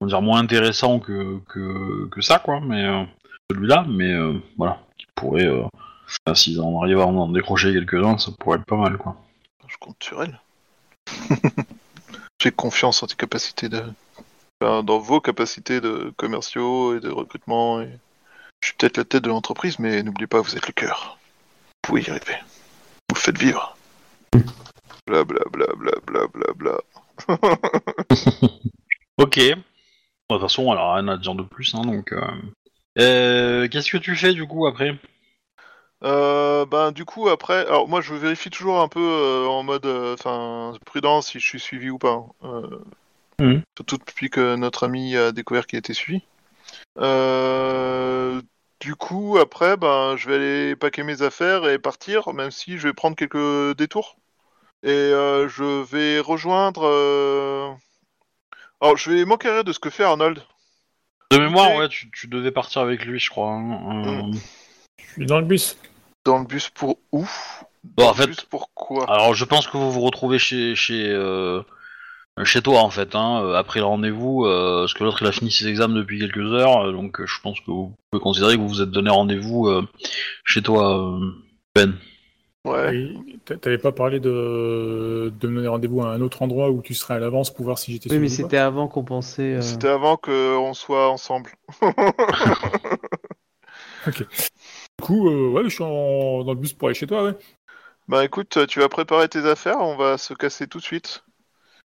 on dire moins intéressants que, que, que ça, quoi. Mais euh, celui-là, mais euh, voilà, pourrait, euh, s'ils en arrivent à en décrocher quelques-uns, ça pourrait être pas mal, quoi. Je compte sur elle. J'ai confiance en tes capacités de. enfin, dans vos capacités de commerciaux et de recrutement. Et... Je suis peut-être la tête de l'entreprise, mais n'oubliez pas, vous êtes le cœur. Vous pouvez y arriver. Vous le faites vivre. Bla bla bla bla bla bla bla. Ok. De toute façon, elle a rien à dire de plus, hein, donc. euh, euh, Qu'est-ce que tu fais du coup après? Euh, ben du coup après, alors moi je vérifie toujours un peu euh, en mode, euh, enfin prudent si je suis suivi ou pas. Mhm. Surtout depuis que notre ami a découvert qu'il était suivi. Du coup après, ben je vais aller paquer mes affaires et partir, même si je vais prendre quelques détours. Et je vais rejoindre. Alors je vais m'enquérir de ce que fait Arnold. De mémoire, ouais, tu, tu devais partir avec lui, je crois. hein, euh, Je suis dans le bus. Dans le bus pour où? Bon, Dans en le fait- bus pour quoi? Alors, je pense que vous vous retrouvez chez chez euh, chez toi en fait, hein, euh, après le rendez-vous, euh, parce que l'autre il a fini ses examens depuis quelques heures, euh, donc euh, je pense que vous pouvez considérer que vous vous êtes donné rendez-vous euh, chez toi, euh, Ben. Ouais. T'avais pas parlé de... de me donner rendez-vous à un autre endroit où tu serais à l'avance pour voir si j'étais Oui, mais c'était avant qu'on pensait. euh, C'était avant qu'on soit ensemble. Du coup, euh, ouais, je suis en- dans le bus pour aller chez toi, ouais. Bah écoute, tu vas préparer tes affaires, on va se casser tout de suite.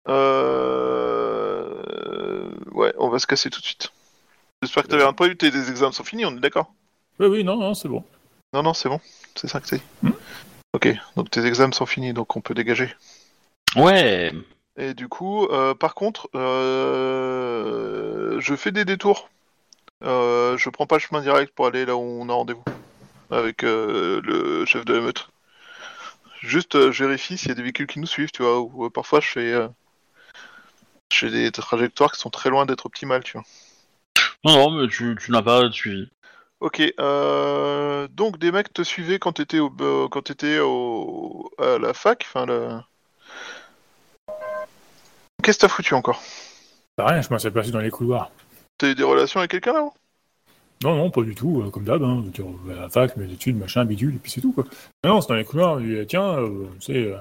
Euh... Ouais, on va se casser tout de suite. J'espère que t'avais rien de prévu, tes examens sont finis, on est d'accord? Oui, oui, non, non, c'est bon. Non, non, c'est bon, c'est ça que c'est. Ok, donc tes examens sont finis, donc on peut dégager. Ouais. Et du coup, euh, par contre, euh, je fais des détours. Euh, je prends pas le chemin direct pour aller là où on a rendez-vous avec euh, le chef de la meute. Juste, euh, je vérifie s'il y a des véhicules qui nous suivent, tu vois. Ou euh, parfois, je fais, euh, je fais des trajectoires qui sont très loin d'être optimales, tu vois. Non, non, mais tu, tu n'as pas de suivi. Ok, euh, donc des mecs te suivaient quand t'étais au, euh, quand t'étais au, à la fac, enfin la. Qu'est-ce que t'as foutu encore? Bah, rien, je m'en suis aperçu dans les couloirs. T'as eu des relations avec quelqu'un là Non, non, pas du tout, euh, comme d'hab, hein. Je veux dire, à la fac, mes études, machin, bidule, et puis c'est tout, quoi. Non, non, c'est dans les couloirs, je dis, tiens, euh, tu sais, euh,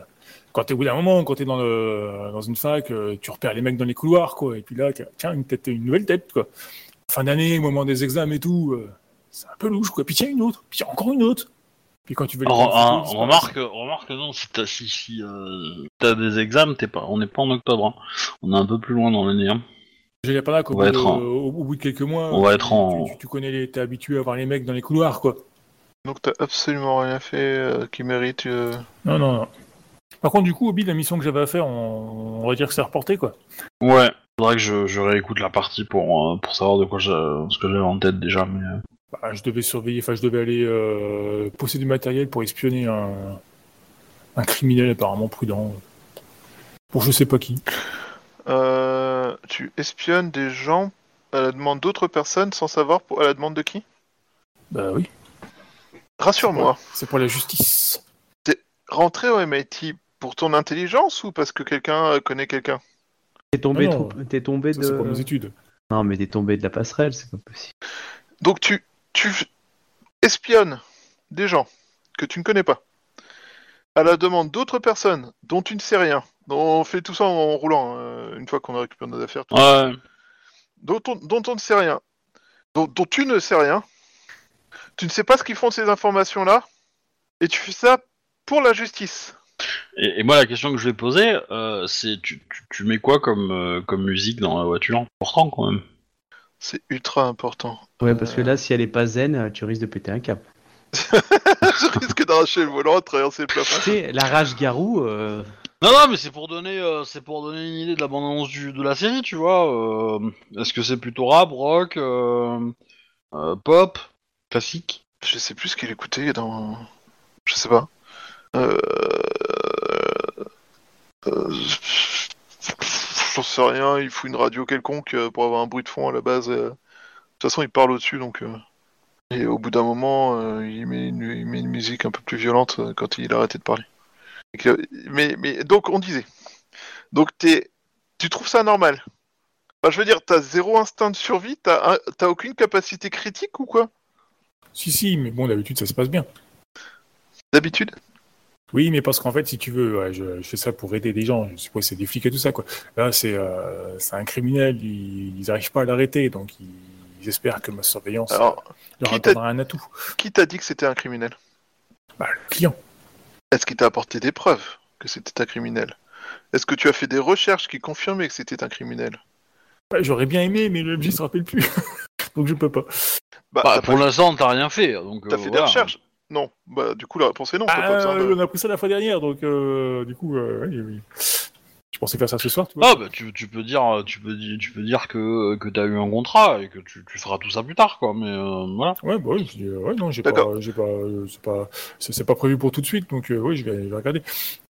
quand t'es au bout d'un moment, quand t'es dans, le, dans une fac, euh, tu repères les mecs dans les couloirs, quoi, et puis là, tiens, une tête, une nouvelle tête, quoi. Fin d'année, moment des examens et tout, euh, c'est un peu louche, quoi. Puis tiens, une autre, puis encore une autre. Puis quand tu veux les Alors, prendre photo, ils remarque, remarque, non, si t'as si, si, euh, t'as des examens, t'es pas, on n'est pas en octobre. hein. On est un peu plus loin dans l'année. Hein. J'ai pas là qu'au On bout, va de- en- au, au bout de quelques mois, On va tu- être en- tu, tu, tu connais les, t'es habitué à voir les mecs dans les couloirs, quoi. Donc t'as absolument rien fait euh, qui mérite. euh, Non, non, non. Par contre, du coup, Obi, la mission que j'avais à faire, on, on va dire que c'est reporté, quoi. Ouais. Faudrait que je, je réécoute la partie pour, euh, pour savoir de quoi je, ce que j'avais en tête déjà, mais. Bah, je devais surveiller, enfin, je devais aller euh, posséder du matériel pour espionner un, un criminel apparemment prudent. Pour je sais pas qui. Euh, tu espionnes des gens à la demande d'autres personnes sans savoir pour, à la demande de qui? Bah oui. Rassure-moi. C'est pour la justice. Rentrer au MIT pour ton intelligence ou parce que quelqu'un euh, connaît quelqu'un? T'es tombé, Ah non. trop- t'es tombé Ça, c'est pour nos de. études. Non, mais t'es tombé de la passerelle, c'est pas possible. Donc tu, tu espionnes des gens que tu ne connais pas à la demande d'autres personnes dont tu ne sais rien. On fait tout ça en roulant, hein, une fois qu'on a récupéré nos affaires. tout. Ouais. Dont, on, dont on ne sait rien. Dont, dont tu ne sais rien. Tu ne sais pas ce qu'ils font de ces informations-là. Et tu fais ça pour la justice. Et, et moi, la question que je vais poser, euh, c'est tu, tu, tu mets quoi comme, euh, comme musique dans la voiture? Important quand même. C'est ultra important. Ouais, parce que là, si elle est pas zen, tu risques de péter un câble. Je risque d'arracher le volant, de traverser le Tu plafond. sais, la rage garou, euh, Non, non, mais c'est pour donner, euh, c'est pour donner une idée de la bande-annonce du- de la série, tu vois. euh, Est-ce que c'est plutôt rap, rock, euh, euh, pop, classique? Je sais plus ce qu'il écoutait dans. Je sais pas. Euh... euh, J'en sais rien, il fout une radio quelconque euh, pour avoir un bruit de fond à la base. euh. De toute façon, il parle au-dessus donc. euh. Et au bout d'un moment, il, met une, il met une musique un peu plus violente quand il a arrêté de parler. Que- Mais, mais donc, on disait. Donc, tu trouves ça normal? Je veux dire, t'as zéro instinct de survie, t'as un- t'as aucune capacité critique ou quoi? Si, si, mais bon, d'habitude, ça se passe bien. D'habitude? Oui, mais parce qu'en fait, si tu veux, ouais, je, je fais ça pour aider des gens. Je suppose c'est des flics et tout ça, quoi. Là, c'est euh, c'est un criminel, ils ils arrivent pas à l'arrêter, donc ils, ils espèrent que ma surveillance Alors, leur apportera un atout. qui t'a dit que c'était un criminel? Bah, le client. Est-ce qu'il t'a apporté des preuves que c'était un criminel? Est-ce que tu as fait des recherches qui confirmaient que c'était un criminel? Ouais, J'aurais bien aimé, mais l'objet se rappelle plus. donc je peux pas. Bah, Bah, pour l'instant, t'as rien fait, donc. t'as euh, fait des recherches Non. Bah, du coup, la réponse est non. pas Ah, de- on a pris ça la fois dernière, donc euh, du coup, euh, oui, oui. Je pensais faire ça ce soir, tu vois. Ah bah tu, tu peux dire tu peux dire tu peux dire que que t'as eu un contrat et que tu, tu feras tout ça plus tard quoi mais euh, voilà Ouais, bah oui, je dis, euh, ouais, non, j'ai pas, j'ai pas, euh, c'est pas, c'est c'est pas prévu pour tout de suite, donc euh, oui, je vais, je vais regarder.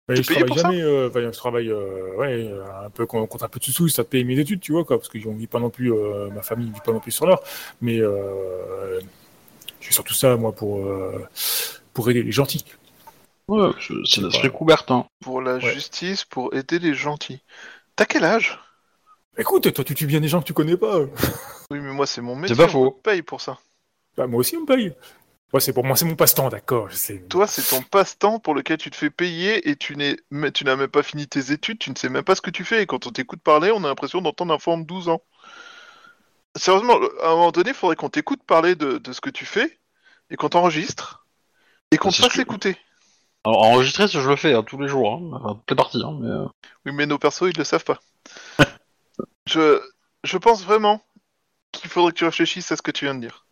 Mais T'es je travaille jamais, euh, je travaille, euh, ouais, euh, un peu con- contre un peu de sous-sous, ça te paye mes études, tu vois, quoi, parce que on vit pas non plus, euh, ma famille vit pas non plus sur l'or, mais euh, je fais surtout ça, moi, pour, euh, pour aider les gentils. ouais, c'est- l'esprit Coubertin Pour la Ouais. justice, pour aider les gentils. T'as quel âge? Écoute, toi, tu tues bien des gens que tu connais pas. Oui, mais moi, c'est mon métier. pas on faux. me paye pour ça. Bah, moi aussi, on me paye. Ouais, c'est pour moi, c'est mon passe-temps, d'accord. Toi, c'est ton passe-temps pour lequel tu te fais payer et tu n'es, mais tu n'as même pas fini tes études, tu ne sais même pas ce que tu fais. Et quand on t'écoute parler, on a l'impression d'entendre un enfant de 12 ans. Sérieusement, à un moment donné, il faudrait qu'on t'écoute parler de, de ce que tu fais et qu'on t'enregistre et qu'on te fasse que- écouter. alors enregistrer je le fais hein, tous les jours hein, enfin, toutes les parties hein, mais euh, Oui, mais nos persos, ils le savent pas. je, je pense vraiment qu'il faudrait que tu réfléchisses à ce que tu viens de dire.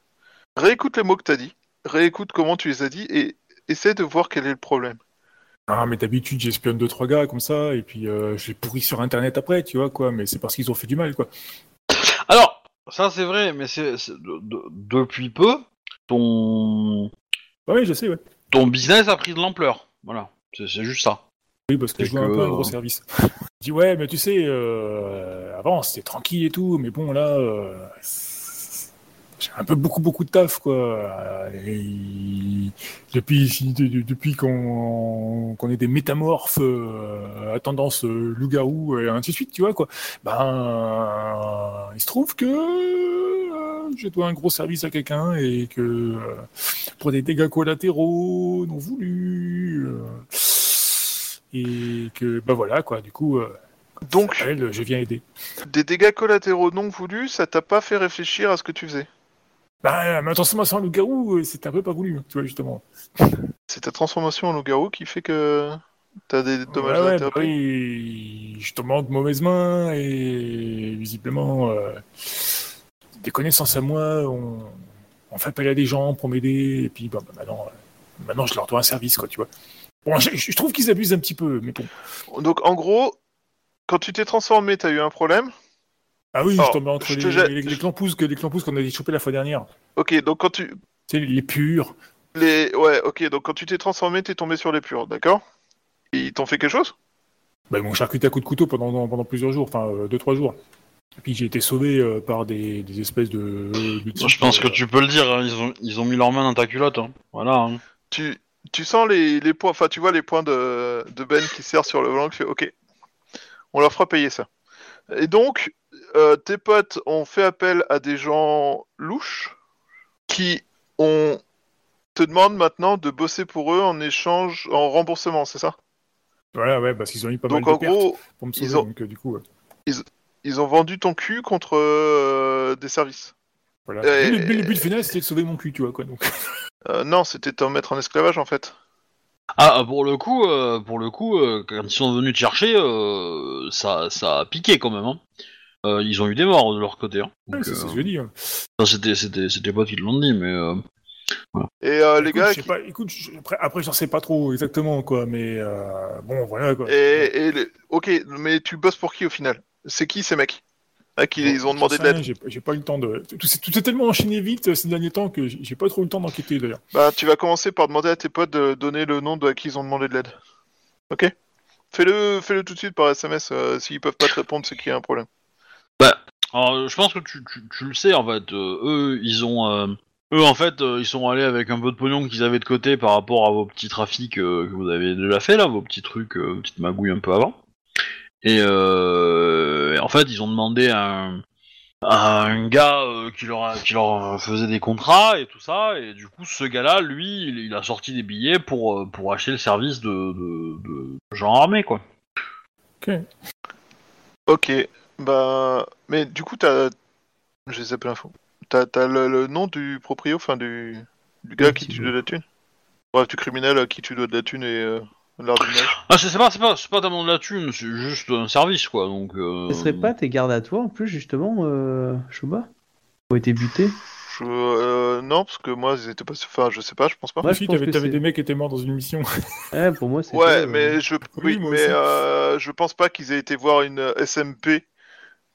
Réécoute les mots que tu as dit, réécoute comment tu les as dit et essaie de voir quel est le problème. Ah, mais d'habitude, j'espionne deux, trois gars comme ça, et puis euh, je les pourris sur Internet après, tu vois, quoi, mais c'est parce qu'ils ont fait du mal, quoi. alors ça c'est vrai mais c'est c'est- de- de- depuis peu ton oui, je sais, ouais. ton business a pris de l'ampleur voilà c'est juste ça Oui, parce que je joue un peu un euh, gros service. Je dis, ouais, mais tu sais, euh, avant, c'était tranquille et tout, mais bon, là, euh, c'est- j'ai un peu beaucoup, beaucoup de taf, quoi. Et depuis de- de- depuis qu'on est des métamorphes euh, à tendance euh, loup-garou et ainsi de suite, tu vois, quoi. Ben, il se trouve que euh, je dois un gros service à quelqu'un et que euh, pour des dégâts collatéraux non voulus. et que, bah voilà, quoi, du coup, Donc, je viens aider. des dégâts collatéraux non voulus, ça t'a pas fait réfléchir à ce que tu faisais? Bah, ma transformation en loup-garou, euh, c'est un peu pas voulu, tu vois, justement. C'est ta transformation en loup-garou qui fait que t'as des dommages Ouais, bah oui, je tombe de mauvaises mains et visiblement, euh, des connaissances à moi, on, on fait appel à des gens pour m'aider, et puis bah, bah, maintenant, euh, maintenant, je leur dois un service, quoi, tu vois. Bon, je, je trouve qu'ils abusent un petit peu, mais bon. Donc, en gros, quand tu t'es transformé, t'as eu un problème. Ah oui, Alors, je tombais entre je les, les, les clampousses que les clampousses qu'on a chopé la fois dernière. Ok, donc quand tu Tu sais, les purs. les ouais, ok, donc quand tu t'es transformé, t'es tombé sur les purs, d'accord? Ils t'ont fait quelque chose? Bah, ils m'ont charcuté à coups de couteau pendant, pendant plusieurs jours, enfin euh, deux, trois jours. Et puis j'ai été sauvé euh, par des, des espèces de. de types, Je pense que euh, tu peux le dire, hein, ils, ont, ils ont mis leurs mains dans ta culotte. hein. Voilà. hein. Tu tu sens les, les points, enfin tu vois les points de, de Ben qui serrent sur le volant, qui fait ok, on leur fera payer ça. Et donc euh, tes potes ont fait appel à des gens louches qui ont te demandent maintenant de bosser pour eux en échange, en remboursement, c'est ça? Voilà, ouais, parce qu'ils ont eu pas Donc mal de pertes gros, pour me ils sauver. ont- Donc, euh, du coup, ouais. ils ont vendu ton cul contre euh, des services. voilà. Le, but- le but final, c'était de sauver mon cul, tu vois, quoi. Donc. Euh, non, c'était de te mettre en esclavage en fait. Ah, pour le coup, euh, pour le coup, euh, quand ils sont venus te chercher, euh, ça, ça a piqué quand même. hein. Euh, ils ont eu des morts de leur côté. hein. Donc, c'est c'est ce que je dis. hein. c'était, c'était, c'était pas qui l'ont dit, mais euh, Et euh, les Écoute, gars, qui- pas, écoute, je- après, après j'en sais pas trop exactement, quoi, mais euh, bon, voilà, quoi. et, ok, mais tu bosses pour qui au final? C'est qui ces mecs? À qui ils ont demandé de l'aide J'ai j'ai pas eu le temps de. Tout s'est tout s'est tellement enchaîné vite ces derniers temps que j'ai j'ai pas trop eu le temps d'enquêter d'ailleurs. Bah, tu vas commencer par demander à tes potes de donner le nom de à qui ils ont demandé de l'aide. Ok? Fais-le, fais-le tout de suite par SMS. euh, S'ils peuvent pas te répondre, c'est qu'il y a un problème. Alors, je pense que tu, tu, tu le sais en fait. euh, eux, ils ont, euh, eux en fait, euh, ils sont allés avec un peu de pognon qu'ils avaient de côté par rapport à vos petits trafics euh, que vous avez déjà fait là, vos petits trucs, euh, vos petites magouilles un peu avant. Et, euh, et en fait, ils ont demandé à un, à un gars euh, qui, leur qui leur faisait des contrats et tout ça. Et du coup, ce gars-là, lui, il, il a sorti des billets pour, pour acheter le service de, de, de gens armés, quoi. Ok. Bah, mais du coup, t'as, j'ai zappé l'info. T'as, t'as le, le nom du proprio, enfin du, du gars qui tu dois de la thune? Bref, du criminel à qui tu dois de la thune et euh, l'ordinaire. Ah, c'est pas, c'est pas, c'est pas de la thune, c'est juste un service, quoi. Donc. Euh... Ce serait pas tes gardes à toi en plus, justement, euh, Shuba Qui ont été butés? Je, euh, non, parce que moi, ils étaient pas, enfin, je sais pas, je pense pas. Si, je pense t'avais des mecs qui étaient morts dans une mission. Ouais, pour moi, c'est. Ouais, mais je, oui, moi mais euh, je pense pas qu'ils aient été voir une euh, SMP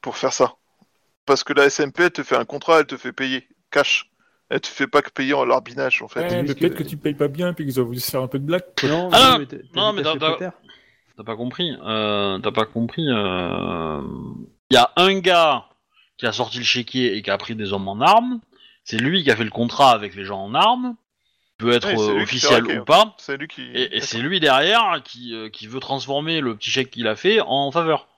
pour faire ça. Parce que la SMP, elle te fait un contrat, elle te fait payer cash. Elle te fait pas que payer en larbinage, en fait. Ouais, mais peut-être que- que tu payes pas bien, puis qu'ils ont voulu se faire un peu de blague. quoi. Non, Ah, non, mais t'as- non, mais pas compris euh, T'as pas compris euh... Il y a un gars qui a sorti le chéquier et qui a pris des hommes en armes. C'est lui qui a fait le contrat avec les gens en armes. Il peut être Ouais, euh, lui qui fait officiel ou pas. C'est lui qui. Et, et c'est lui derrière qui, euh, qui veut transformer le petit chèque qu'il a fait en faveur.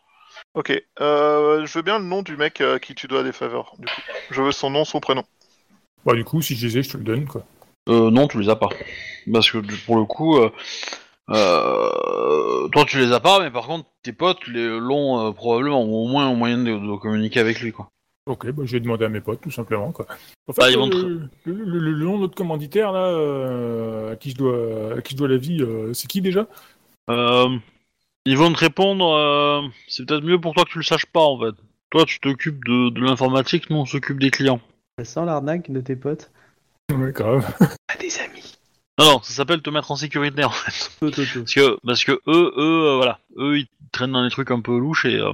Ok. Euh, je veux bien le nom du mec à qui tu dois des faveurs. Du coup, je veux son nom, son prénom. Bah, du coup, si je les ai, je te le donne, quoi. Euh, non, tu les as pas. Parce que pour le coup, euh, euh, toi tu les as pas, mais par contre tes potes les- l'ont euh, probablement, ou au moins au moyen de, de communiquer avec lui, quoi. Ok, bah, je vais demander à mes potes, tout simplement, quoi. En fait, Bah, ils euh, vont te- le, le- le- le nom de notre commanditaire, là, euh, à, qui je dois, à qui je dois la vie, euh, c'est qui déjà? Euh, ils vont te répondre, euh, c'est peut-être mieux pour toi que tu le saches pas en fait. Toi tu t'occupes de, de l'informatique, nous on s'occupe des clients. Ça sent l'arnaque de tes potes Ouais, grave. Ah, des amis. Non, non, ça s'appelle te mettre en sécurité en fait. Parce que, parce que eux, eux, euh, voilà, eux ils traînent dans des trucs un peu louches et, euh,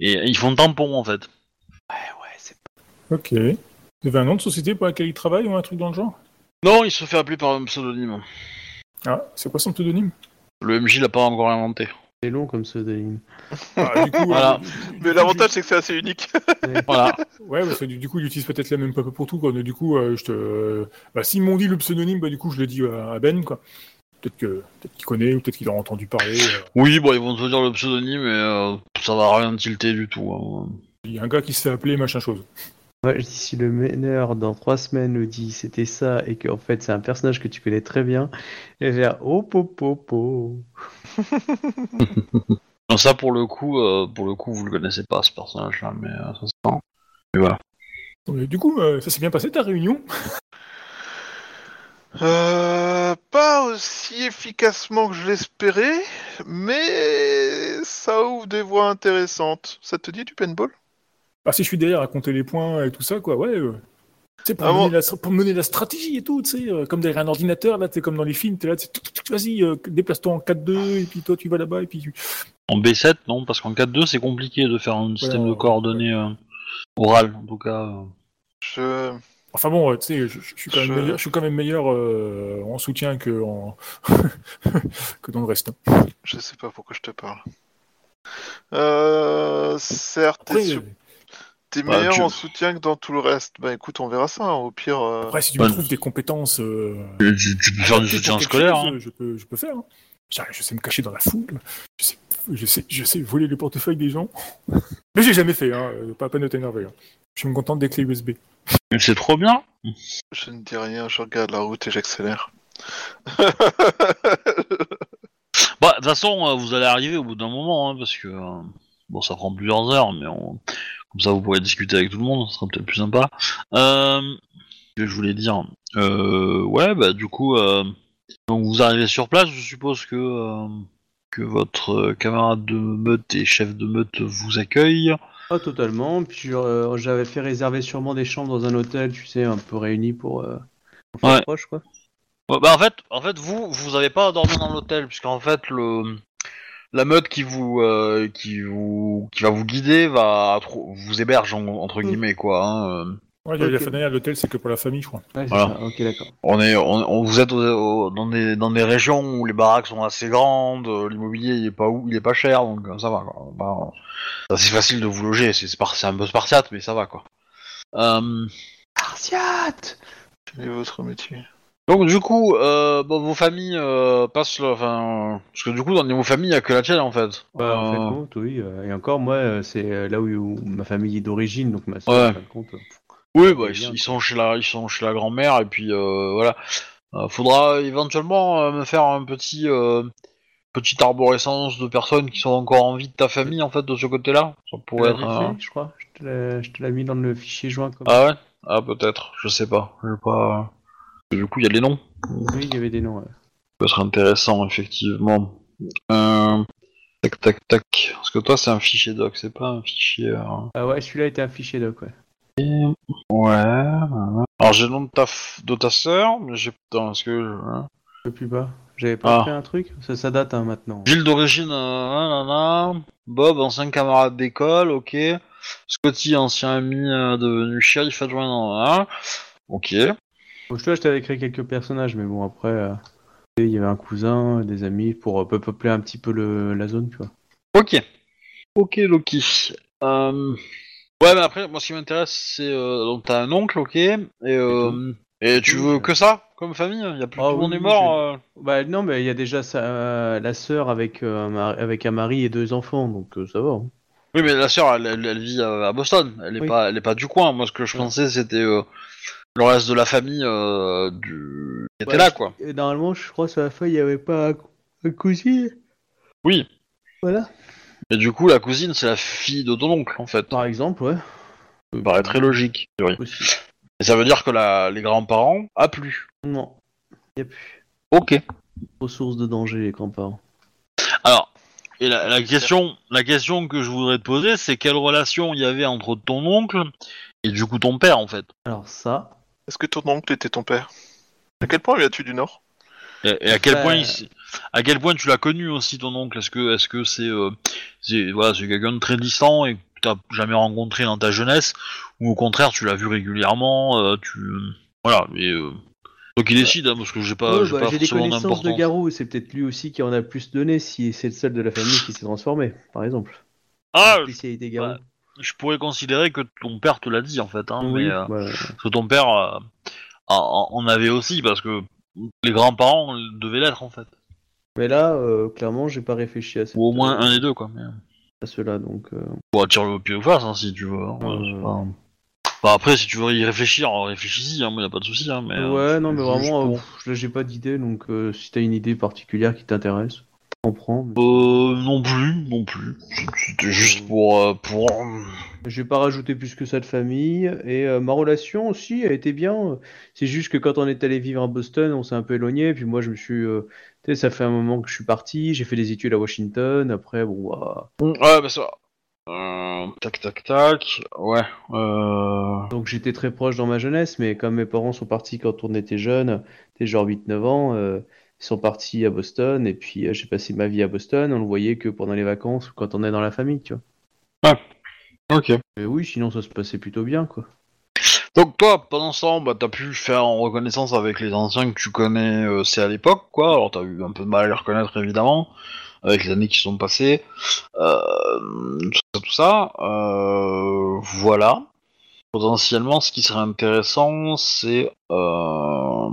et ils font tampon en fait. Ouais, ouais, c'est Ok. Vous avez un nom de société pour laquelle il travaille ou un truc dans le genre? Non, il se fait appeler par un pseudonyme. Ah, c'est quoi son pseudonyme? Le MJ l'a pas encore inventé. C'est long comme pseudonyme. ah, du coup, Voilà. euh, Mais l'avantage, c'est que c'est assez unique. Voilà. Ouais, parce que du, du coup, il utilise peut-être la même peu pour tout, quoi. Du coup, euh, je te. Bah, s'ils m'ont dit le pseudonyme, bah, du coup, je le dis à à Ben, quoi. Peut-être que peut-être qu'il connaît ou peut-être qu'il a entendu parler. euh. Oui, bon, ils vont te dire le pseudonyme et euh, ça va rien tilter du tout. hein. Il y a un gars qui se fait appeler machin chose. Moi, je dis si le meneur dans trois semaines nous dit c'était ça et qu'en fait c'est un personnage que tu connais très bien, et faire oh popo po. Non, ça pour le coup, euh, pour le coup, vous le connaissez pas ce personnage-là, mais euh, ça se sent. Mais voilà. Du coup, euh, ça s'est bien passé ta réunion Euh, pas aussi efficacement que je l'espérais, mais ça ouvre des voies intéressantes. Ça te dit du paintball? Ah, si je suis derrière à compter les points et tout ça, quoi, ouais. Tu sais, pour, Ah mener bon la, pour mener la stratégie et tout, tu sais, euh, comme derrière un ordinateur, là, tu sais, comme dans les films, t'es là, vas-y, euh, déplace-toi en 4-2, et puis toi, tu vas là-bas, et puis tu... En B7, non, parce qu'en 4-2, c'est compliqué de faire un système Ouais, de coordonnées. euh. oral en tout cas. euh. Je... Enfin bon, tu sais, je, je suis quand même Je- meilleur, je suis quand même meilleur euh, en soutien que, en... que dans le reste. hein. je sais pas pourquoi je te parle. Euh, certes, Après, t'es Bah, meilleur tu- en soutien que dans tout le reste. Bah écoute, on verra ça. hein. Au pire, euh, après, si tu me trouves des compétences. euh, Tu, peux faire du soutien scolaire. chose, hein. Je peux, je peux faire. hein. Je sais me cacher dans la foule. Je sais, je sais, je sais voler les portefeuilles des gens. Mais j'ai jamais fait. Hein. euh, Pas pas de t'énerver. hein. Je me contente des clés USB. Mais C'est trop bien. je ne dis rien. Je regarde la route et j'accélère. Bah, de toute façon, euh, vous allez arriver au bout d'un moment, hein, parce que euh, bon, ça prend plusieurs heures, mais on... comme ça, vous pourrez discuter avec tout le monde, ce sera peut-être plus sympa. Euh... que Je voulais dire, euh... ouais, bah du coup, euh... donc vous arrivez sur place. Je suppose que euh, que votre camarade de meute et chef de meute vous accueille. Pas totalement. Puis euh, j'avais fait réserver sûrement des chambres dans un hôtel, tu sais, un peu réunis pour, euh, pour faire Ouais. proche, quoi. Ouais, bah en fait, en fait, vous, vous avez pas à dormir dans l'hôtel, puisqu'en fait le la meute qui vous euh, qui vous qui va vous guider va tro- vous héberge en- entre guillemets quoi. hein, euh. Ouais, la- fin dernière, l'hôtel, c'est que pour la famille, je crois. Ouais, Voilà. ça. Ok, d'accord. On est, on, on- vous êtes au- au- dans des dans des régions où les baraques sont assez grandes, euh, l'immobilier il est pas où, il est pas cher, donc ça va quoi. Bah, c'est facile de vous loger, c'est spar- c'est un peu spartiate, mais ça va quoi. Euh, Spartiate Quel est votre métier? Donc du coup, euh, bon, vos familles euh, passent, le, enfin, euh, parce que du coup dans vos familles il y a que la tienne en fait. Bah, en fin de compte, oui. euh, et encore, moi, euh, c'est euh, là où, où ma famille est d'origine, donc ma soeur, Ouais. en fin de compte. euh, Oui, bah, ils, ils sont chez la, ils sont chez la grand-mère et puis euh, voilà. Euh, faudra éventuellement euh, me faire un petit, euh, petite arborescence de personnes qui sont encore en vie de ta famille en fait de ce côté-là. Ça pourrait être. un- fait, je crois. Je te l'ai- je te l'ai mis dans le fichier joint. Comme... Ah ouais? Ah peut-être. Je sais pas. Je sais pas. Du coup, il y a les noms. Oui, il y avait des noms. ouais. Ça peut être intéressant effectivement. Euh... Tac tac tac. Parce que toi c'est un fichier doc, c'est pas un fichier. euh, Ah ouais, celui-là était un fichier doc, ouais. Ouais. voilà. Alors j'ai le nom de ta f- de ta sœur, mais j'ai putain, est-ce que hein? Le plus bas. J'avais pas Ah. fait un truc ça, ça date hein, maintenant. Ville d'origine, euh, nanana. Bob, ancien camarade d'école, ok. Scotty, ancien ami euh, devenu shérif adjoint, nanana. Ok. Je t'avais créé quelques personnages, mais bon, après, euh, il y avait un cousin, des amis, pour euh, peu- peupler un petit peu le, la zone, tu vois. Ok. Ok, Loki. Euh... Ouais, mais après, moi, ce qui m'intéresse, c'est... Euh, donc, t'as un oncle, ok. Et, euh... et tu veux que ça, comme famille? Il y a plus Ah tout le monde oui, est mort euh Bah non, mais il y a déjà sa, euh, la sœur avec, euh, un mari- avec un mari et deux enfants, donc euh, ça va. hein. Oui, mais la sœur, elle, elle- elle vit à Boston. Elle est, Oui. pas, elle est pas du coin. Moi, ce que je Ouais. pensais, c'était euh, le reste de la famille euh, du... était Ouais, là, quoi. Et normalement, je crois sur la feuille, il n'y avait pas un, un cousine. Oui. Voilà. Et du coup, la cousine, c'est la fille de ton oncle, en fait. Par exemple, ouais. Ça me paraît très logique. oui. Et ça veut dire que la, les grands-parents a plus. Non, il n'y a plus. Ok. Ressources de danger, les grands-parents. Alors, et la, la question, la question que je voudrais te poser, c'est quelle relation il y avait entre ton oncle et du coup ton père, en fait? Alors ça, Est-ce que ton oncle était ton père? À quel point viens-tu du Nord? Et, et à quel Bah, point, il- à quel point tu l'as connu aussi ton oncle? Est-ce que, est-ce que c'est, euh, c'est, voilà, c'est quelqu'un de très distant et que t'as jamais rencontré dans ta jeunesse, ou au contraire tu l'as vu régulièrement, euh, tu, voilà, mais euh, toi qui décide, hein, parce que j'ai pas, Ouais, j'ai bah, pas j'ai des connaissances de. Garou, c'est peut-être lui aussi qui en a plus donné si c'est le seul de la famille qui s'est transformé, par exemple. Ah, Spécialité Garou. bah, je pourrais considérer que ton père te l'a dit en fait, hein, oui, mais, euh, parce que ton père euh, en avait aussi parce que les grands-parents devaient l'être en fait, mais là, euh, clairement, j'ai pas réfléchi à, cette- ou au moins un des deux quoi. Mais... à cela, donc. euh, Pour tirer au pied ou face hein, si tu veux. hein, Euh. pas- Enfin, après, si tu veux y réfléchir, réfléchis-y, hein, moi y a pas de souci. Hein, mais, euh, ouais, non, mais vraiment, euh, j'ai pas d'idée, donc euh, si t'as une idée particulière qui t'intéresse, on prend. mais- Euh, non plus, non plus. C'était juste pour, euh, pour. Je vais pas rajouter plus que ça de famille. Et euh, ma relation aussi a été bien. C'est juste que quand on est allé vivre à Boston, on s'est un peu éloigné. Puis moi, je me suis. euh, Tu sais, ça fait un moment que je suis parti. J'ai fait des études à Washington. Après, bon, bah, Ouais, bah ça. Euh, tac, tac, tac. Ouais. Euh... donc j'étais très proche dans ma jeunesse. Mais comme mes parents sont partis quand on était jeunes, t'es genre 8-9 ans, euh, ils sont partis à Boston. Et puis euh, j'ai passé ma vie à Boston. On le voyait que pendant les vacances ou quand on est dans la famille, tu vois. Ok. Mais oui, sinon ça se passait plutôt bien, quoi. Donc toi, pendant ce temps, bah, t'as pu faire en reconnaissance avec les anciens que tu connais, euh, c'est à l'époque, quoi. Alors t'as eu un peu de mal à les reconnaître, évidemment, avec les années qui sont passées, euh, tout ça, tout ça. Euh, voilà. Potentiellement, ce qui serait intéressant, c'est euh,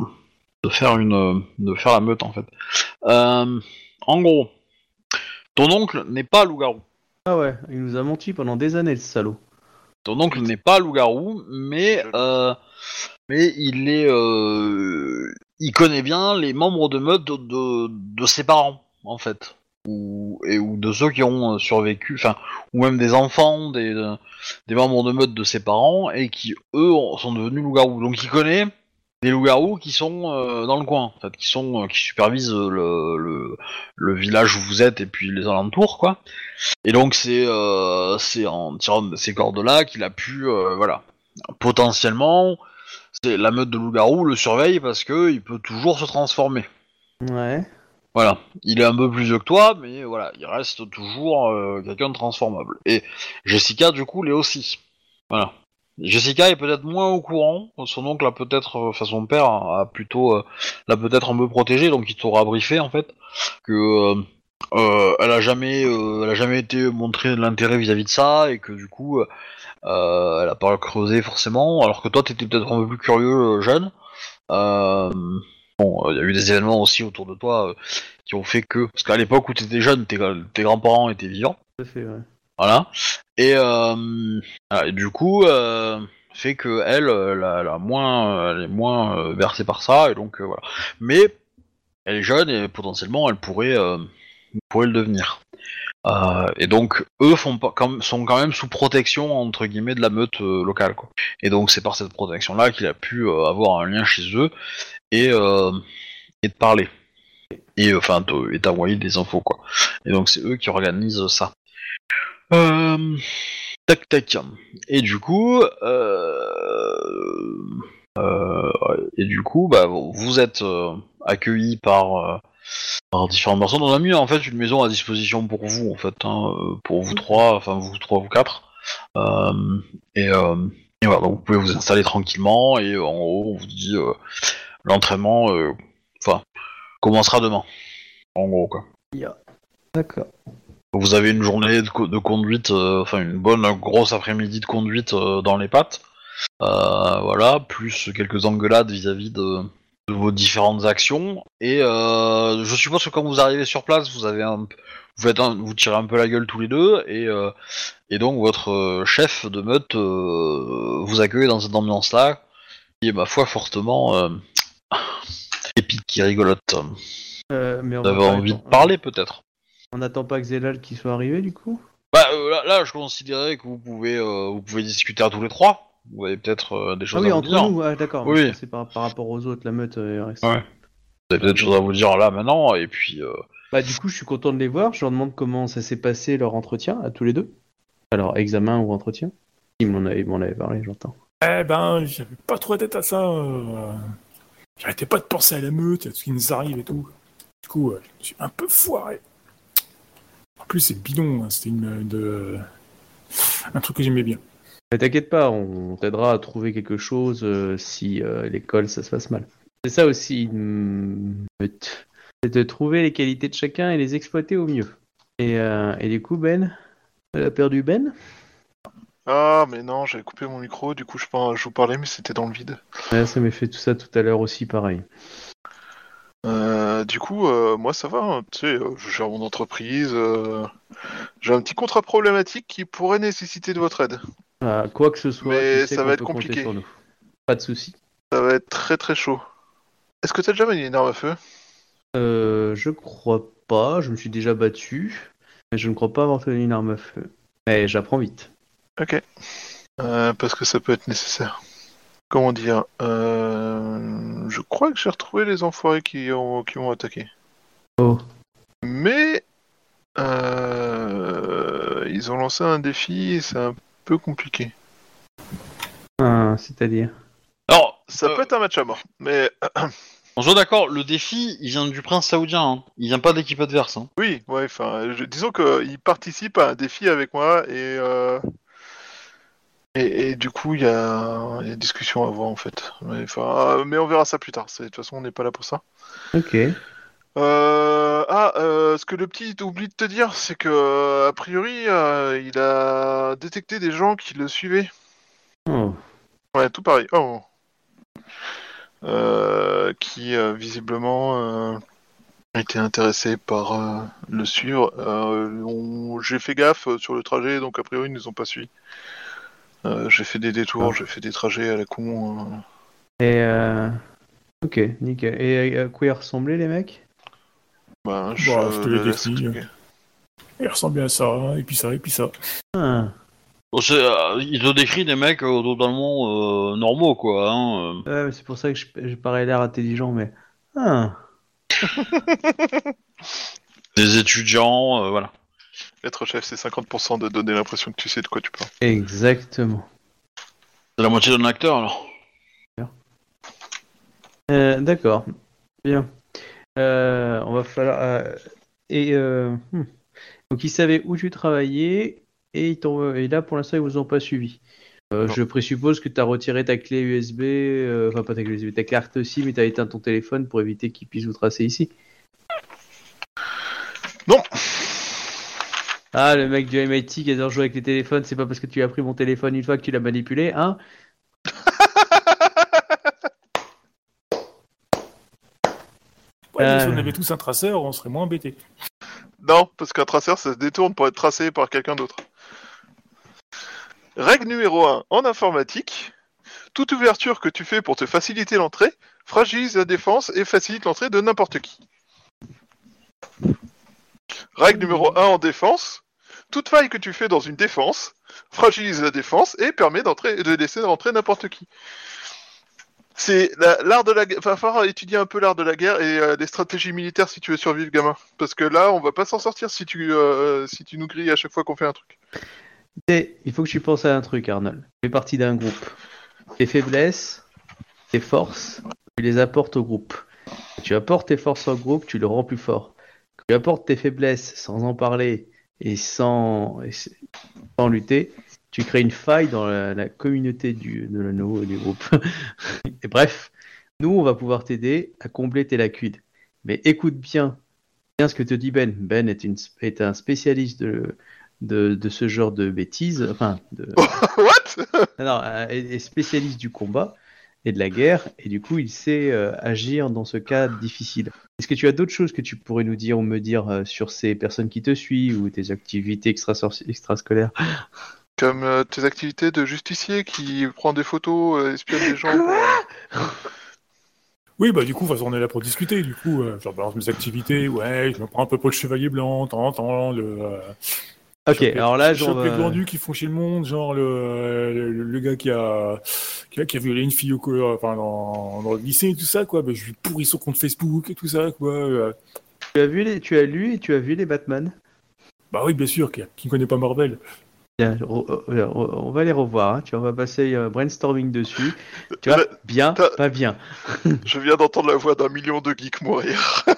de faire une, de faire la meute, en fait. Euh, en gros, ton oncle n'est pas loup-garou. Ah ouais, il nous a menti pendant des années, le salaud. Ton oncle n'est pas loup-garou, mais euh, mais il est euh, il connaît bien les membres de meute de, de, de ses parents en fait, ou et ou de ceux qui ont survécu, enfin ou même des enfants des des membres de meute de ses parents et qui eux ont- sont devenus loups-garous. Donc il connaît des loups-garous qui sont euh, dans le coin, en fait, qui sont euh, qui supervisent le, le le village où vous êtes et puis les alentours quoi. Et donc c'est euh, c'est en tirant de ces cordes-là qu'il a pu, euh, voilà, potentiellement, c'est la meute de loup-garou le surveille parce que il peut toujours se transformer. Ouais. Voilà, il est un peu plus vieux que toi, mais voilà, il reste toujours euh, quelqu'un de transformable. Et Jessica, du coup, l'est aussi. Voilà. Jessica est peut-être moins au courant. Son oncle a peut-être, euh, enfin son père a plutôt, euh, l'a peut-être un peu protégé, donc il t'aura briefé en fait que euh, euh, elle a jamais, euh, elle a jamais été montré de l'intérêt vis-à-vis de ça et que du coup, elle a pas creusé forcément. Alors que toi, t'étais peut-être un peu plus curieux, jeune. Bon, il y a eu des événements aussi autour de toi qui ont fait que, parce qu'à l'époque où t'étais jeune, tes, tes grands-parents étaient vivants. Tout fait, ouais. Voilà. Et, euh, voilà, et du coup, euh, fait que elle, euh, la, moins, est moins versée par ça, et donc voilà. Mais elle est jeune et potentiellement elle pourrait, pourrait le devenir. Et donc eux font pas, sont quand même sous protection entre guillemets de la meute locale, quoi. Et donc c'est par cette protection-là qu'il a pu avoir un lien chez eux et et parler. Et enfin, et t'envoyer des infos, quoi. Et donc c'est eux qui organisent ça. Euh, tac tac. Et du coup, euh, euh, et du coup, bah, vous êtes accueillis par, par différentes personnes. On a mis en fait une maison à disposition pour vous, en fait, hein, pour vous trois, enfin vous trois, vous quatre. Et, et voilà, donc vous pouvez vous installer tranquillement. Et en haut, on vous dit l'entraînement, enfin, commencera demain. En gros, quoi. D'accord. Vous avez une journée de, co- de conduite, euh, enfin une bonne grosse après-midi de conduite euh, dans les pattes, Euh, voilà, plus quelques engueulades vis-à-vis de, de vos différentes actions. Et je suppose que quand vous arrivez sur place, vous avez un, vous faites un- vous tirez un peu la gueule tous les deux, et euh, et donc votre chef de meute euh, vous accueille dans cette ambiance-là, qui est ma foi fortement euh, épique, et rigolote. Mais Vous avez envie de parler peut-être. On n'attend pas que Zélal qui soit arrivé, du coup? Bah euh, là, là, je considérais que vous pouvez, euh, vous pouvez discuter à tous les trois. Vous avez peut-être euh, des Ah choses oui, à vous entre dire. nous, ouais, d'accord. Oui. C'est par, par rapport aux autres, la meute euh, reste. Ouais. Vous avez peut-être des choses à vous dire là maintenant, et puis. euh, Bah, du coup, je suis content de les voir. Je leur demande comment ça s'est passé leur entretien, à tous les deux. Alors, examen ou entretien? Il m'en avait parlé, j'entends. Eh ben, j'avais pas trop la tête à ça. euh, J'arrêtais pas de penser à la meute, à ce qui nous arrive et tout. Du coup, euh, je suis un peu foiré. En plus, c'est bidon, hein, c'était une de... un truc que j'aimais bien. Mais t'inquiète pas, on t'aidera à trouver quelque chose euh, si euh, l'école ça se passe mal. C'est ça aussi. C'est de trouver les qualités de chacun et les exploiter au mieux. Et, euh, et du coup, Ben Elle a perdu Ben? Ah, mais non, j'avais coupé mon micro, du coup je, je vous parlais, mais c'était dans le vide. Ouais, Ça m'a fait tout ça tout à l'heure aussi, pareil. Euh, du coup, euh, moi ça va, hein, tu sais, euh, je gère mon entreprise. J'ai un petit contrat problématique qui pourrait nécessiter de votre aide. Ah, quoi que ce soit, Mais tu sais ça va être compliqué. sur nous. Pas de souci. Ça va être très très chaud. Est-ce que t'as déjà manié une arme à feu? Euh, je crois pas, je me suis déjà battu, mais je ne crois pas avoir tenu une arme à feu. Mais j'apprends vite. Ok. Parce que ça peut être nécessaire. Comment dire euh, crois que j'ai retrouvé les enfoirés qui ont, qui m'ont attaqué. Oh. Mais euh, ils ont lancé un défi et c'est un peu compliqué. Ah, c'est-à-dire Alors, Ça euh, peut être un match à mort, mais on soit d'accord, le défi, il vient du prince saoudien, hein. il vient pas de l'équipe adverse. Hein. oui, ouais, enfin, je- disons qu'ils participent à un défi avec moi et euh, Et, et du coup, il y a, il y a discussion à avoir en fait. Mais, enfin, euh, mais on verra ça plus tard. De toute façon, on n'est pas là pour ça. Ok. Euh, ah, euh, ce que le petit oublie de te dire, c'est que a priori, il a détecté des gens qui le suivaient. Oh. Ouais, tout pareil. Oh. Qui visiblement étaient intéressés par le suivre. On- J'ai fait gaffe sur le trajet, donc a priori ils nous ont pas suivis. Euh, j'ai fait des détours, Ah. j'ai fait des trajets à la con. euh. Et euh... Ok, nickel. Et à quoi ils ressemblaient les mecs? Ben, je, Bon, je te le les laisse décris. expliquer. Il ressemble bien à ça, et puis ça, et puis ça. ah. Bon, c'est, euh, il te décrit des mecs euh, totalement euh, normaux, quoi. Hein, euh. Ouais, mais c'est pour ça que je- j'ai pareil l'air intelligent, mais. Ah. Des étudiants, euh, voilà. Être chef, c'est 50% de donner l'impression que tu sais de quoi tu parles. Exactement. C'est la moitié d'un acteur, alors. Euh, D'accord. Bien. Euh, on va falloir. euh, Et euh, hmm. donc ils savaient où tu travaillais et, ils et là pour l'instant ils vous ont pas suivi. Euh, je présuppose que tu as retiré ta clé USB, euh, enfin pas ta clé USB, ta carte aussi, mais tu as éteint ton téléphone pour éviter qu'ils puissent vous tracer ici. Ah, le mec du MIT qui adore jouer avec les téléphones, c'est pas parce que tu as pris mon téléphone une fois que tu l'as manipulé, hein? Ouais, mais si Euh. on avait tous un traceur, on serait moins embêtés. Non, parce qu'un traceur, ça se détourne pour être tracé par quelqu'un d'autre. Règle numéro 1. En informatique, toute ouverture que tu fais pour te faciliter l'entrée fragilise la défense et facilite l'entrée de n'importe qui. Règle numéro 1 en défense. Toute faille que tu fais dans une défense fragilise la défense et permet d'entrer, de laisser rentrer n'importe qui. C'est la- l'art de la guerre. Va falloir étudier un peu l'art de la guerre et euh, les stratégies militaires si tu veux survivre, gamin. Parce que là, on va pas s'en sortir si tu, euh, si tu nous grilles à chaque fois qu'on fait un truc. Et il faut que tu penses à un truc, Arnold. Tu fais partie d'un groupe. Tes faiblesses, tes forces, tu les apportes au groupe. Tu apportes tes forces au groupe, tu le rends plus fort. Tu apportes tes faiblesses sans en parler et sans, et sans lutter, tu crées une faille dans la, la communauté du, de l'anneau et du groupe. et bref, nous, on va pouvoir t'aider à combler tes lacunes. Mais écoute bien, bien ce que te dit Ben. Ben est, une, est un spécialiste de, de, de ce genre de bêtises, enfin, de, What? Non, non, euh, est spécialiste du combat et de la guerre, et du coup, il sait euh, agir dans ce cas difficile. Est-ce que tu as d'autres choses que tu pourrais nous dire ou me dire euh, sur ces personnes qui te suivent ou tes activités extrascolaires? Comme euh, tes activités de justicier qui prend des photos, euh, espionne des gens. Oui, bah du coup, on est là pour discuter. Du coup, euh, je balance mes activités. Ouais, je me prends un peu pour le chevalier blanc, en temps, le. Euh, Ok, choper- alors là, genre, les euh, glandus qui font chez le monde, genre le, le, le gars qui a, qui a qui a violé une fille au co- enfin dans, dans le lycée et tout ça quoi. Bah, je lui pourris son compte Facebook et tout ça quoi. euh. tu as vu les, tu as lu et tu as vu les Batman? Bah oui, bien sûr, qui, qui connaît pas Marvel. Bien, on va les revoir. hein. Tu vois, on va passer un brainstorming dessus. Tu vois, bien, pas bien. Je viens d'entendre la voix d'un million de geeks mourir.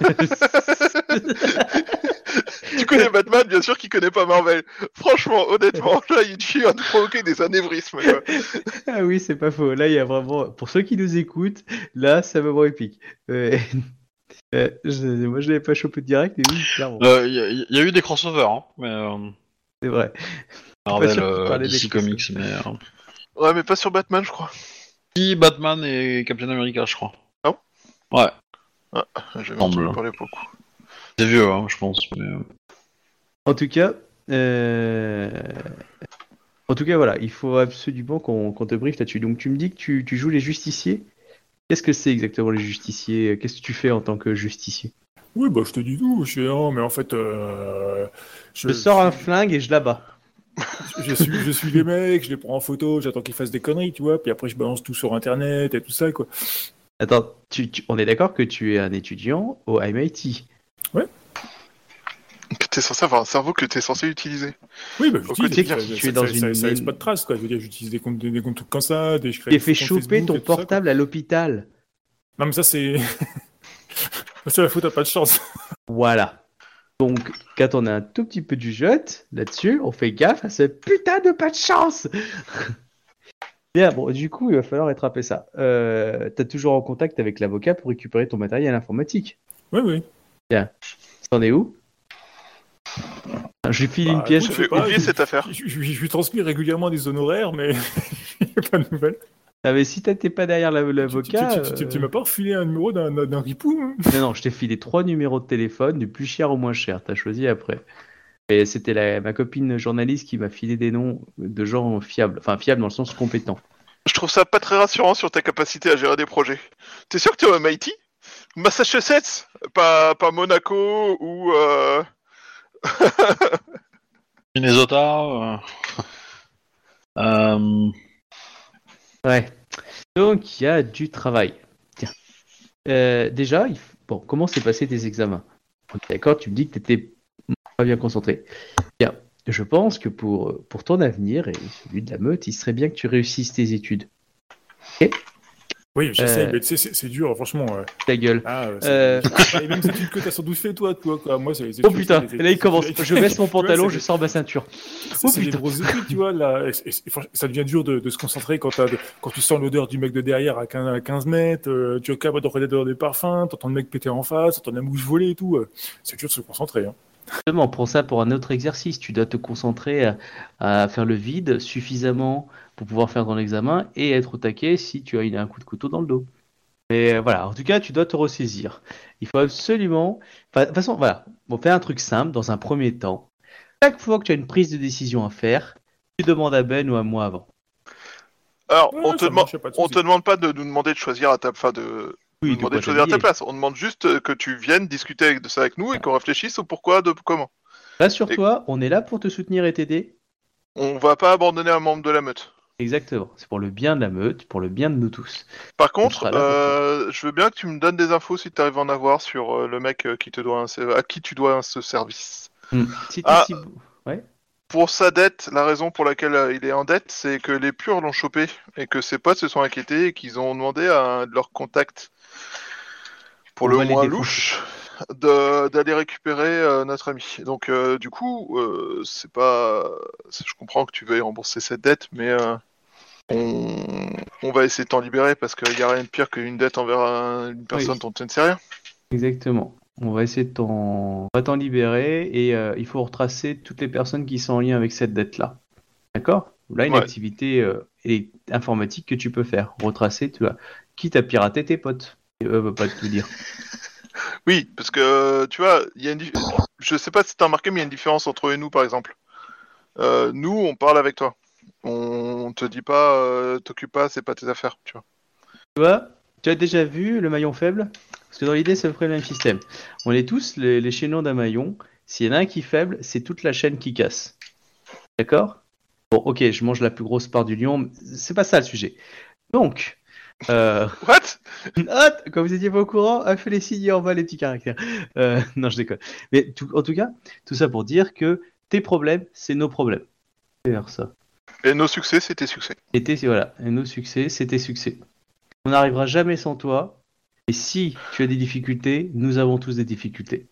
tu connais Batman, bien sûr qu'il connaît pas Marvel. Franchement, honnêtement, là, il vient de provoquer des anévrismes. quoi. Ah oui, c'est pas faux. Là, il y a vraiment. Pour ceux qui nous écoutent, là, c'est vraiment épique. Euh, euh, je- Moi, je l'avais pas chopé direct, mais oui, clairement. Il Euh, y, a- y a eu des crossovers, hein, mais euh, C'est vrai. Marvel, euh, parlait DC des Comics, mais euh, Ouais, mais pas sur Batman, je crois. si Batman et Captain America, je crois. Ah bon? Ouais, J'avais Semble. entendu parler beaucoup. C'est vieux, hein, je pense. Mais, euh, En tout cas, euh, en tout cas, voilà, il faut absolument qu'on te briefe là-dessus. Donc, tu me dis que tu, tu joues les justiciers. Qu'est-ce que c'est exactement les justiciers? Qu'est-ce que tu fais en tant que justicier? Oui, bah je te dis tout. Je suis non, mais en fait, euh, Je sors un flingue et je l'abats. je suis, je suis les mecs, je les prends en photo, j'attends qu'ils fassent des conneries, tu vois. Puis après, je balance tout sur Internet et tout ça quoi. Attends, tu- tu- on est d'accord que tu es un étudiant au MIT. Que t'es censé avoir un cerveau que t'es censé utiliser. Oui, bah Au j'utilise. ça- tu es dans ça- une- ça laisse pas de traces quoi. Je veux dire, j'utilise des comptes, des, des comptes comme ça, des. je crée T'es des fait choper Facebook ton ça, portable à l'hôpital. Non, mais ça, c'est. c'est la faute, t'as pas de chance. Voilà. Donc, quand on a un tout petit peu du jeu là-dessus, on fait gaffe à ce putain de pas de chance. Bien, bon, du coup, il va falloir rattraper ça. Euh, T'as toujours en contact avec l'avocat pour récupérer ton matériel informatique. Oui, oui. T'en es où? Je lui file une Bah, pièce. Je vais pas, oublier je- cette affaire. Je, je- je lui transmets régulièrement des honoraires, mais il n'y a pas de nouvelles. Ah, mais si t'étais pas derrière la- Tu, tu, l'avocat. tu, tu- euh, tu m'as pas refilé un numéro d'un ripou hein Non, non, je t'ai filé trois numéros de téléphone, du plus cher au moins cher. T'as choisi après. Et c'était ma copine journaliste qui m'a filé des noms de gens fiables. Enfin, fiables dans le sens compétent. Je trouve ça pas très rassurant sur ta capacité à gérer des projets. T'es sûr que tu es au MIT Massachusetts? Pas, pas Monaco ou... Euh... Minnesota. euh, euh, Ouais. Donc, il y a du travail. Tiens. Euh, déjà, il bon, comment s'est passé tes examens? D'accord, tu me dis que tu étais pas bien concentré. Bien, je pense que pour, pour ton avenir et celui de la meute, il serait bien que tu réussisses tes études. Oui, j'essaie, Euh. mais tu sais, c'est dur, franchement. Ta gueule. Ah, euh, c'est- c'est les mêmes études que t'as sans doute fait, toi, toi, quoi. Moi, c'est les Oh putain, et là il commence. Je baisse mon pantalon, je sors ma ceinture. C'est Oh, c'est des putain. grosses études, tu vois, là. Et- et- et ça devient dur de, de se concentrer quand, t'as de- quand tu sens l'odeur du mec de derrière à 15, à 15 mètres, euh, tu es capable de l'odeur des parfums, t'entends le mec péter en face, t'entends la mouche voler et tout. euh, c'est dur de se concentrer. Hein. Justement, prends ça pour un autre exercice. Tu dois te concentrer à, à faire le vide suffisamment pour pouvoir faire ton examen et être au taquet si tu as eu un coup de couteau dans le dos. Mais euh, voilà, en tout cas, tu dois te ressaisir. Il faut absolument. Enfin, de toute façon, voilà, on fait un truc simple dans un premier temps. Chaque fois que tu as une prise de décision à faire, tu demandes à Ben ou à moi avant. Alors, Ouais, on, te on te demande pas de nous demander de choisir à ta... Enfin, de... Oui, nous de demander quoi de choisir à ta t'habiller. place. On demande juste euh, que tu viennes discuter avec- de ça avec nous et qu'on réfléchisse au pourquoi, de comment. Rassure-toi, on est là pour te soutenir et t'aider. On va pas abandonner un membre de la meute. Exactement. C'est pour le bien de la meute, pour le bien de nous tous. Par contre, euh, je veux bien que tu me donnes des infos si tu arrives à en avoir sur euh, le mec euh, qui te doit un- à qui tu dois un- ce service. Hmm. Si Ah. si Pour sa dette, la raison pour laquelle il est en dette, c'est que les purs l'ont chopé et que ses potes se sont inquiétés et qu'ils ont demandé à un de leurs contacts, pour On le moins louche, d'aller récupérer euh, notre ami. Donc, euh, du coup, euh, c'est pas. Je comprends que tu veuilles rembourser cette dette, mais on... on va essayer de t'en libérer parce qu'il n'y a rien de pire qu'une dette envers un- une personne Oui. dont tu ne sais rien. Exactement. On va essayer de t'en, libérer et euh, il faut retracer toutes les personnes qui sont en lien avec cette dette-là. D'accord? Là, une Ouais. activité euh, informatique que tu peux faire. Retracer, tu vois. Quitte à pirater tes potes. Euh, bah, pas te le dire. Oui, parce que tu vois, il y a une je sais pas si t'as remarqué, mais il y a une différence entre eux et nous, par exemple. Euh, nous, on parle avec toi. On te dit pas, euh, t'occupe pas, c'est pas tes affaires, tu vois. Tu vois Tu as déjà vu le maillon faible? Parce que dans l'idée, c'est à peu près le même système. On est tous les, les chaînons d'un maillon. S'il y en a un qui est faible, c'est toute la chaîne qui casse. D'accord? Bon, ok, je mange la plus grosse part du lion. C'est pas ça le sujet. Donc, euh, What? Ah, quand vous étiez pas au courant, a fait les signes en bas les petits caractères. Euh, non, je déconne. Mais tout- en tout cas, tout ça pour dire que tes problèmes, c'est nos problèmes. C'est vers ça. Et nos succès, c'est tes succès. Et tes, voilà, et nos succès, c'est tes succès. On n'arrivera jamais sans toi. Et si tu as des difficultés, nous avons tous des difficultés.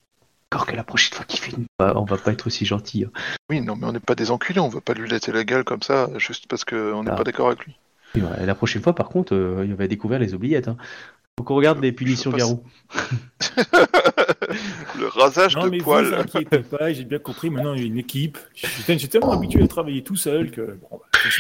Encore que la prochaine fois qu'il fait une... Bah, on va pas être aussi gentil. hein. Oui, non, mais on n'est pas des enculés, on va pas lui laisser la gueule comme ça, juste parce qu'on n'est Ah. pas d'accord avec lui. Ouais, la prochaine fois, par contre, euh, il va découvrir les oubliettes. Hein. Faut qu'on regarde les punitions Garou. Le rasage Non, de mais vous poils. inquiétez pas, j'ai bien compris. Maintenant, il y a une équipe. J'ai tellement habitué à travailler tout seul que. Bon, bah,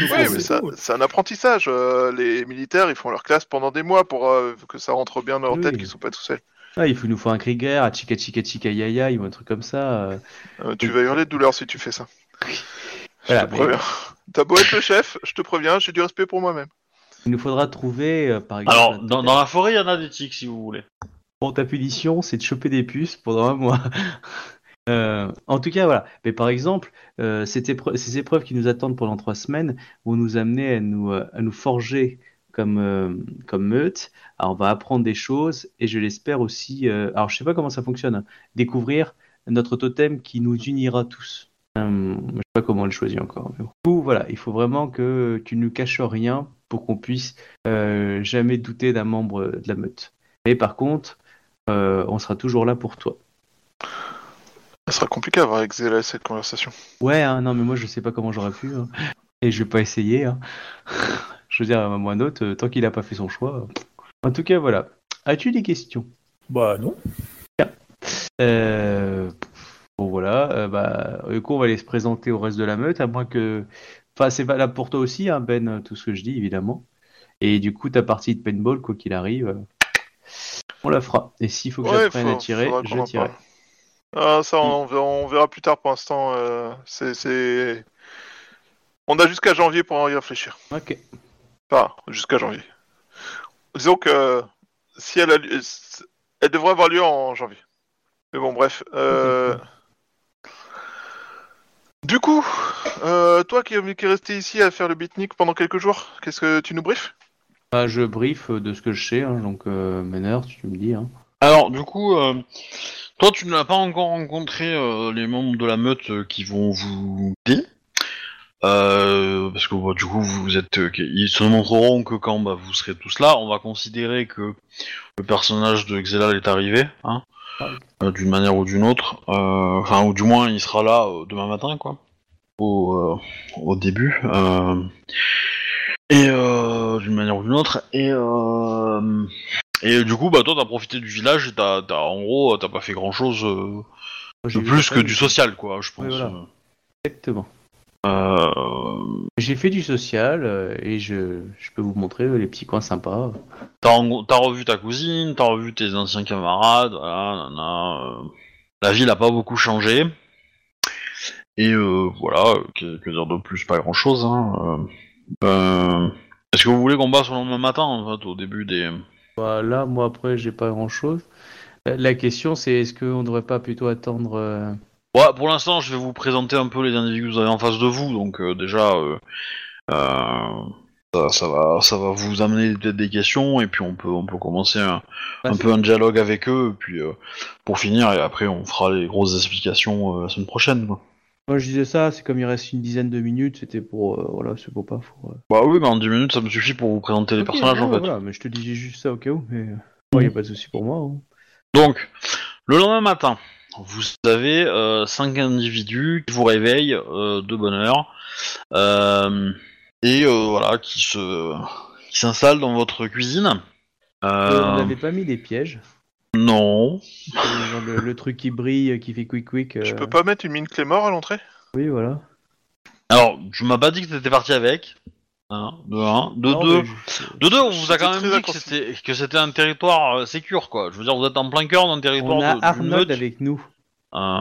force, mais c'est ça, c'est un apprentissage. euh, les militaires, ils font leur classe pendant des mois pour euh, que ça rentre bien dans leur Oui. tête qu'ils sont pas tout seuls. Ah, il faut, nous faut un Krieger, un Chica Chica Chica Yaya, faut un truc comme ça. euh. Euh, tu vas hurler de douleur si tu fais ça. Voilà, mais-. T'as beau être le chef, je te préviens, j'ai du respect pour moi-même. Il nous faudra trouver, euh, par exemple, Alors, dans, dans la forêt, il y en a des tiques si vous voulez. Bon, ta punition, c'est de choper des puces pendant un mois. Euh, en tout cas, voilà. Mais par exemple, euh, cette épreu- ces épreuves qui nous attendent pendant trois semaines vont nous amener à nous, euh, à nous forger comme, euh, comme meute. Alors, on va apprendre des choses et je l'espère aussi. euh, alors, je sais pas comment ça fonctionne. hein, découvrir notre totem qui nous unira tous. Euh, je sais pas comment on le choisit encore. mais bon. Du coup, voilà, il faut vraiment que tu ne caches rien pour qu'on puisse euh, jamais douter d'un membre de la meute. Mais par contre, euh, on sera toujours là pour toi. Ça sera compliqué à avoir avec Zela cette conversation. Ouais, hein, non, mais moi je sais pas comment j'aurais pu. hein. Et je vais pas essayer. hein. Je veux dire, à moins d'autres, euh, tant qu'il n'a pas fait son choix. En tout cas, voilà. As-tu des questions? Bah non. Voilà, euh, bah, du coup on va aller se présenter au reste de la meute, à moins que... Enfin c'est valable pour toi aussi, hein, Ben, tout ce que je dis évidemment. Et du coup ta partie de paintball, quoi qu'il arrive, euh, on la fera. Et s'il faut que Ouais, j'apprenne à tirer, je tirerai. Ah, ça, on, verra, on verra plus tard pour l'instant. euh, c'est, On a jusqu'à janvier pour y réfléchir. Ok. Enfin, jusqu'à janvier. Disons que si elle a lieu- elle devrait avoir lieu en janvier. Mais bon, bref. euh, Du coup, euh, toi qui, qui est resté ici à faire le beatnik pendant quelques jours, qu'est-ce que tu nous briefes Bah, je brief de ce que je sais, hein, donc euh, Meneur, tu me dis. Hein. Alors, du coup, euh, toi, tu n'as pas encore rencontré euh, les membres de la meute qui vont vous aider. Euh, parce que bah, du coup, vous êtes, euh, ils se montreront que quand bah, vous serez tous là, on va considérer que le personnage de Xelal est arrivé, hein, euh, d'une manière ou d'une autre. Euh, Enfin, ou du moins, il sera là euh, demain matin, quoi, au, au début. Et d'une manière ou d'une autre. Et et du coup, bah toi, t'as profité du village et t'as, t'as- en gros, t'as pas fait grand chose de plus que du social, quoi, je pense. Oui, voilà. Exactement. Euh, J'ai fait du social euh, et je, je peux vous montrer euh, les petits coins sympas. t'as, revu ta cousine, t'as revu tes anciens camarades, voilà, La ville a pas beaucoup changé. Et euh, voilà, que, que dire de plus, pas grand chose. Hein. Euh, euh, Est-ce que vous voulez qu'on passe le lendemain matin, en fait, au début des. Bah, là, moi, après, j'ai pas grand chose. La question, c'est est-ce qu'on devrait pas plutôt attendre. Ouais, pour l'instant, je vais vous présenter un peu les individus que vous avez en face de vous, donc euh, déjà, euh, euh, ça, ça va, ça va vous amener peut-être des questions, et puis on peut, on peut commencer un, peu un dialogue avec eux, et puis pour finir, et après on fera les grosses explications la semaine prochaine. Quoi. Moi, je disais ça, c'est comme il reste une dizaine de minutes, c'était pour. euh, voilà, c'est pour pas. Pour, euh, Bah oui, bah en 10 minutes, ça me suffit pour vous présenter les personnages en fait. Voilà, mais je te disais juste ça au cas où, mais. euh, Moi, y a pas de souci pour moi. hein. Donc, le lendemain matin, vous avez euh, cinq individus qui vous réveillent euh, de bonne heure euh, et euh, voilà qui se qui s'installent dans votre cuisine. On n'avait pas mis des pièges? Non. Genre le, le truc qui brille, qui fait quick quick. Je peux pas mettre une mine Clémor à l'entrée? Oui, voilà. Alors, tu m'as pas dit que t'étais parti avec. Hein, de 1. De Non, 2. mais je- De deux, on vous a quand même dit que c'était que c'était un territoire euh, sécure quoi. Je veux dire, vous êtes en plein cœur d'un territoire On a de, d'une Arnold meute. avec nous. Euh,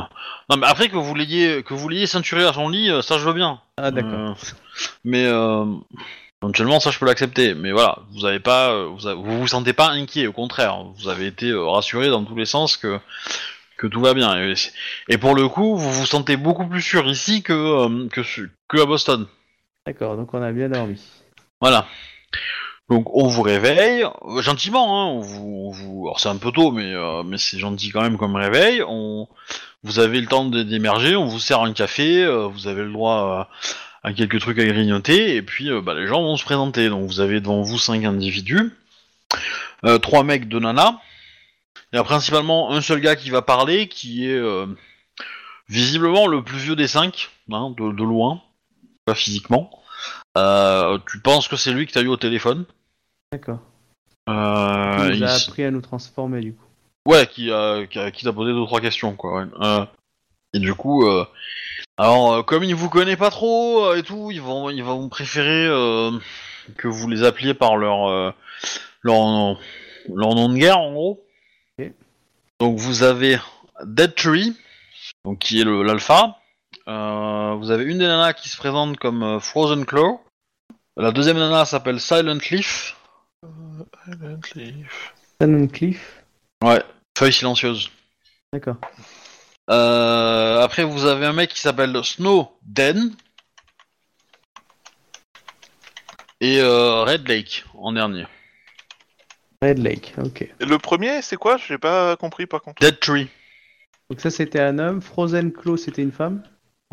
Non mais après que vous l'ayez que vous l'ayez ceinturé à son lit, euh, ça je veux bien. Ah, d'accord. Euh, mais euh, éventuellement ça je peux l'accepter. Mais voilà, vous avez pas, euh, vous, avez- vous vous sentez pas inquiet, au contraire, vous avez été euh, rassuré dans tous les sens que que tout va bien. Et, pour le coup, vous vous sentez beaucoup plus sûr ici que euh, que su- que à Boston. D'accord, donc on a bien dormi. Voilà. Donc on vous réveille gentiment, hein, on vous, alors c'est un peu tôt, mais euh, mais c'est gentil quand même comme réveil. On, vous avez le temps de- d'émerger, on vous sert un café, euh, vous avez le droit à, quelques trucs à grignoter, et puis euh, bah, les gens vont se présenter. Donc vous avez devant vous cinq individus, trois mecs, deux nanas. Il y a principalement un seul gars qui va parler, qui est visiblement le plus vieux des cinq, hein, de, de loin, pas physiquement. Euh, tu penses que c'est lui que t'as eu au téléphone? D'accord. euh, il nous a il- appris à nous transformer du coup. Ouais, qui, a- qui, t'a posé deux trois questions quoi. Euh, et du coup, euh, alors euh, comme il vous connaît pas trop euh, et tout, ils vont ils vont préférer euh, que vous les appeliez par leur euh, leur leur nom de guerre en gros. Donc vous avez Dead Tree, donc qui est l'alpha. Euh, vous avez une des nanas qui se présente comme euh, Frozen Claw. La deuxième nana s'appelle Silent Leaf. Silent Leaf. Shannon Cliff. Ouais, feuille silencieuse. D'accord. Euh, après, vous avez un mec qui s'appelle Snow Den. Et euh, Red Lake en dernier. Red Lake, ok. Et le premier, c'est quoi? J'ai pas compris par contre. Dead Tree. Donc ça c'était un homme, Frozen Claw c'était une femme,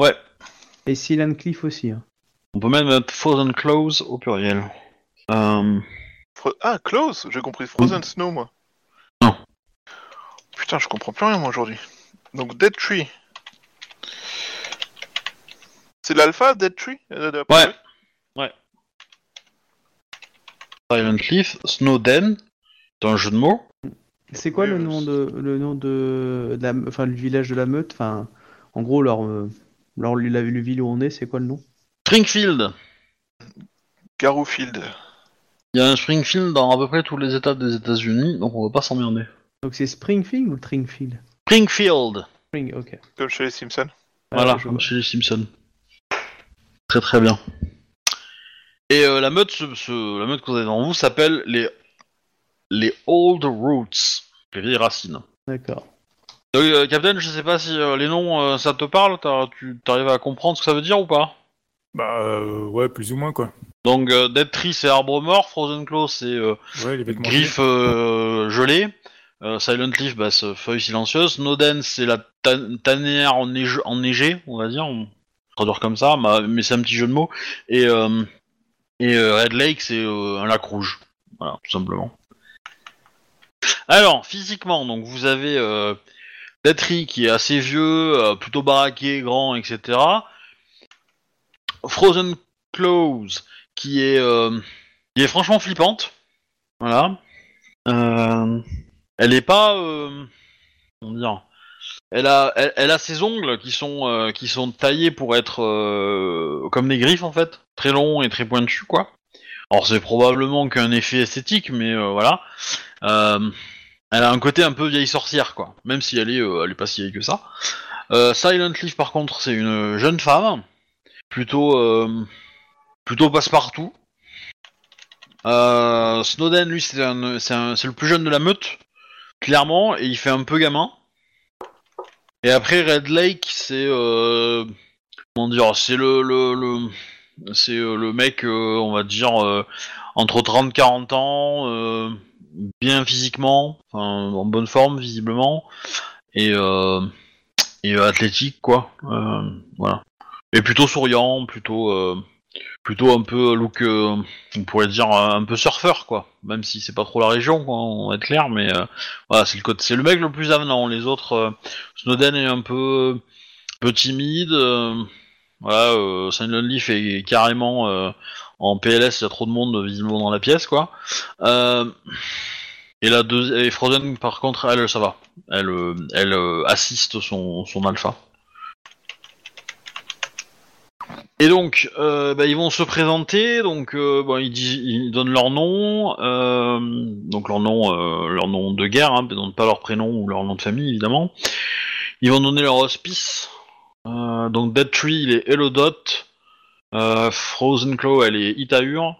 Ouais. et Silent Cliff aussi. hein. On peut même mettre Frozen Clothes au pluriel. Euh, Fro- Ah, Close J'ai compris Frozen Snow, moi. Non. Putain, je comprends plus rien, moi, aujourd'hui. Donc, Dead Tree. C'est l'alpha, Dead Tree? De- Ouais. Ouais. Silent Cliff, Snowden, c'est un jeu de mots. C'est quoi Oui, le nom de le nom de, de la, enfin le village de la meute, enfin en gros leur, euh, leur la, le ville où on est, c'est quoi le nom? Springfield. Garrowfield. Il y a un Springfield dans à peu près tous les états des États-Unis, donc on va pas s'emmerder. Donc c'est Springfield ou Tringfield? Springfield. Spring, ok. Comme chez les Simpsons. Voilà, Ah, je comme chez les Simpsons. Très très bien. Et euh, la meute, ce- ce- la meute que vous avez devant vous s'appelle les les Old Roots, les vieilles racines. D'accord. Donc, euh, Captain, je sais pas si euh, les noms euh, ça te parle, tu arrives à comprendre ce que ça veut dire ou pas? Bah euh, ouais, plus ou moins quoi. Donc euh, Dead Tree c'est arbre mort, Frozen Claw c'est euh, Ouais, griffe euh, gelée, euh, Silent Leaf bah, c'est feuille silencieuse, Snowden c'est la ta- tanière enneige- enneigée, on va dire, on traduire comme ça, ma- mais c'est un petit jeu de mots, et, euh, et euh, Red Lake c'est euh, un lac rouge, voilà, tout simplement. Alors, physiquement, donc vous avez Tree qui est assez vieux, euh, plutôt baraqué, grand, etc. Frozen Claws qui est, euh, qui est franchement flippante. Voilà. Euh, elle est pas. Comment dire elle a, ses ongles qui sont, taillés pour être comme des griffes en fait, très longs et très pointus quoi. Alors c'est probablement qu'un effet esthétique, mais voilà. Elle a un côté un peu vieille sorcière quoi, même si elle est, euh, pas si vieille que ça. Euh, Silent Leaf par contre c'est une jeune femme, plutôt, euh, plutôt passe-partout. Snowden, lui, c'est le plus jeune de la meute, clairement, et il fait un peu gamin. Et après, Red Lake, c'est comment dire, c'est le, le, c'est le mec, on va dire, entre 30 et 40 ans, bien physiquement, en bonne forme visiblement, et, euh, et euh, athlétique, quoi. Euh, voilà. Et plutôt souriant, plutôt, plutôt un peu look, on pourrait dire un peu surfeur, quoi. Même si c'est pas trop la région, quoi, on va être clair, mais voilà, c'est le le mec le plus avenant. Les autres, Snowden est un peu, peu timide. voilà, Leaf est carrément euh, en PLS, il y a trop de monde visiblement dans la pièce, quoi. Euh, et la Frozen, par contre, elle, ça va. Elle, euh, euh, assiste son, alpha. Et donc, bah, ils vont se présenter. Donc, ils, disent, donnent leur nom, donc leur nom, leur nom de guerre. Hein, donnent pas leur prénom ou leur nom de famille, évidemment. Ils vont donner leur hospice. Donc, Dead Tree, il est Elodot. Euh, Frozen Claw, elle est Itaur.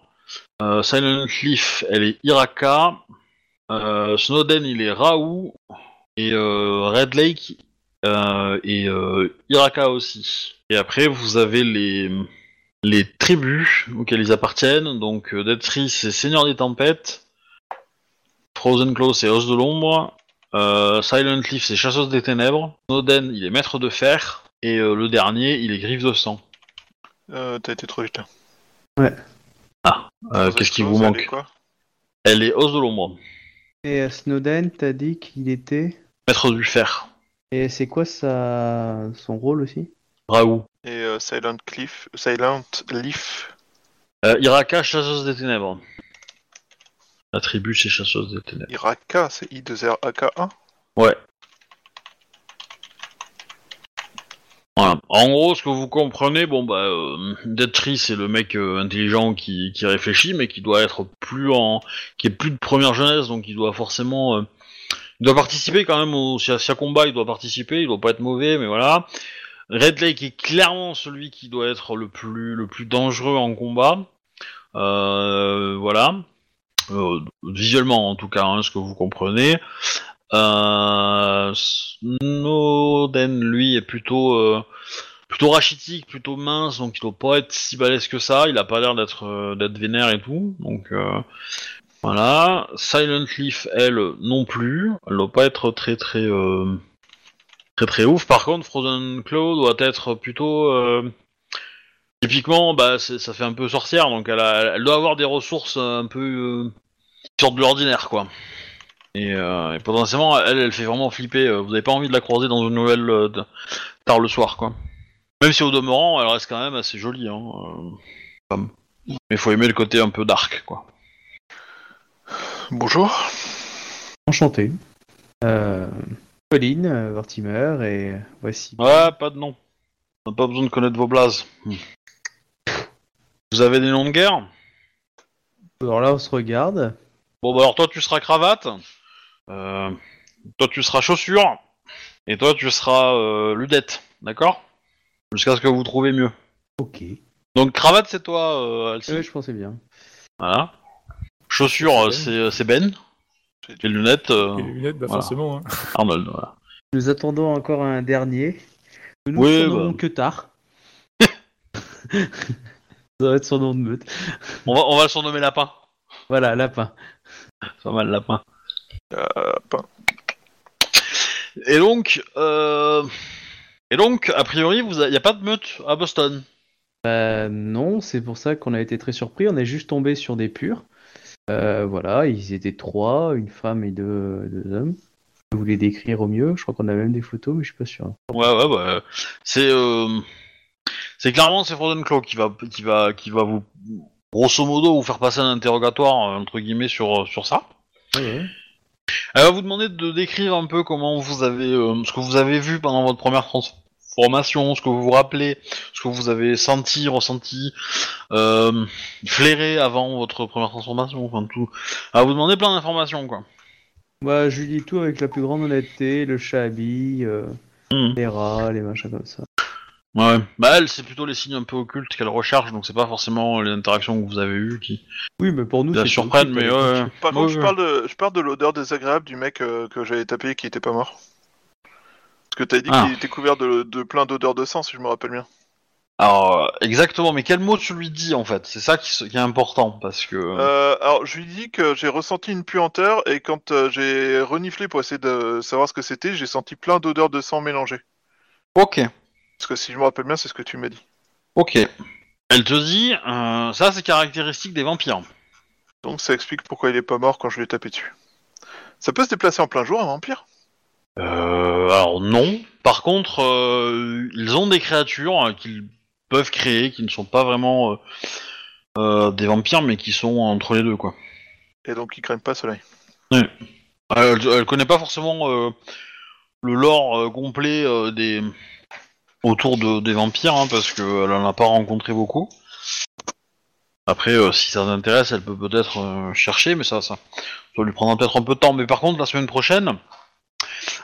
Euh, Silent Leaf, elle est Iraka. Euh, Snowden, il est Raoult. Et Red Lake et Iraka aussi. Et après, vous avez les, tribus auxquelles ils appartiennent. Donc, euh, Dead Tree, c'est Seigneur des Tempêtes. Frozen Claw, c'est Os de l'Ombre. Silent Leaf, c'est Chasseuse des Ténèbres. Snowden, il est Maître de Fer. Et le dernier, il est Griffe de Sang. Euh, T'as été trop vite. là. Euh, Qu'est-ce qui vous manque Elle est l'Ombre. Et euh, Snowden, t'as dit qu'il était. Maître du Fer. Et c'est quoi sa... son rôle aussi Raoult. Et euh, Silent Cliff, Silent Leaf. Euh, Iraka, Chasseuse des Ténèbres. La tribu, c'est Chasseuse des Ténèbres. Iraka, c'est I2RAKA. Ouais. En gros, ce que vous comprenez, bon bah, euh, c'est le mec euh, intelligent qui, réfléchit, mais qui doit être plus en, qui est plus de première jeunesse, donc il doit forcément, euh, il doit participer quand même au, si combat, il doit participer, il doit pas être mauvais, mais voilà. Red Lake est clairement celui qui doit être le plus, dangereux en combat. Euh, voilà. Visuellement, en tout cas, hein, ce que vous comprenez. Euh, Snowden, lui, est plutôt, euh, plutôt rachitique, plutôt mince, donc il doit pas être si balèze que ça. Il a pas l'air d'être, euh, d'être vénère et tout. Donc voilà. Silent Leaf, elle, non plus. Elle doit pas être très très très très ouf. Par contre, Frozen Claw doit être plutôt typiquement, bah, ça fait un peu sorcière, donc elle, elle doit avoir des ressources un peu euh, qui sortent de l'ordinaire, quoi. Et, euh, et potentiellement, elle, elle fait vraiment flipper. euh, Vous avez pas envie de la croiser dans une nouvelle euh, de- tard le soir, quoi. Même si au demeurant, elle reste quand même assez jolie, hein. euh, femme. Mais faut aimer le côté un peu dark, quoi. Bonjour. Enchanté. Euh, Pauline, Vortimer, et voici. Ouais, pas de nom. On n'a pas besoin de connaître vos blazes. Vous avez des noms de guerre? Alors là, on se regarde. Bon, bah alors toi, tu seras cravate. Euh, toi, tu seras chaussure. Et toi, tu seras euh, ludette. D'accord? Jusqu'à ce que vous trouviez mieux. Ok. Donc, cravate, c'est toi, euh, Alcy. Ouais, je pensais bien. Voilà. Chaussures, euh, c'est euh, c'est Ben. Et lunettes, euh, les lunettes, bah voilà. forcément. hein. Arnold. Voilà. Nous attendons encore un dernier. Nous Oui, surnommons bah. que tard. Ça va être son nom de meute. On, va, on va le surnommer Lapin. Voilà, lapin. C'est pas mal, Lapin. Euh, Et donc, euh... et donc, a priori, il n'y a pas de meute à Boston. Bah, non, c'est pour ça qu'on a été très surpris. On est juste tombé sur des purs. Euh, voilà, ils étaient trois, une femme et deux, deux hommes. Je vous les décrire au mieux. Je crois qu'on a même des photos, mais je suis pas sûr. Ouais, ouais, bah, c'est, euh, c'est clairement c'est Frozen Claw qui va, qui va, qui va vous, grosso modo, vous faire passer un interrogatoire entre guillemets sur, sur ça. Elle va vous demander de décrire un peu comment vous avez, euh, ce que vous avez vu pendant votre première transformation, ce que vous vous rappelez, ce que vous avez senti, ressenti, euh, flairé avant votre première transformation, enfin tout. Elle va vous demander plein d'informations, quoi. Bah, je lui dis tout avec la plus grande honnêteté, le chat habille, euh, Hmm. les rats, les machins comme ça. Ouais. Bah elle, c'est plutôt les signes un peu occultes qu'elle recherche, donc c'est pas forcément les interactions que vous avez eues qui Oui, mais pour nous, la c'est surprennent, mais ouais. Par contre, Ouais, je ouais. parle de, je parle de l'odeur désagréable du mec euh, que j'avais tapé et qui était pas mort. Parce que t'as dit Ah. qu'il était couvert de, de plein d'odeurs de sang, si je me rappelle bien. Alors, euh, exactement, mais quel mot tu lui dis en fait? C'est ça qui, est important parce que. Euh, alors, je lui dis que j'ai ressenti une puanteur et quand euh, j'ai reniflé pour essayer de savoir ce que c'était, j'ai senti plein d'odeurs de sang mélangées. Ok, Parce que si je me rappelle bien, c'est ce que tu m'as dit. ok. Elle te dit, euh, ça c'est caractéristique des vampires. Donc ça explique pourquoi il est pas mort quand je lui ai tapé dessus. Ça peut se déplacer en plein jour, un vampire? Euh, alors non. Par contre, euh, ils ont des créatures euh, qu'ils peuvent créer, qui ne sont pas vraiment euh, euh, des vampires, mais qui sont entre les deux quoi. Et donc il craignent pas le soleil. Euh, Elle, elle connaît pas forcément euh, le lore euh, complet euh, des autour de, des vampires, hein, parce qu'elle en a pas rencontré beaucoup. Après, euh, si ça t'intéresse, elle peut peut-être euh, chercher, mais ça, ça, ça lui prendra peut-être un peu de temps. Mais par contre, la semaine prochaine,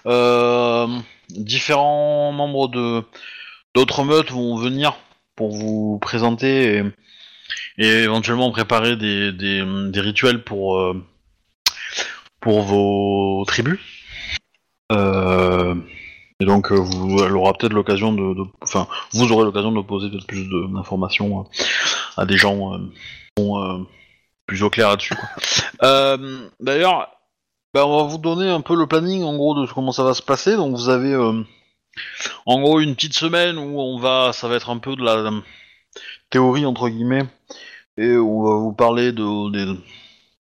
euh, différents membres de d'autres meutes vont venir pour vous présenter et, éventuellement préparer des, des, des rituels pour pour vos tribus. Et donc, euh, vous, elle aura peut-être l'occasion de, enfin, vous aurez l'occasion de poser peut-être plus d'informations euh, à des gens euh, sont euh, plus au clair là-dessus. Euh, D'ailleurs, bah, on va vous donner un peu le planning en gros de comment ça va se passer. Donc, vous avez en gros une petite semaine où on va, ça va être un peu de la théorie entre guillemets, et on va vous parler de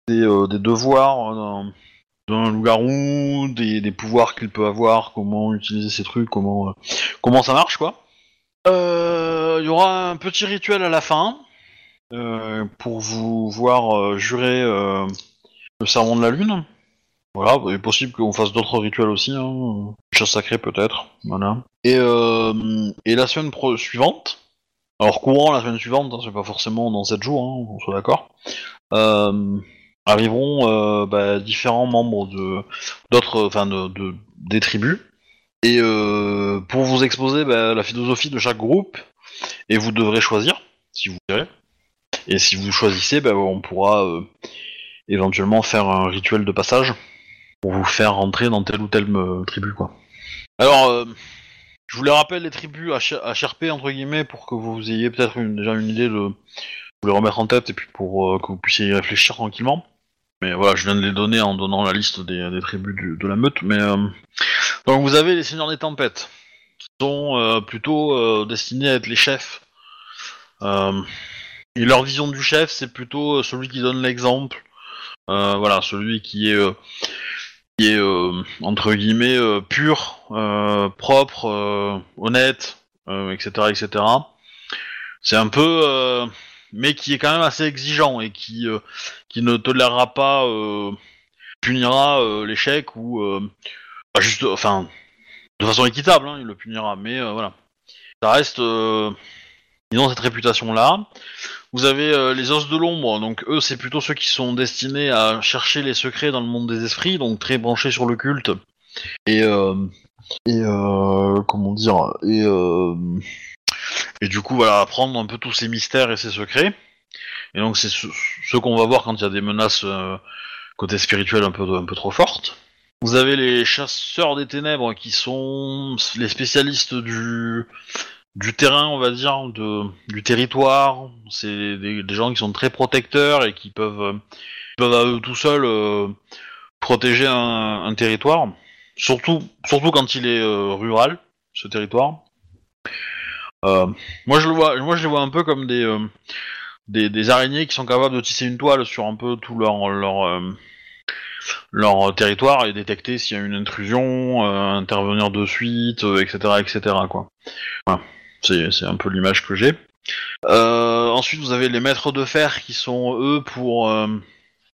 des devoirs. Euh, d'un- loup-garou, des, pouvoirs qu'il peut avoir, comment utiliser ces trucs, comment, euh, comment ça marche, quoi. Euh, Il y aura un petit rituel à la fin euh, pour vous voir euh, jurer euh, le serment de la lune. Voilà, il est possible qu'on fasse d'autres rituels aussi, hein. chasse sacrée peut-être, voilà. Et, euh, et la semaine suivante, alors courant la semaine suivante, hein, c'est pas forcément dans 7 jours, hein, on soit d'accord, euh, arriveront euh, bah, différents membres de d'autres, enfin de, de- des tribus, et euh, pour vous exposer bah, la philosophie de chaque groupe, et vous devrez choisir si vous voulez. Et si vous choisissez, bah, on pourra euh, éventuellement faire un rituel de passage pour vous faire rentrer dans telle ou telle tribu, quoi. Alors, je vous les rappelle les tribus cherper entre guillemets pour que vous ayez peut-être déjà une idée de vous les remettre en tête et puis pour que vous puissiez y réfléchir tranquillement. Mais voilà, je viens de les donner en donnant la liste des, tribus de la meute. Mais euh, donc vous avez les seigneurs des tempêtes qui sont euh, plutôt euh, destinés à être les chefs. Euh, et leur vision du chef, c'est plutôt celui qui donne l'exemple. Voilà, celui qui est qui est entre guillemets pur, propre, honnête, etc., etc. C'est un peu, mais qui est quand même assez exigeant et qui euh, qui ne tolérera pas, euh, punira euh, l'échec ou juste, enfin, de façon équitable, hein, il le punira, mais voilà, ça reste, ils ont cette réputation là. Vous avez les os de l'ombre, donc eux c'est plutôt ceux qui sont destinés à chercher les secrets dans le monde des esprits, donc très branchés sur le culte. Et et euh, comment dire et euh, et du coup voilà apprendre un peu tous ces mystères et ces secrets. Et donc c'est ce, qu'on va voir quand il y a des menaces euh, côté spirituel un peu un peu trop fortes. Vous avez les chasseurs des ténèbres qui sont les spécialistes du du terrain, on va dire, de, du territoire. C'est des, des gens qui sont très protecteurs et qui peuvent, euh, peuvent à eux tout seuls euh, protéger un, un territoire. Surtout, surtout quand il est euh, rural, ce territoire. Euh, moi, je le vois, moi, je les vois un peu comme des, euh, des, des araignées qui sont capables de tisser une toile sur un peu tout leur, leur, euh, leur territoire et détecter s'il y a une intrusion, intervenir de suite, etc., etc., quoi. Voilà. C'est, un peu l'image que j'ai. Ensuite, vous avez les maîtres de fer qui sont eux pour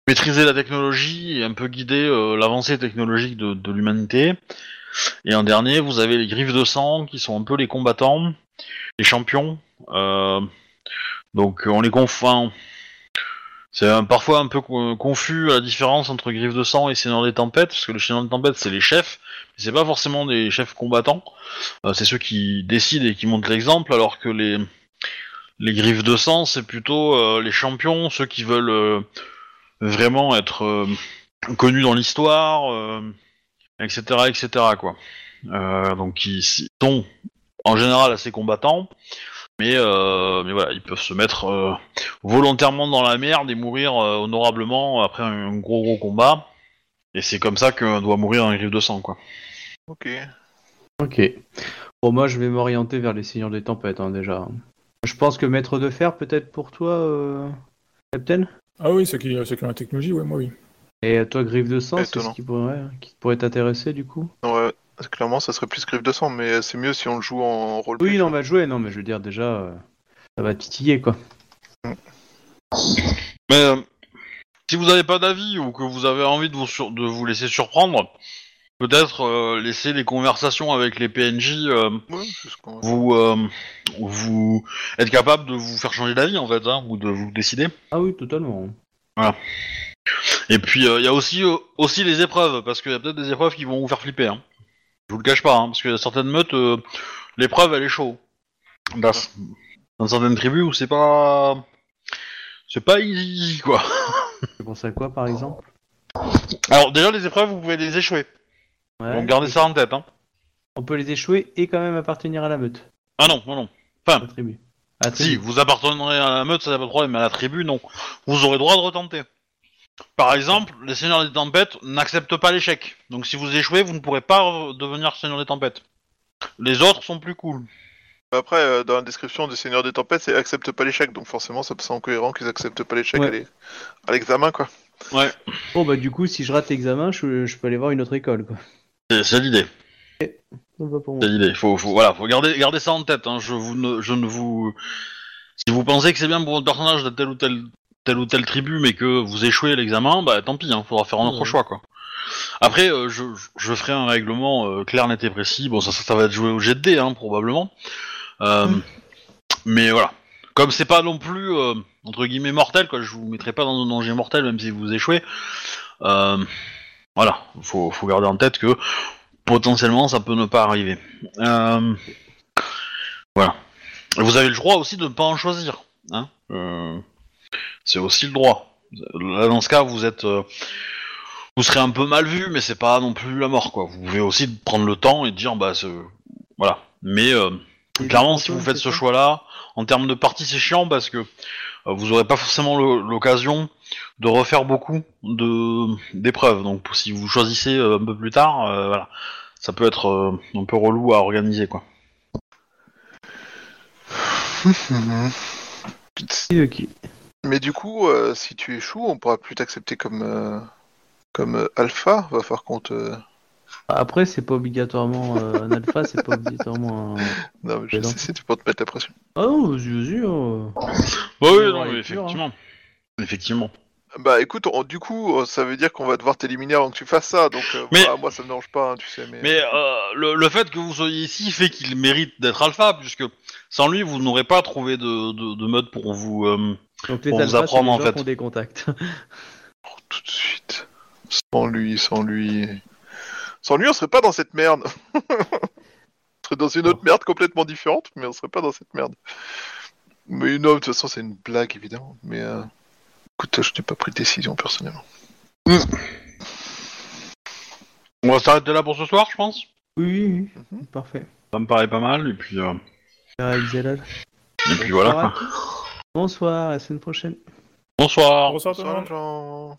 maîtriser la technologie et un peu guider l'avancée technologique de l'humanité. Et en dernier, vous avez les griffes de sang qui sont un peu les combattants, les champions. Euh, donc on les confond. C'est parfois un peu co- confus la différence entre griffes de sang et seigneur des tempêtes, parce que le seigneur des tempêtes c'est les chefs, mais c'est pas forcément des chefs combattants. Euh, c'est ceux qui décident et qui montrent l'exemple, alors que les les griffes de sang c'est plutôt euh, les champions, ceux qui veulent vraiment être connus dans l'histoire, etc., etc. quoi. Euh, donc ils sont en général assez combattants, mais euh, mais voilà, ils peuvent se mettre euh, volontairement dans la merde et mourir euh, honorablement après un gros gros combat. Et c'est comme ça que doit mourir un griffe de sang, quoi. Ok. Ok. Bon, moi, je vais m'orienter vers les Seigneurs des Tempêtes, hein, déjà. Je pense que Maître de Fer, peut-être pour toi, euh... Captain Ah oui, ceux qui, ceux qui ont la technologie, ouais, moi oui. Et toi, Griffe de Sang, c'est ce qui pourrait, qui pourrait t'intéresser, du coup? Ouais, clairement, ça serait plus griffe de sang, mais c'est mieux si on le joue en rôle. Oui, non, bah jouer, non, mais je veux dire, déjà, euh, ça va titiller, quoi. Mais euh, si vous n'avez pas d'avis ou que vous avez envie de vous, sur- de vous laisser surprendre, peut-être euh, laisser les conversations avec les PNJ euh, Ouais, va vous euh, vous être capable de vous faire changer d'avis en fait, hein, ou de vous décider. Ah oui, totalement. Et puis il y a aussi euh, aussi les épreuves parce qu'il y a peut-être des épreuves qui vont vous faire flipper. Hein. Je vous le cache pas, hein, parce qu'il y a certaines meutes, euh, l'épreuve elle est chaud. Dans, dans certaines tribus où c'est pas c'est pas easy quoi. Tu penses à quoi, par exemple? Alors déjà les épreuves vous pouvez les échouer. Ouais. Donc gardez ça en tête. Hein. On peut les échouer et quand même appartenir à la meute, Ah non, non, non. à la tribu. À la Si, vous appartiendrez à la meute, ça n'a pas de problème, mais à la tribu, non. Vous aurez droit de retenter. Par exemple, les seigneurs des tempêtes n'acceptent pas l'échec. Donc si vous échouez, vous ne pourrez pas devenir seigneur des tempêtes. Les autres sont plus cool. Après, euh, dans la description du Seigneur des Tempêtes, c'est accepte pas l'échec, donc forcément, ça me semble cohérent qu'ils acceptent pas l'échec Ouais. à l'e- à l'examen, quoi. Ouais, Bon, bah, du coup, si je rate l'examen, je, je peux aller voir une autre école, quoi. c'est l'idée. C'est l'idée. Faut, faut, voilà, faut garder, garder ça en tête. Hein. Je, vous ne, je ne vous. Si vous pensez que c'est bien pour votre personnage d'être telle ou telle, telle ou telle tribu, mais que vous échouez à l'examen, bah tant pis, hein, faudra faire un autre choix, quoi. Après, euh, je, je ferai un règlement euh, clair, net et précis. Bon, ça, ça, ça va être joué au jet de dés, hein, probablement. Euh, Mais voilà. Comme c'est pas non plus entre guillemets mortel, quoi, je vous mettrai pas dans un danger mortel, même si vous échouez. Voilà, faut, faut garder en tête que potentiellement ça peut ne pas arriver. Voilà. Vous avez le droit aussi de ne pas en choisir. Hein c'est aussi le droit. Là, dans ce cas, vous êtes, euh, vous serez un peu mal vu, mais c'est pas non plus la mort, quoi. Vous pouvez aussi prendre le temps et dire, bah, c'est- voilà. Mais euh, clairement, si vous faites ce choix-là, en termes de partie, c'est chiant parce que euh, vous aurez pas forcément l'occasion de refaire beaucoup de d'épreuves. Donc, si vous choisissez euh, un peu plus tard, euh, voilà, ça peut être euh, un peu relou à organiser, quoi. Ok. Mais du coup, euh, si tu échoues, on pourra plus t'accepter comme, euh, comme euh, alpha. Va falloir qu'on te, Après, c'est pas obligatoirement euh, un alpha, c'est pas obligatoirement un. Non, mais je sais, c'était pour te mettre la pression. Ah non, vas-y, vas-y. euh. Oui, On oui, non, mais hein. effectivement. Effectivement. Bah écoute, on- du coup, ça veut dire qu'on va devoir t'éliminer avant que tu fasses ça, donc euh, Mais- voilà, moi ça me dérange pas, hein, tu sais, mais... Mais euh, le, le fait que vous soyez ici fait qu'il mérite d'être alpha, puisque sans lui, vous n'aurez pas trouvé de, de, de mode pour vous. euh, Donc les Pour vous les en gens fait. qui ont des contacts. Tout de suite. Sans lui, sans lui... Sans lui, on serait pas dans cette merde. on serait dans une autre merde complètement différente, mais on serait pas dans cette merde. Mais non, de toute façon, c'est une blague, évidemment, mais... Euh... Écoute, je n'ai pas pris de décision, personnellement. On va s'arrêter là pour ce soir, je pense. Oui, oui, Mhm. oui. Parfait. Ça me paraît pas mal, et puis, euh, Ah, et puis voilà. Bonsoir à la semaine prochaine. Bonsoir. Bonsoir tout le monde.